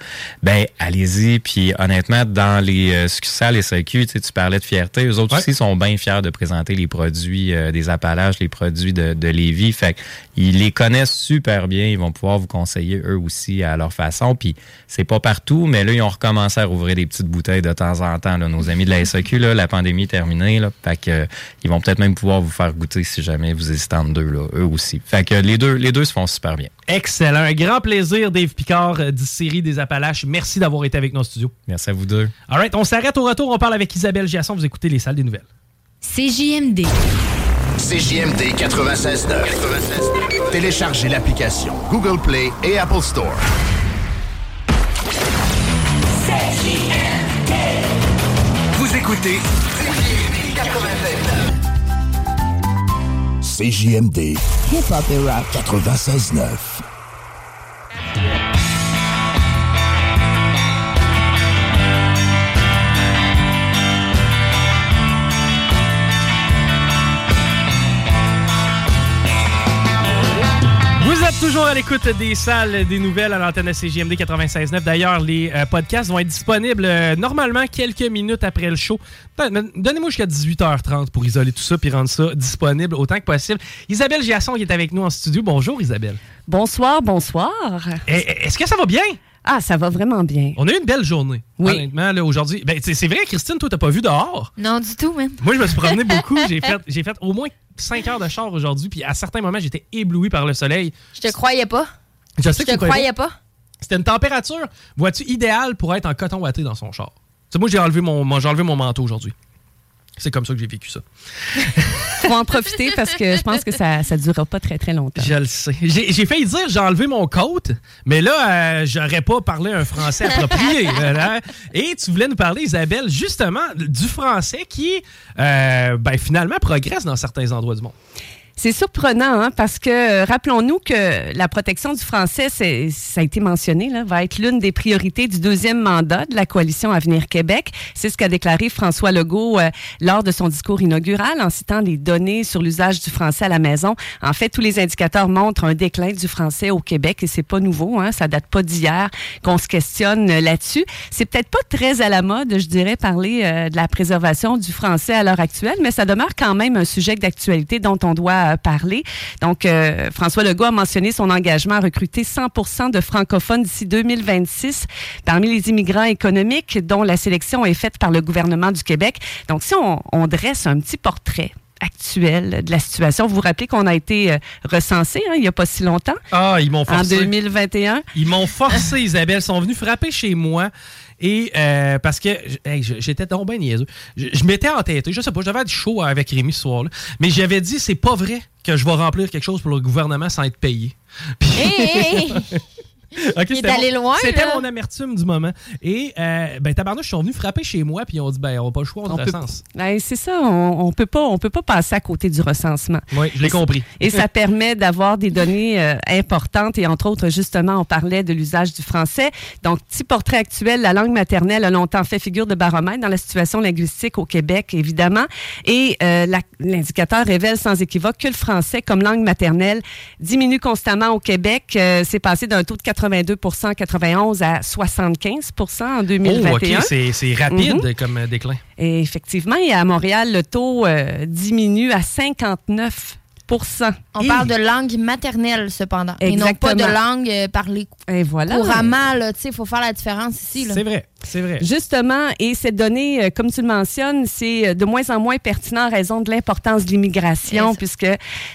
ben, allez-y. Puis, honnêtement, dans les euh, succursales SAQ, tu sais, tu parlais de fierté. Eux autres aussi sont bien fiers de présenter les produits euh, des Appalaches, les produits de, de Lévis. Fait ils les connaissent super bien. Ils vont pouvoir vous conseiller eux aussi à leur façon. Puis, c'est pas partout, mais là, ils ont recommencé à rouvrir des petites bouteilles de temps en temps. Là. Nos amis de la SAQ, là, la pandémie est terminée. Là, fait que, euh, ils vont peut-être même pouvoir vous faire goûter si jamais vous hésitez là, eux aussi. Fait que les deux, les deux se font super bien. Excellent. Un grand plaisir, Dave Picard, euh, du série des Appalaches. Merci d'avoir été avec nos studios. Merci à vous deux. All right, on s'arrête au retour. On parle avec Isabelle Giasson. Vous écoutez les salles des nouvelles. CJMD. CJMD 96.9. Téléchargez l'application Google Play et Apple Store. Vous écoutez CJMD Hip-hop et rap. 96.9. toujours à l'écoute des salles des nouvelles à l'antenne de CJMD 96.9. D'ailleurs, les euh, podcasts vont être disponibles euh, normalement quelques minutes après le show. Donnez-moi jusqu'à 18h30 pour isoler tout ça puis rendre ça disponible autant que possible. Isabelle Giasson qui est avec nous en studio. Bonjour Isabelle. Bonsoir, bonsoir. Eh, Est-ce que ça va bien? Ah, ça va vraiment bien. On a eu une belle journée. Oui. Honnêtement, là, aujourd'hui. Ben, c'est c'est vrai, Christine, toi, t'as pas vu dehors? Non, du tout, même. Moi, je me suis promené beaucoup. J'ai fait, j'ai fait au moins 5 heures de char aujourd'hui. Puis à certains moments, j'étais ébloui par le soleil. Je te croyais pas. Je sais Je que te croyais pas. C'était une température, vois-tu, idéale pour être en coton watté dans son char? Tu sais, moi, j'ai enlevé mon, mon- j'ai enlevé mon manteau aujourd'hui. C'est comme ça que j'ai vécu ça. Faut en profiter parce que je pense que ça ne durera pas très, très longtemps. Je le sais. J'ai failli dire j'ai enlevé mon coat, mais là, euh, j'aurais pas parlé un français approprié. Et tu voulais nous parler, Isabelle, justement, du français qui, euh, ben, finalement, progresse dans certains endroits du monde. C'est surprenant hein, parce que euh, rappelons-nous que la protection du français, ça a été mentionné, là, va être l'une des priorités du deuxième mandat de la coalition Avenir Québec. C'est ce qu'a déclaré François Legault euh, lors de son discours inaugural en citant les données sur l'usage du français à la maison. En fait, tous les indicateurs montrent un déclin du français au Québec et c'est pas nouveau, hein, ça date pas d'hier qu'on se questionne euh, là-dessus. C'est peut-être pas très à la mode, je dirais, parler euh, de la préservation du français à l'heure actuelle, mais ça demeure quand même un sujet d'actualité dont on doit parler. Donc, euh, François Legault a mentionné son engagement à recruter 100% de francophones d'ici 2026 parmi les immigrants économiques dont la sélection est faite par le gouvernement du Québec. Donc, si on, on dresse un petit portrait actuel de la situation, vous vous rappelez qu'on a été euh, recensé hein, il n'y a pas si longtemps? Ah, ils m'ont En forcé. 2021. Ils m'ont forcé, Isabelle. Ils sont venus frapper chez moi. Et euh, parce que j'étais donc bien niaiseux. Je, je m'étais entêté. Je sais pas, j'avais du show avec Rémi ce soir-là. Mais j'avais dit, c'est pas vrai que je vais remplir quelque chose pour le gouvernement sans être payé. Il est c'était allé mon- loin, C'était mon amertume du moment. Et, euh, ben, tabarnouche, ils sont venus frapper chez moi, puis ils ont dit, ben, on n'a pas le choix, on, On recense. Ben, c'est ça, on, on peut pas, on peut pas passer à côté du recensement. Oui, je l'ai compris. Et ça permet d'avoir des données euh, importantes et entre autres, justement, on parlait de l'usage du français. Donc, petit portrait actuel, la langue maternelle a longtemps fait figure de baromètre dans la situation linguistique au Québec, évidemment. Et euh, l'indicateur révèle sans équivoque que le français comme langue maternelle diminue constamment au Québec. Euh, c'est passé d'un taux de 82 en 91 à 75 en 2021. Oh, OK, c'est c'est rapide Mhm. comme euh, déclin. Et effectivement, et à Montréal, le taux euh, diminue à 59% On parle de langue maternelle, cependant. Et non pas de langue euh, parlée Et voilà. couramment. Il faut faire la différence ici. C'est vrai, c'est vrai. Justement, et cette donnée, comme tu le mentionnes, c'est de moins en moins pertinent en raison de l'importance de l'immigration, puisque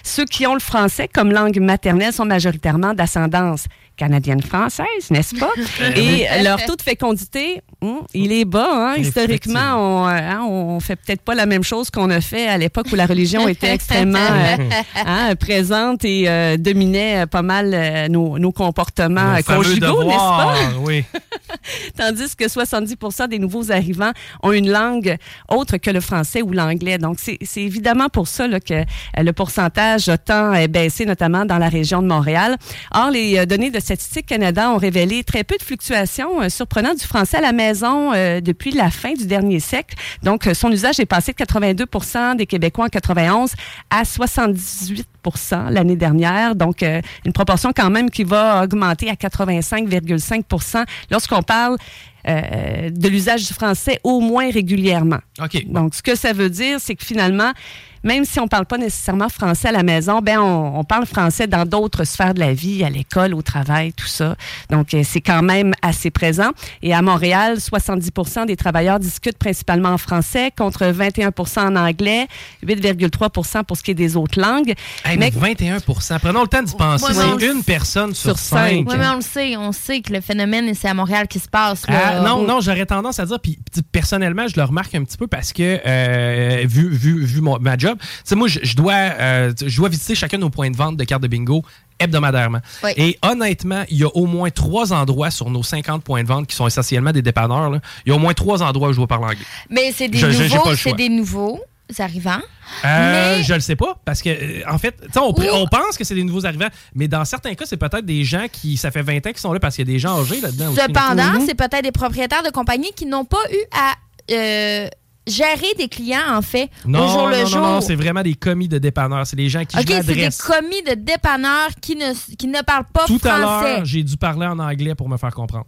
ceux qui ont le français comme langue maternelle sont majoritairement d'ascendance canadienne-française, n'est-ce pas? et Oui. leur taux de fécondité, hum, il est bas. Hein? Historiquement, on, euh, hein, on fait peut-être pas la même chose qu'on a fait à l'époque où la religion était extrêmement euh, hein, présente et euh, dominait pas mal euh, nos, nos comportements Nos conjugaux, n'est-ce pas? oui. Tandis que 70% des nouveaux arrivants ont une langue autre que le français ou l'anglais. Donc, c'est c'est évidemment pour ça là, que euh, le pourcentage a tant euh, baissé, notamment dans la région de Montréal. Or, les euh, données de Statistique Canada ont révélé très peu de fluctuations euh, surprenantes du français à la maison euh, depuis la fin du dernier siècle. Donc, euh, son usage est passé de 82% des Québécois en 91 à 78% l'année dernière. Donc, euh, une proportion quand même qui va augmenter à 85,5 lorsqu'on parle euh, de l'usage du français au moins régulièrement. OK. Donc, ce que ça veut dire, c'est que finalement, même si on ne parle pas nécessairement français à la maison, ben on, on parle français dans d'autres sphères de la vie, à l'école, au travail, tout ça. Donc, euh, c'est quand même assez présent. Et à Montréal, 70% des travailleurs discutent principalement en français, contre 21% en anglais, 8,3 pour ce qui est des autres langues. Hey, mais 21% Prenons le temps d'y penser. C'est le- une personne sur, sur cinq. cinq. Oui, mais on le sait. On sait que le phénomène, c'est à Montréal qui se passe. là. Ah, non, non, j'aurais tendance à dire, puis puis personnellement, je le remarque un petit peu parce que, euh, vu, vu, vu mon- ma job, tu sais, moi, je, je dois, euh, je dois visiter chacun de nos points de vente de cartes de bingo hebdomadairement. Oui. Et honnêtement, il y a au moins trois endroits sur nos 50 points de vente qui sont essentiellement des dépanneurs. là. Il y a au moins trois endroits où je dois parler anglais. Mais c'est des Je- nouveaux, c'est des nouveaux arrivants. Euh, Mais- Je le sais pas, parce que, euh, en fait, on, pense que c'est des nouveaux arrivants, mais dans certains cas, c'est peut-être des gens qui, ça fait 20 ans qu'ils sont là parce qu'il y a des gens âgés là-dedans. Cependant, c'est peut-être des propriétaires de compagnies qui n'ont pas eu à euh, gérer des clients, en fait, Non, au jour le non, jour. non, non, c'est vraiment des commis de dépanneurs. C'est des gens qui OK, c'est des commis de dépanneurs qui ne, qui ne parlent pas Tout à français. l'heure, j'ai dû parler en anglais pour me faire comprendre.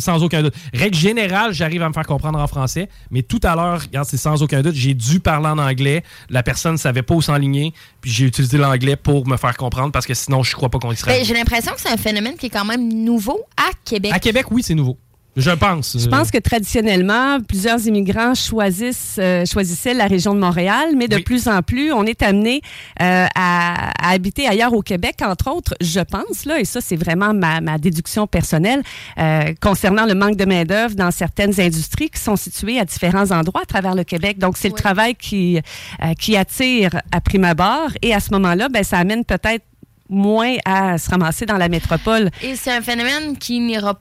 Sans aucun doute. Règle générale, j'arrive à me faire comprendre en français, mais tout à l'heure, regarde, c'est sans aucun doute, j'ai dû parler en anglais. La personne ne savait pas où s'enligner, puis j'ai utilisé l'anglais pour me faire comprendre parce que sinon, je crois pas qu'on y serait. Ben, J'ai l'impression que c'est un phénomène qui est quand même nouveau à Québec. à Québec, oui, c'est nouveau. Je pense. Je pense que traditionnellement, plusieurs immigrants choisissent, euh, choisissaient la région de Montréal, mais de Oui. plus en plus, on est amené euh, à, à habiter ailleurs au Québec, entre autres, je pense, là, et ça, c'est vraiment ma, ma déduction personnelle, euh, concernant le manque de main-d'œuvre dans certaines industries qui sont situées à différents endroits à travers le Québec. Donc, c'est le travail qui, euh, qui attire à prime abord, et à ce moment-là, ben, ça amène peut-être moins à se ramasser dans la métropole. Et c'est un phénomène qui n'ira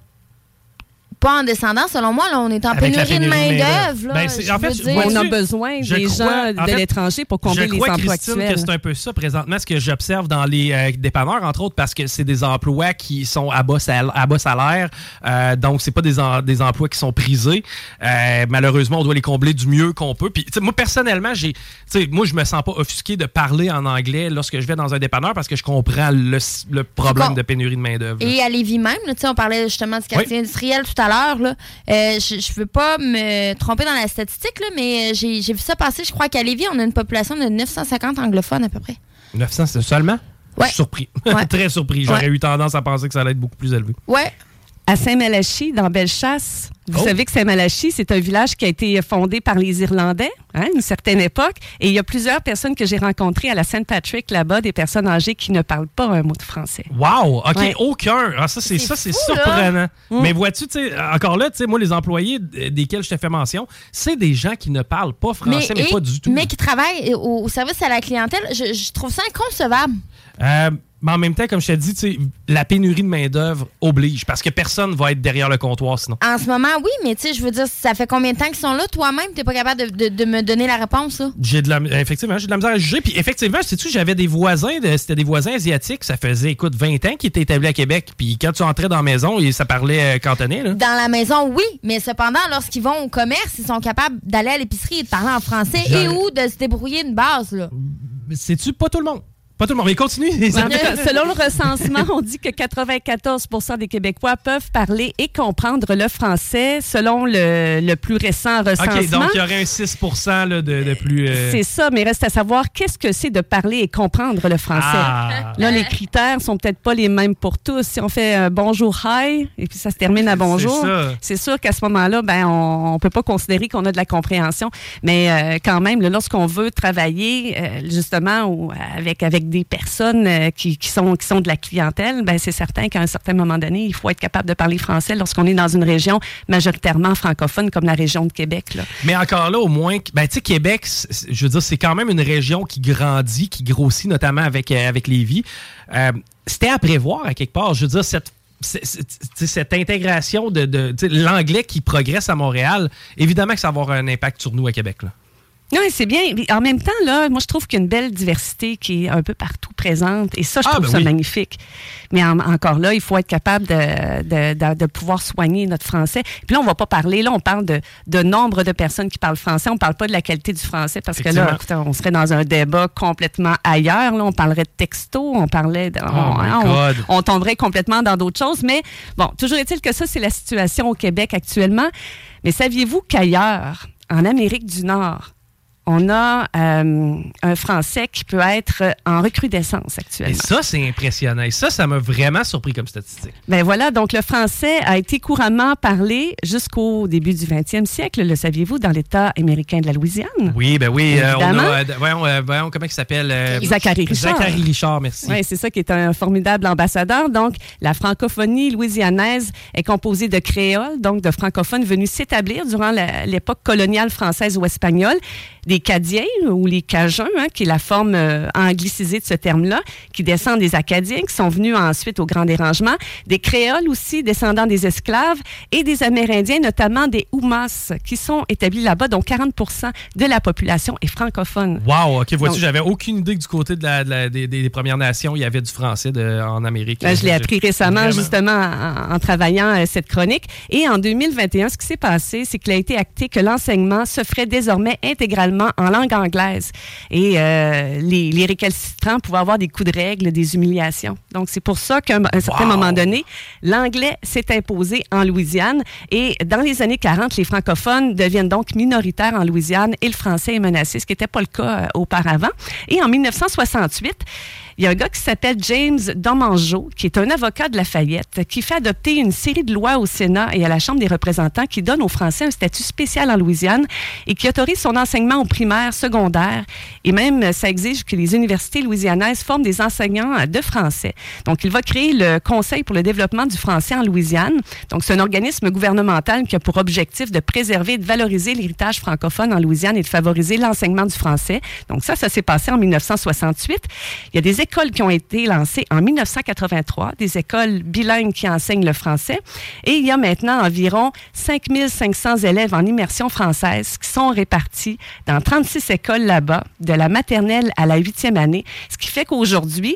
pas en descendant, selon moi. Là, on est en Avec pénurie de pénurie de main-d'œuvre. Ben, en fait, dire. On a besoin des crois- gens en de fait, l'étranger pour combler les crois, emplois Christine, actuels. que c'est un peu ça présentement, ce que j'observe dans les euh, dépanneurs, entre autres, parce que c'est des emplois qui sont à bas, sal- à bas salaire. Euh, donc, c'est pas des, en- des emplois qui sont prisés. Euh, malheureusement, on doit les combler du mieux qu'on peut. Puis, moi, personnellement, j'ai, moi, je me sens pas offusqué de parler en anglais lorsque je vais dans un dépanneur parce que je comprends le, le problème Bon. de pénurie de main-d'œuvre. Et à Lévis même, on parlait justement du quartier industriel tout à l'heure. là. Euh, je ne veux pas me tromper dans la statistique, là, mais euh, j'ai vu ça passer. Je crois qu'à Lévis, on a une population de 950 anglophones à peu près. 900, c'est seulement? Je suis surpris. Très surpris. J'aurais Ouais. eu tendance à penser que ça allait être beaucoup plus élevé. Ouais. À Saint-Malachie, dans Bellechasse, vous Oh. savez que Saint-Malachie, c'est un village qui a été fondé par les Irlandais hein, à une certaine époque. Et il y a plusieurs personnes que j'ai rencontrées à la Saint-Patrick là-bas, des personnes âgées qui ne parlent pas un mot de français. Wow! OK, Ouais. aucun. Ah, ça, c'est C'est ça, c'est surprenant. Mm. Mais vois-tu, encore là, moi, les employés desquels je te fais mention, c'est des gens qui ne parlent pas français, mais, et- pas du tout. mais qui travaillent au, au service à la clientèle, je, je trouve ça inconcevable. Euh, mais en même temps, comme je te dis, la pénurie de main-d'œuvre oblige parce que personne va être derrière le comptoir sinon. En ce moment, oui, mais tu sais, je veux dire, ça fait combien de temps qu'ils sont là? Toi-même, t'es pas capable de, de- de me donner la réponse, là? J'ai de la, effectivement, j'ai de la misère à juger. Puis effectivement, sais-tu, j'avais des voisins, de- c'était des voisins asiatiques. Ça faisait, écoute, 20 ans qu'ils étaient établis à Québec. Puis quand tu entrais dans la maison, ça parlait euh, cantonais. Là. Dans la maison, oui, mais cependant, lorsqu'ils vont au commerce, ils sont capables d'aller à l'épicerie et de parler en français et ou de se débrouiller une base, là. Sais-tu, pas tout le monde? Pas tout le monde. Mais continue. Selon le recensement, on dit que 94 des Québécois peuvent parler et comprendre le français, selon le, le plus récent recensement. OK, donc il y aurait un 6 là, de, de plus. euh, C'est ça, mais reste à savoir qu'est-ce que c'est de parler et comprendre le français. Ah. Là, les critères sont peut-être pas les mêmes pour tous. Si on fait un bonjour, hi, et puis ça se termine à bonjour, C'est sûr qu'à ce moment-là, ben, on, on peut pas considérer qu'on a de la compréhension. Mais euh, quand même, lorsqu'on veut travailler euh, justement ou avec, avec des personnes euh, qui, sont, qui sont de la clientèle, ben, c'est certain qu'à un certain moment donné, il faut être capable de parler français lorsqu'on est dans une région majoritairement francophone comme la région de Québec. Mais encore là, au moins, ben, Québec, je veux dire, c'est quand même une région qui grandit, qui grossit, notamment avec, euh, avec Lévis. Euh, C'était à prévoir, à quelque part. Je veux dire, cette, cette intégration de, de l'anglais qui progresse à Montréal, évidemment que ça va avoir un impact sur nous à Québec. Oui, c'est bien. En même temps, là, moi, je trouve qu'il y a une belle diversité qui est un peu partout présente. Et ça, je Ah, trouve ben ça oui. magnifique. Mais en- encore là, il faut être capable de, de, de- de pouvoir soigner notre français. Puis là, on va pas parler, là, on parle de, de nombre de personnes qui parlent français. On parle pas de la qualité du français parce que là, écoute, on serait dans un débat complètement ailleurs. Là, on parlerait de texto, on parlait de... on, Oh my hein, on- on tomberait complètement dans d'autres choses. Mais bon, toujours est-il que ça, c'est la situation au Québec actuellement. Mais saviez-vous qu'ailleurs, en Amérique du Nord, on a euh, un français qui peut être en recrudescence Et actuellement. ça, c'est impressionnant. Et ça, ça m'a vraiment surpris comme statistique. Ben voilà, donc le français a été couramment parlé jusqu'au début du 20e siècle, le saviez-vous, dans l'État américain de la Louisiane? Oui, ben oui. euh, on a, euh, voyons, euh, voyons, comment il s'appelle? Zachary Richard. Zachary Richard, merci. Oui, c'est ça qui est un formidable ambassadeur. Donc, la francophonie louisianaise est composée de créoles, donc de francophones venus s'établir durant l'époque coloniale française ou espagnole, des Cadiens ou les Cajuns, hein, qui est la forme euh, anglicisée de ce terme-là, qui descendent des Acadiens, qui sont venus ensuite au Grand Dérangement, des créoles aussi descendant des esclaves et des Amérindiens, notamment des Oumas, qui sont établis là-bas, dont 40% de la population est francophone. Wow, OK, vois-tu, Donc- j'avais aucune idée que du côté de la, de la- des, des Premières Nations, il y avait du français de- en Amérique. Ben, je l'ai appris récemment, Vraiment. justement, en, en travaillant euh, cette chronique. Et en 2021, ce qui s'est passé, c'est qu'il a été acté que l'enseignement se ferait désormais intégralement en langue anglaise. Et euh, les, les récalcitrants pouvaient avoir des coups de règle, des humiliations. Donc, c'est pour ça qu'à un, un certain Wow. moment donné, l'anglais s'est imposé en Louisiane. Et dans les années 40, les francophones deviennent donc minoritaires en Louisiane et le français est menacé, ce qui n'était pas le cas euh, auparavant. Et en 1968, il y a un gars qui s'appelle James Domangeau, qui est un avocat de Lafayette, qui fait adopter une série de lois au Sénat et à la Chambre des représentants qui donnent aux Français un statut spécial en Louisiane et qui autorise son enseignement au primaire, secondaire. Et même, ça exige que les universités louisianaises forment des enseignants euh, de français. Donc, il va créer le Conseil pour le développement du français en Louisiane. Donc, c'est un organisme gouvernemental qui a pour objectif de préserver et de valoriser l'héritage francophone en Louisiane et de favoriser l'enseignement du français. Donc, ça, ça s'est passé en 1968. Il y a des écoles qui ont été lancées en 1983, des écoles bilingues qui enseignent le français. Et il y a maintenant environ 5500 élèves en immersion française qui sont répartis dans 36 écoles là-bas, de la maternelle à la huitième année. Ce qui fait qu'aujourd'hui,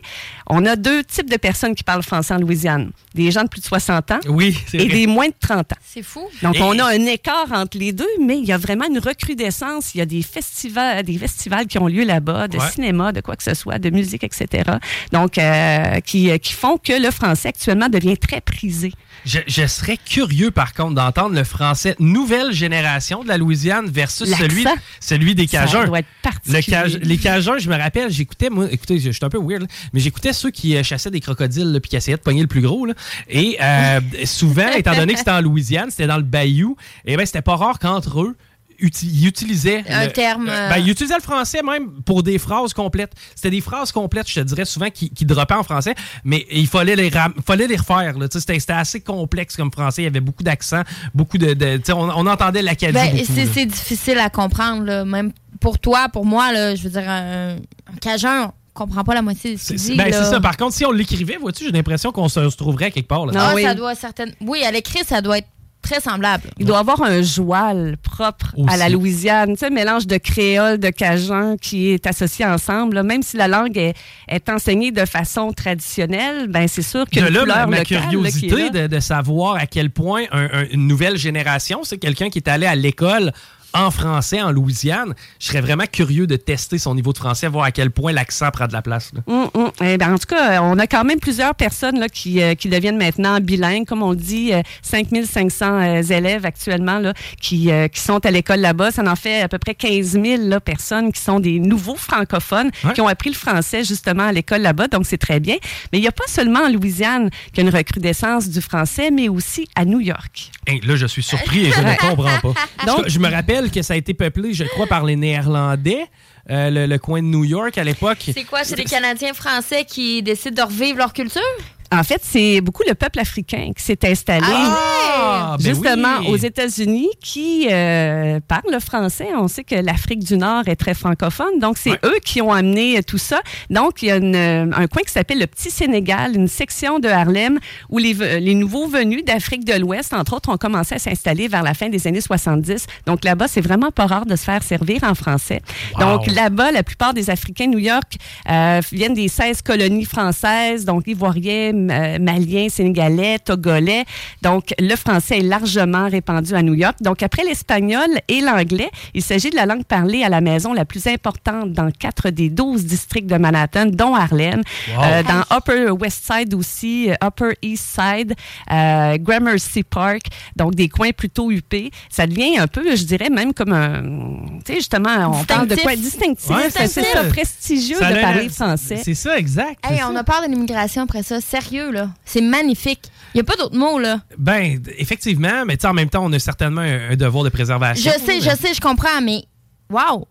on a deux types de personnes qui parlent français en Louisiane. Des gens de plus de 60 ans oui, et des moins de 30 ans. C'est fou. Donc, on a un écart entre les deux, mais il y a vraiment une recrudescence. Il y a des festivals, des festivals qui ont lieu là-bas, de Ouais. cinéma, de quoi que ce soit, de musique, etc. Donc, euh, qui, qui font que le français actuellement devient très prisé. Je, je serais curieux, par contre, d'entendre le français nouvelle génération de la Louisiane versus celui, celui des Ça Cajuns. doit être particulier. Le Caj- les Cajuns, je me rappelle, j'écoutais, moi, écoutez, je je suis un peu weird, là, mais j'écoutais ceux qui euh, chassaient des crocodiles, puis qui essayaient de pogner le plus gros. là. Et euh, souvent, étant donné que c'était en Louisiane, c'était dans le bayou, et ben c'était pas rare qu'entre eux, uti- ils utilisaient Un le- terme, euh, euh, ben, ils utilisaient le français même pour des phrases complètes. C'était des phrases complètes, je te dirais souvent, qui, qui droppaient en français, mais il fallait les, ram- fallait les refaire. C'était c'était assez complexe comme français. Il y avait beaucoup d'accents, beaucoup de. on, on entendait l'Acadie. Ben, c'est difficile à comprendre, là. même pour toi, pour moi, là, je veux dire, un, un cajun, comprend pas la moitié de ce. Ben, c'est ça. Par contre, si on l'écrivait, vois-tu, j'ai l'impression qu'on se, se trouverait quelque part. Là. Ah, ça doit certaines. Oui, à l'écrit, ça doit être très semblable. Il doit avoir un joual propre à la Louisiane, tu sais, un mélange de créole, de cajun qui est associé ensemble. là. Même si la langue est, est enseignée de façon traditionnelle, ben c'est sûr que de une là, couleur ma, ma locale, curiosité là. de, de savoir à quel point un- un- une nouvelle génération, c'est quelqu'un qui est allé à l'école en français en Louisiane. Je serais vraiment curieux de tester son niveau de français, voir à quel point l'accent prend de la place. là. Hum, hum. Eh ben, en tout cas, on a quand même plusieurs personnes là, qui, euh, qui deviennent maintenant bilingues. Comme on dit, euh, 5500 euh, élèves actuellement là, qui, euh, qui sont à l'école là-bas. Ça en fait à peu près 15 000 là, personnes qui sont des nouveaux francophones Ouais. qui ont appris le français justement à l'école là-bas. Donc, c'est très bien. Mais il n'y a pas seulement en Louisiane qu'il y a une recrudescence du français, mais aussi à New York. Hey, là, je suis surpris et je ne comprends pas. Donc, je me rappelle que ça a été peuplé, je crois, par les Néerlandais, euh, le, le coin de New York à l'époque. C'est quoi? C'est les Canadiens français qui décident de revivre leur culture? En fait, c'est beaucoup le peuple africain qui s'est installé Ah, ben justement oui. aux États-Unis qui euh, parle le français. On sait que l'Afrique du Nord est très francophone, donc c'est eux qui ont amené tout ça. Donc il y a une, euh, un coin qui s'appelle le Petit Sénégal, une section de Harlem où les, les nouveaux venus d'Afrique de l'Ouest, entre autres, ont commencé à s'installer vers la fin des années 70. Donc là-bas, c'est vraiment pas rare de se faire servir en français. Wow. Donc là-bas, la plupart des Africains de New York euh, viennent des 16 colonies françaises, donc ivoiriens, maliens, sénégalais, togolais. Donc le français est largement répandu à New York. Donc après l'espagnol et l'anglais, il s'agit de la langue parlée à la maison la plus importante dans quatre des 12 districts de Manhattan, dont Harlem, Wow. Euh, dans Upper West Side aussi, euh, Upper East Side, euh, Gramercy Park, donc des coins plutôt huppés. Ça devient un peu, je dirais même comme un, tu sais justement, on parle de quoi? Distinctif, Ouais, c'est ça, prestigieux Ça de parler français. C'est ça, exact. Hey, on ça. a peur de l'immigration après ça. Sérieux, là. C'est magnifique. Il n'y a pas d'autre mot, là. Ben, effectivement, mais en même temps, on a certainement un, un devoir de préservation. Je sais, je sais, je comprends, mais wow!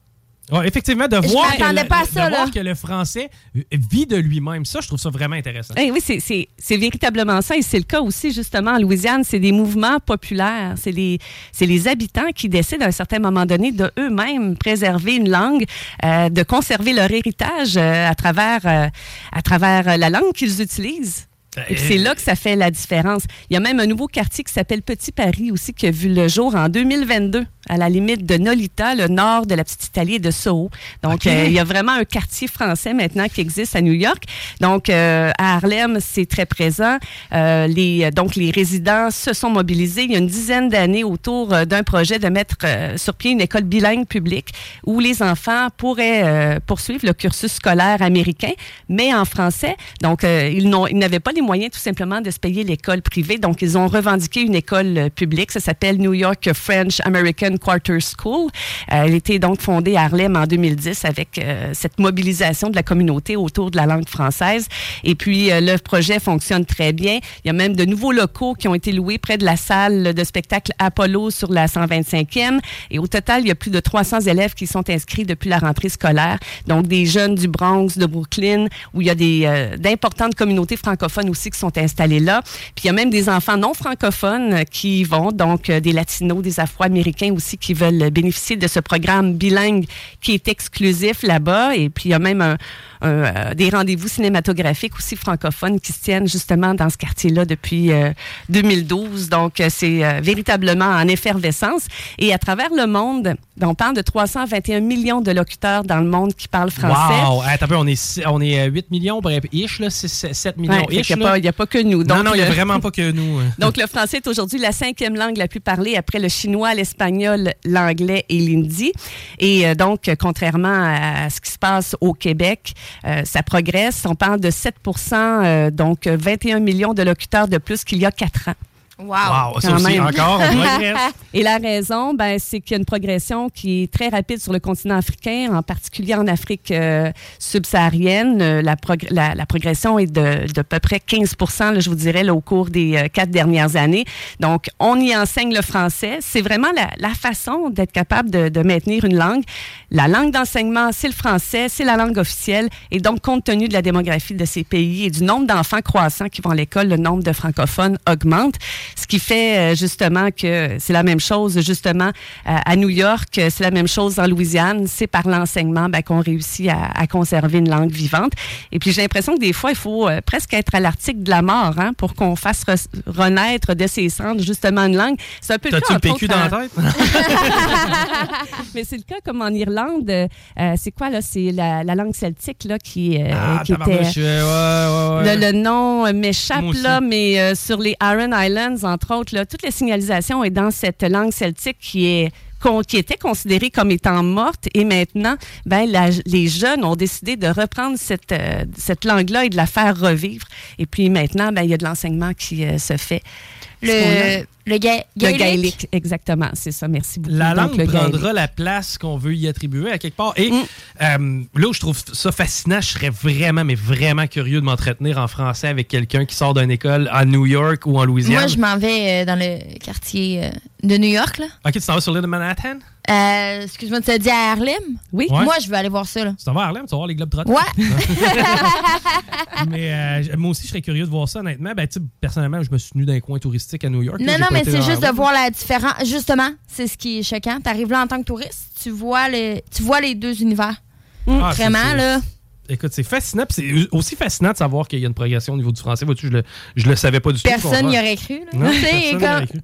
Ouais, effectivement, de voir, que le, pas à ça, de voir là. que le français vit de lui-même. Ça, je trouve ça vraiment intéressant. Eh oui, c'est- véritablement ça. Et c'est le cas aussi, justement, en Louisiane. C'est des mouvements populaires. C'est les, habitants qui décident à un certain moment donné de eux-mêmes préserver une langue, euh, de conserver leur héritage euh, à, travers, euh, à travers la langue qu'ils utilisent. Et c'est là que ça fait la différence. Il y a même un nouveau quartier qui s'appelle Petit Paris aussi qui a vu le jour en 2022 à la limite de Nolita, le nord de la petite Italie et de Soho. Donc euh, il y a vraiment un quartier français maintenant qui existe à New York. Donc euh, à Harlem, c'est très présent. Euh, les donc les résidents se sont mobilisés il y a une dizaine d'années autour euh, d'un projet de mettre euh, sur pied une école bilingue publique où les enfants pourraient poursuivre le cursus scolaire américain mais en français. Donc euh, ils n'ont ils n'avaient pas les moyens tout simplement de se payer l'école privée. Donc, ils ont revendiqué une école publique. Ça s'appelle New York French American Quarter School. Euh, elle était donc fondée à Harlem en 2010 avec euh, cette mobilisation de la communauté autour de la langue française. Et puis, euh, le projet fonctionne très bien. Il y a même de nouveaux locaux qui ont été loués près de la salle de spectacle Apollo sur la 125e. Et au total, il y a plus de 300 élèves qui sont inscrits depuis la rentrée scolaire. Donc, des jeunes du Bronx, de Brooklyn, où il y a des, d'importantes communautés francophones aussi qui sont installés là. Puis il y a même des enfants non francophones qui y vont, donc des Latinos, des Afro-Américains qui veulent bénéficier de ce programme bilingue qui est exclusif là-bas. Et puis il y a même euh, des rendez-vous cinématographiques aussi francophones qui se tiennent justement dans ce quartier-là depuis 2012. Donc, c'est véritablement en effervescence. Et à travers le monde, on parle de 321 millions de locuteurs dans le monde qui parlent français. Wow! Attends, on est, on est 8 millions, bref, ish, là, 7 millions ish. Il n'y a, pas que nous. Donc, non, non, il n'y a vraiment pas que nous. Hein. Donc, le français est aujourd'hui la cinquième langue la plus parlée après le chinois, l'espagnol, l'anglais et l'hindi. Et euh, donc, contrairement à ce qui se passe au Québec, euh, ça progresse. On parle de 7 euh, donc 21 millions de locuteurs de plus qu'il y a quatre ans. Wow! ça aussi, encore, Et la raison, ben, c'est qu'il y a une progression qui est très rapide sur le continent africain, en particulier en Afrique euh, subsaharienne. Euh, la, la, progression est de, de peu près 15 là, je vous dirais, au cours des euh, quatre dernières années. Donc, on y enseigne le français. C'est vraiment la, la façon d'être capable de, de, maintenir une langue. La langue d'enseignement, c'est le français, c'est la langue officielle. Et donc, compte tenu de la démographie de ces pays et du nombre d'enfants croissants qui vont à l'école, le nombre de francophones augmente. Ce qui fait euh, justement que c'est la même chose justement euh, à New York, c'est la même chose en Louisiane. C'est par l'enseignement ben, qu'on réussit à, conserver une langue vivante. Et puis j'ai l'impression que des fois, il faut euh, presque être à l'article de la mort hein, pour qu'on fasse renaître de ses cendres justement une langue. C'est un peu le cas. T'as-tu le PQ dans la tête? Mais c'est le cas comme en Irlande. c'est quoi là? C'est la, langue celtique là qui, ah, qui était... Le, le, nom m'échappe là, mais sur les Aran Islands, entre autres, toute la signalisation est dans cette langue celtique qui est qui était considérée comme étant morte et maintenant, ben, les jeunes ont décidé de reprendre cette, euh, cette langue-là et de la faire revivre. Et puis maintenant, ben, il y a de l'enseignement qui euh, se fait. Le, le, gaélique? exactement, c'est ça. Merci beaucoup. La langue prendra la place qu'on veut y attribuer à quelque part. Et mm. euh, là où je trouve ça fascinant, je serais vraiment, mais vraiment curieux de m'entretenir en français avec quelqu'un qui sort d'une école à New York ou en Louisiane. Moi, je m'en vais euh, dans le quartier euh, de New York. Là. OK, tu t'en vas sur l'île de Manhattan? Euh, excuse-moi, tu as dit à Harlem? Oui. Moi, je veux aller voir ça. Là. Tu t'en vas à Harlem, tu vas voir les Globes Trotters. Ouais. mais moi aussi, je serais curieux de voir ça, honnêtement. Ben, personnellement, je me suis tenu dans un coin touristique à New York. Non, non, mais c'est juste de voir la différence. Justement, c'est ce qui est choquant. Tu arrives là en tant que touriste, tu vois, les, tu vois les deux univers. Ah, Vraiment, là. Écoute, c'est fascinant. C'est aussi fascinant de savoir qu'il y a une progression au niveau du français. je le, je le savais pas du tout. Personne n'y aurait cru.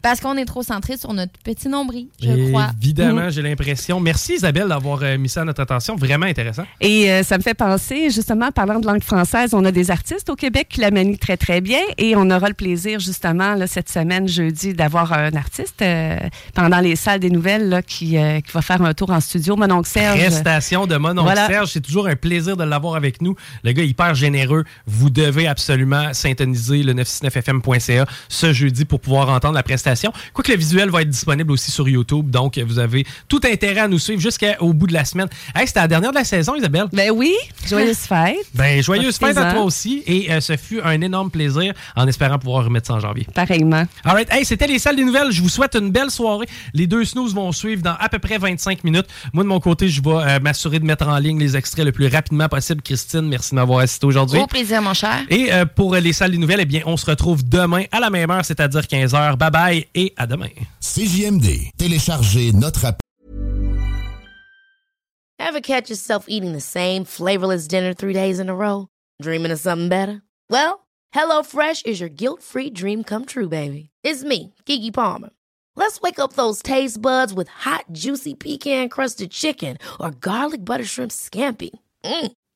Parce qu'on est trop centré sur notre petit nombril, je crois. Évidemment, j'ai l'impression. Merci Isabelle d'avoir euh, mis ça à notre attention. Vraiment intéressant. Et euh, ça me fait penser, justement, parlant de langue française, on a des artistes au Québec qui la manient très, très bien. Et on aura le plaisir, justement, là, cette semaine, jeudi, d'avoir un artiste euh, pendant les salles des nouvelles qui, qui, va faire un tour en studio. Mononcle Serge. Prestation de Mononcle Serge. C'est toujours un plaisir de l'avoir avec nous. Le gars hyper généreux. Vous devez absolument syntoniser le 969fm.ca ce jeudi pour pouvoir entendre la prestation. Quoique le visuel va être disponible aussi sur YouTube, donc vous avez tout intérêt à nous suivre jusqu'au bout de la semaine. Hey, c'était la dernière de la saison, Isabelle. Ben oui, joyeuse fête. Ben joyeuse fête à toi aussi. Et euh, ce fut un énorme plaisir en espérant pouvoir remettre ça en janvier. Pareillement. All right. Hey, c'était les salles des nouvelles. Je vous souhaite une belle soirée. Les deux snooze vont suivre dans à peu près 25 minutes. Moi, de mon côté, je vais euh, m'assurer de mettre en ligne les extraits le plus rapidement possible. Christine, merci de m'avoir assisté aujourd'hui. Au plaisir, mon cher. Et euh, pour les salles des nouvelles, eh bien, on se retrouve demain à la même heure, c'est-à-dire 15h. Bye bye et à demain. CJMD, téléchargez notre app. Ever catch yourself eating the same flavorless dinner three days in a row? Dreaming of something better? Well, HelloFresh is your guilt-free dream come true, baby. It's me, Kiki Palmer. Let's wake up those taste buds with hot, juicy pecan-crusted chicken or garlic butter shrimp scampi. Mm.